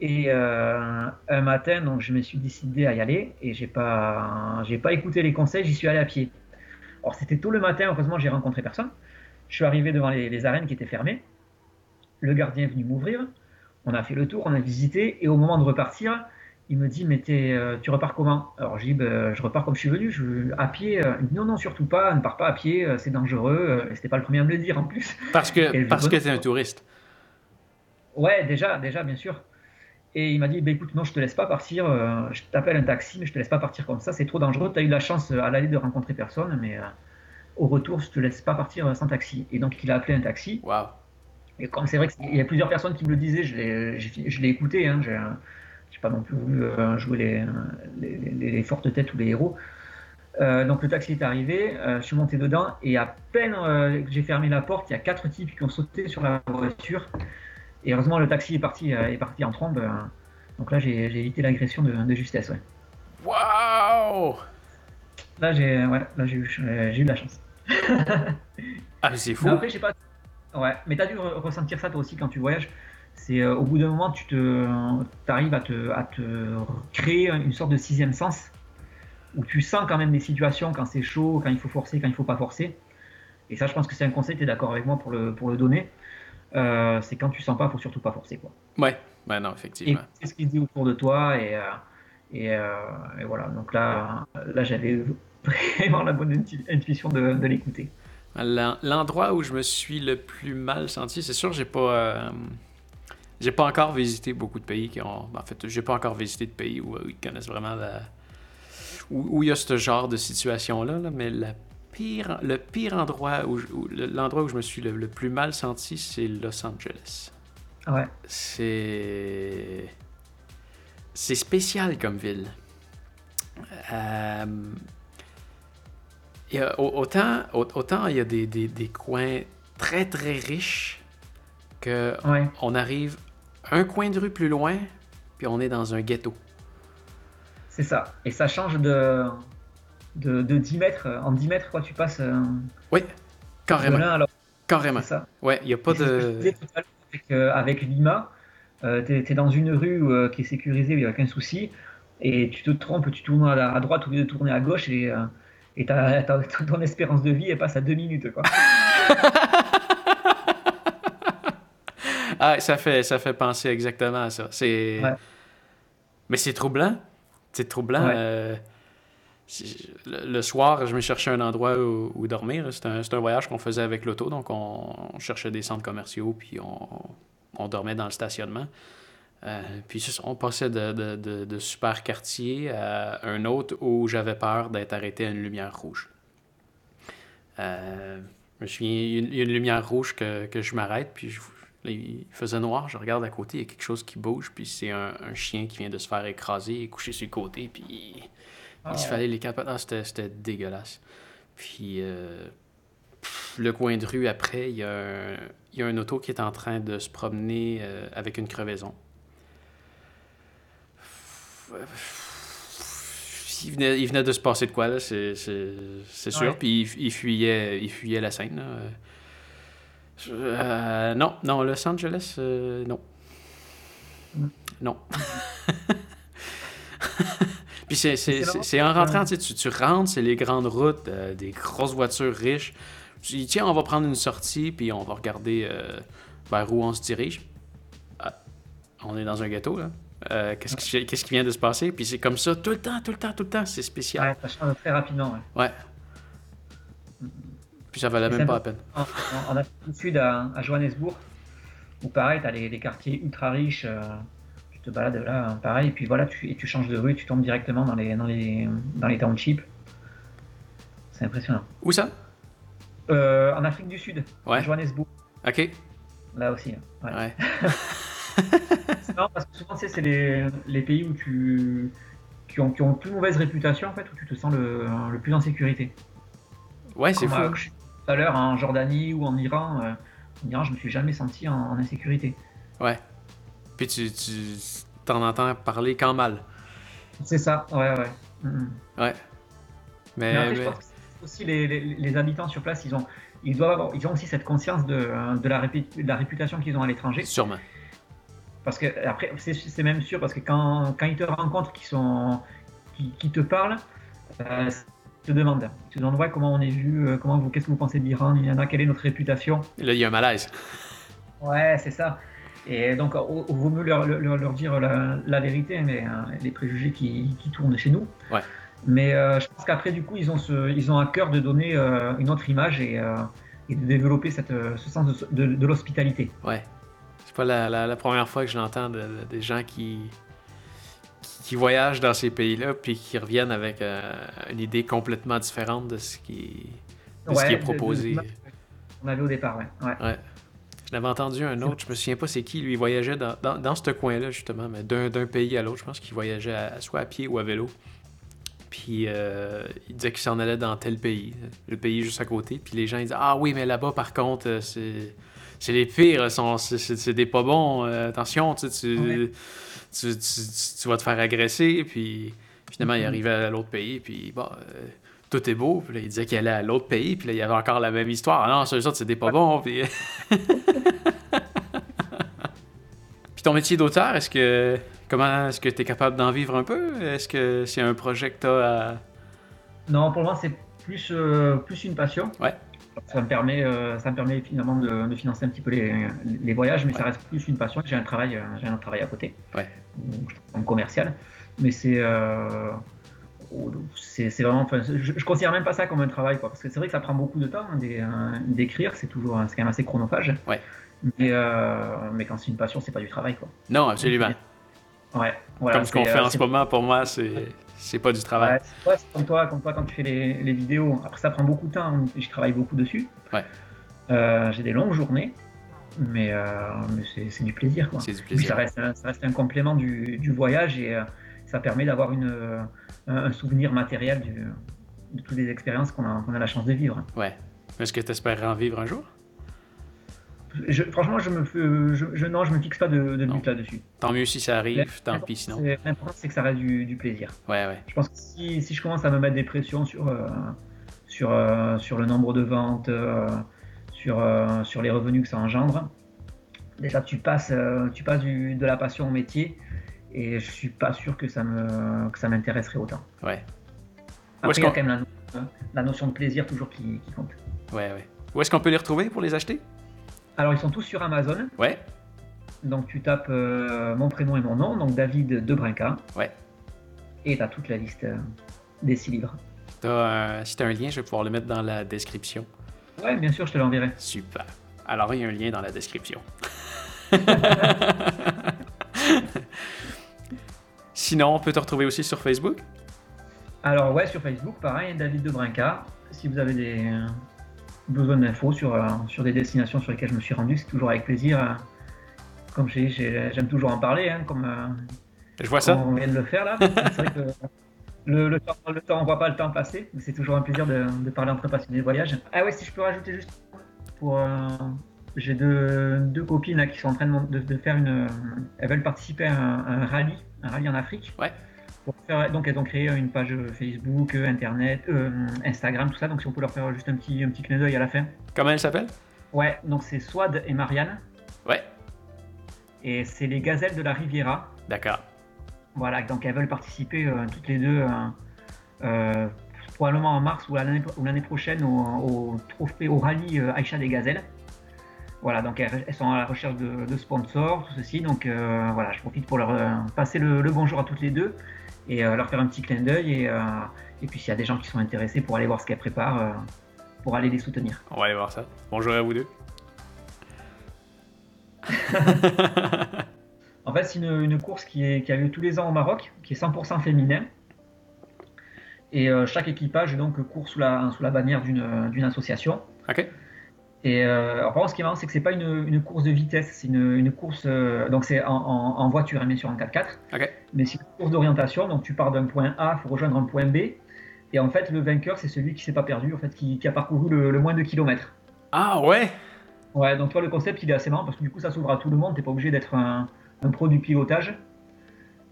Et euh, un matin, donc, je me suis décidé à y aller et j'ai pas, j'ai pas écouté les conseils, j'y suis allé à pied. Alors c'était tôt le matin, heureusement j'ai rencontré personne. Je suis arrivé devant les, arènes qui étaient fermées. Le gardien est venu m'ouvrir. On a fait le tour, on a visité et au moment de repartir, il me dit mais euh, tu repars comment? Alors je dis ben, je repars comme je suis venu, je, à pied. Euh, il me dit non non surtout pas, ne pars pas à pied, c'est dangereux. C'était pas le premier à me le dire en plus. Parce que parce que es un touriste. Ouais déjà déjà bien sûr. Et il m'a dit, bah, écoute, non, je te laisse pas partir, euh, je t'appelle un taxi, mais je te laisse pas partir comme ça, c'est trop dangereux. Tu as eu la chance euh, à l'aller de rencontrer personne, mais euh, au retour, je te laisse pas partir sans taxi. Et donc, il a appelé un taxi. Waouh. Et comme c'est vrai qu'il y a plusieurs personnes qui me le disaient, je l'ai écouté, hein, j'ai pas non plus voulu jouer les, les, les, fortes têtes ou les héros. donc le taxi est arrivé, je suis monté dedans et à peine que j'ai fermé la porte, il y a quatre types qui ont sauté sur la voiture et heureusement, le taxi est parti, euh, est parti en trombe. Euh, donc là, j'ai évité l'agression de, de, justesse. Ouais. Waouh Là, j'ai ouais, eu, eu de la chance. ah, mais c'est fou. après, j'ai pas. Ouais, mais t'as dû ressentir ça toi aussi quand tu voyages. C'est euh, au bout d'un moment, tu te, arrives à te, à te créer une sorte de sixième sens où tu sens quand même des situations quand c'est chaud, quand il faut forcer, quand il faut pas forcer. Et ça, je pense que c'est un conseil, tu es d'accord avec moi pour le, pour le donner. Euh, c'est quand tu sens pas, faut surtout pas forcer. Quoi. Ouais, non, effectivement. C'est ce qu'il dit autour de toi et, euh, et, voilà. Donc là, là j'avais vraiment la bonne intuition de, de l'écouter. L'endroit où je me suis le plus mal senti, c'est sûr, j'ai pas. J'ai pas encore visité beaucoup de pays qui ont. En fait, j'ai pas encore visité de pays où, ils connaissent vraiment la. Où, il y a ce genre de situation-là, là, mais la pire, le pire endroit où, l'endroit où je me suis le, plus mal senti, c'est Los Angeles. Ouais. C'est c'est spécial comme ville. Euh... Il y a, autant, autant il y a des, des, des, coins très très riches que on arrive un coin de rue plus loin, puis on est dans un ghetto. C'est ça. Et ça change de, de, 10 mètres. En 10 mètres, quoi, tu passes. Euh, oui, carrément. alors. Carrément. Ça. Ouais, il n'y a pas de. avec, euh, avec, Lima, euh, tu es, dans une rue qui est sécurisée, il n'y a aucun souci. Et tu te trompes, tu tournes à, droite au lieu de tourner à gauche et, et ton espérance de vie elle passe à 2 minutes. Quoi. ah, ça fait, ça fait penser exactement à ça. C'est... Mais c'est troublant. C'est troublant le soir, je me cherchais un endroit où, dormir. C'était un, voyage qu'on faisait avec l'auto, donc on, cherchait des centres commerciaux, puis on, dormait dans le stationnement. Euh, puis on passait de, super quartier à un autre où j'avais peur d'être arrêté à une lumière rouge. Euh, je me souviens, il y a une, lumière rouge que, je m'arrête, puis il faisait noir, je regarde à côté, il y a quelque chose qui bouge, puis c'est un, un, chien qui vient de se faire écraser et coucher sur le côté, puis il se fallait les capotes. Ah, c'était dégueulasse. Puis euh, le coin de rue après, il y, a un, il y a un auto qui est en train de se promener euh, avec une crevaison. Il venait, il venait de se passer de quoi, là, c'est sûr. Puis il, fuyait, il fuyait la scène. Euh, non, non, Los Angeles, non. Mm. Non. Puis c'est en rentrant, tu, tu rentres, c'est les grandes routes, euh, des grosses voitures riches. Tu dis, tiens, on va prendre une sortie, puis on va regarder euh, vers où on se dirige. Ah, on est dans un gâteau, là. Euh, qu'est-ce, qui, qu'est-ce qui vient de se passer? Puis c'est comme ça tout le temps, tout le temps, tout le temps. C'est spécial. Ouais, ça change très rapidement. Ouais. ouais. Puis ça valait même pas la peine. En, Afrique du Sud, à, Johannesburg, où pareil, tu as les, quartiers ultra riches te balades là, pareil, et puis voilà, tu, et tu changes de rue, tu tombes directement dans les, dans les, dans les townships. C'est impressionnant. Où ça? Euh, En Afrique du Sud, ouais. à Johannesburg. Ok. Là aussi. Ouais. ouais. non, parce que souvent, c'est les, les, pays où tu, qui, ont, qui ont plus mauvaise réputation, en fait, où tu te sens le, le plus en sécurité. Ouais, c'est fou. Tout à l'heure, en Jordanie ou en Iran, euh, en Iran, je me suis jamais senti en, en insécurité. Ouais. Puis tu, t'en entends parler qu'en mal. C'est ça, ouais, ouais. Mm-hmm. Ouais. Mais, après, je pense que aussi les, les, habitants sur place, ils ont, ils doivent avoir, ils ont aussi cette conscience de, de, la, la, réputation qu'ils ont à l'étranger. Sûrement. Parce que, après, c'est même sûr, parce que quand, quand ils te rencontrent, qui, sont, qui, te parlent, euh, te demandent. Ils te demandent comment on est vu, euh, comment vous, qu'est-ce que vous pensez de l'Iran, il y en a, quelle est notre réputation? là, il y a un malaise. Ouais, c'est ça. Et donc, il vaut mieux leur, leur, dire la, vérité, mais hein, les préjugés qui, qui, tournent chez nous. Ouais. Mais euh, je pense qu'après, du coup, ils ont, ce, ils ont à cœur de donner une autre image et, et, de développer cette, ce sens de, de, de l'hospitalité. Ouais. C'est pas la, première fois que je l'entends des gens qui, qui, voyagent dans ces pays-là puis qui reviennent avec euh, une idée complètement différente de ce qui, ce qui est proposé. on avait au départ, ouais. ouais. Je l'avais entendu un autre, je me souviens pas c'est qui, lui, il voyageait dans, dans, ce coin-là, justement, mais d'un pays à l'autre. Je pense qu'il voyageait soit à pied ou à vélo. Puis euh, il disait qu'il s'en allait dans tel pays, le pays juste à côté. Puis les gens ils disaient Ah oui, mais là-bas, par contre, euh, c'est c'est les pires, c'est des pas bons, euh, attention, tu, tu, tu, vas te faire agresser, puis finalement, il mm-hmm. arrivait à l'autre pays, puis bon, euh, tout est beau, puis là, il disait qu'il allait à l'autre pays, puis là, il y avait encore la même histoire. Ah non, c'est c'est des pas bons, puis... puis ton métier d'auteur, est-ce que... Comment est-ce que tu es capable d'en vivre un peu? Est-ce que c'est un projet que tu as à... Non, pour moi, c'est plus, euh, plus une passion. Ouais ça me permet, euh, ça me permet finalement de, financer un petit peu les, les voyages, mais ça reste plus une passion. J'ai un travail, j'ai un travail à côté, ouais. Commercial, mais c'est euh, c'est vraiment, je, je, considère même pas ça comme un travail, quoi, parce que c'est vrai que ça prend beaucoup de temps hein, d'écrire, c'est toujours, c'est quand même assez chronophage. Ouais. Mais, mais quand c'est une passion, c'est pas du travail, quoi. Non, absolument. Ouais. Voilà, Comme ce qu'on fait en ce moment, pour moi, c'est c'est pas du travail. Ouais, c'est comme toi, comme toi quand tu fais les, les, vidéos. Après, ça prend beaucoup de temps. Je travaille beaucoup dessus. Ouais. Euh, j'ai des longues journées, mais, euh, mais c'est du plaisir. Quoi. Du plaisir. ça, reste, ça reste un complément du, du voyage et euh, ça permet d'avoir une, un souvenir matériel du, de toutes les expériences qu'on a, a, la chance de vivre. Ouais. Est-ce que tu espères en vivre un jour? Franchement, je me, je, non, je me fixe pas de, but là-dessus. Tant mieux si ça arrive, tant pis sinon. L'important, c'est que ça reste du, plaisir. Ouais, ouais. Je pense que si, si, je commence à me mettre des pressions sur, euh, sur, euh, sur le nombre de ventes, euh, sur, sur les revenus que ça engendre, déjà tu passes, tu passes du, de la passion au métier et je suis pas sûr que ça me que ça m'intéresserait autant. Ouais. Après, il y a quand même la, notion de plaisir toujours qui, qui compte. Ouais, ouais. Où est-ce qu'on peut les retrouver pour les acheter? Alors, ils sont tous sur Amazon. Ouais. Donc, tu tapes euh, mon prénom et mon nom, donc David Debrinca. Ouais. Et tu as toute la liste euh, des six livres. si tu as un lien, je vais pouvoir le mettre dans la description. Ouais, bien sûr, je te l'enverrai. Super. Alors, il y a un lien dans la description. Sinon, on peut te retrouver aussi sur Facebook? Alors, ouais, sur Facebook, pareil, David Debrinca. Si vous avez des, besoin d'infos sur, euh, sur des destinations sur lesquelles je me suis rendu, c'est toujours avec plaisir. Euh, comme j'aime toujours en parler, hein, comme, euh, je vois ça. on vient de le faire là. le, le, temps, le temps, on voit pas le temps passer, mais c'est toujours un plaisir de, de, parler entre passionnés de voyage. Ah ouais, si je peux rajouter juste pour. j'ai deux, deux, copines qui sont en train de, de, faire une. elles veulent participer à un, un, rallye, un rallye en Afrique. Ouais donc elles ont créé une page Facebook, Internet, euh, Instagram, tout ça. Donc si on peut leur faire juste un petit, un petit clin d'œil à la fin. Comment elles s'appellent? Ouais, donc c'est Swad et Marianne. Ouais. Et c'est les gazelles de la Riviera. D'accord. Voilà, donc elles veulent participer euh, toutes les deux, euh, probablement en mars ou l'année prochaine au, trophée, au rallye Aïcha des gazelles. Voilà, donc elles, sont à la recherche de, sponsors, tout ceci. Donc voilà, je profite pour leur passer le, bonjour à toutes les deux et euh, leur faire un petit clin d'œil. Et, euh, et puis s'il y a des gens qui sont intéressés pour aller voir ce qu'elles préparent, euh, pour aller les soutenir. On va aller voir ça. Bonjour à vous deux. en fait, c'est une, course qui, est, qui, a lieu tous les ans au Maroc, qui est 100% féminin. Et chaque équipage donc court sous la, sous la bannière d'une association. Ok. Et euh, alors, ce qui est marrant, c'est que c'est pas une, une, course de vitesse, c'est une, une, course. Euh, donc, c'est en, en, voiture, hein, bien sûr, en 4x4. Mais c'est une course d'orientation. Donc, tu pars d'un point A, il faut rejoindre un point B. Et en fait, le vainqueur, c'est celui qui s'est pas perdu, en fait, qui, qui a parcouru le, moins de kilomètres. Ah ouais Ouais, donc toi, le concept, il est assez marrant parce que du coup, ça s'ouvre à tout le monde. T'es pas obligé d'être un, un, pro du pilotage.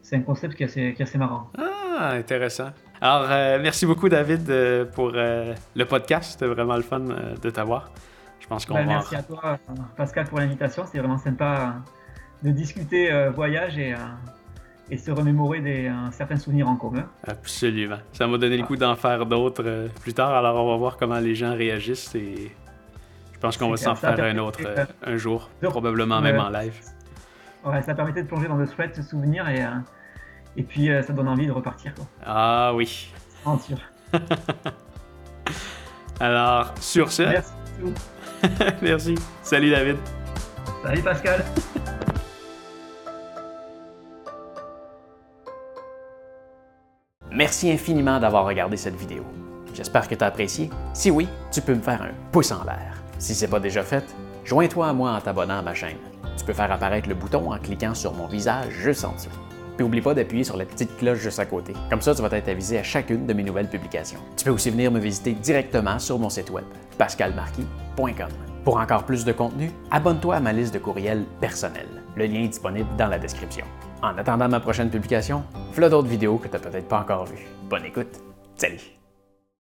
C'est un concept qui est assez, qui est assez marrant. Ah, intéressant. Alors, euh, merci beaucoup, David, pour le podcast. C'était vraiment le fun de t'avoir. Ben, merci à toi, Pascal, pour l'invitation. C'était vraiment sympa de discuter euh, voyage et, euh, et se remémorer des, euh, certains souvenirs en commun. Absolument. Ça m'a donné le coup d'en faire d'autres euh, plus tard, alors on va voir comment les gens réagissent et je pense qu'on va s'en faire un autre euh, un jour, Donc, probablement même euh, en live. Ouais, ça permettait de plonger dans de chouettes souvenirs et, euh, et puis euh, ça donne envie de repartir. Quoi. Ah oui. Aventure. Alors, sur ce, Merci. merci. Salut David. Salut Pascal. Merci infiniment d'avoir regardé cette vidéo. J'espère que tu as apprécié. Si oui, tu peux me faire un pouce en l'air. Si ce n'est pas déjà fait, joins-toi à moi en t'abonnant à ma chaîne. Tu peux faire apparaître le bouton en cliquant sur mon visage juste en dessous. Puis n'oublie pas d'appuyer sur la petite cloche juste à côté. Comme ça, tu vas être avisé à chacune de mes nouvelles publications. Tu peux aussi venir me visiter directement sur mon site web, pascalmarquis.com. Pour encore plus de contenu, abonne-toi à ma liste de courriels personnels. Le lien est disponible dans la description. En attendant ma prochaine publication, voilà d'autres vidéos que tu n'as peut-être pas encore vues. Bonne écoute. Salut!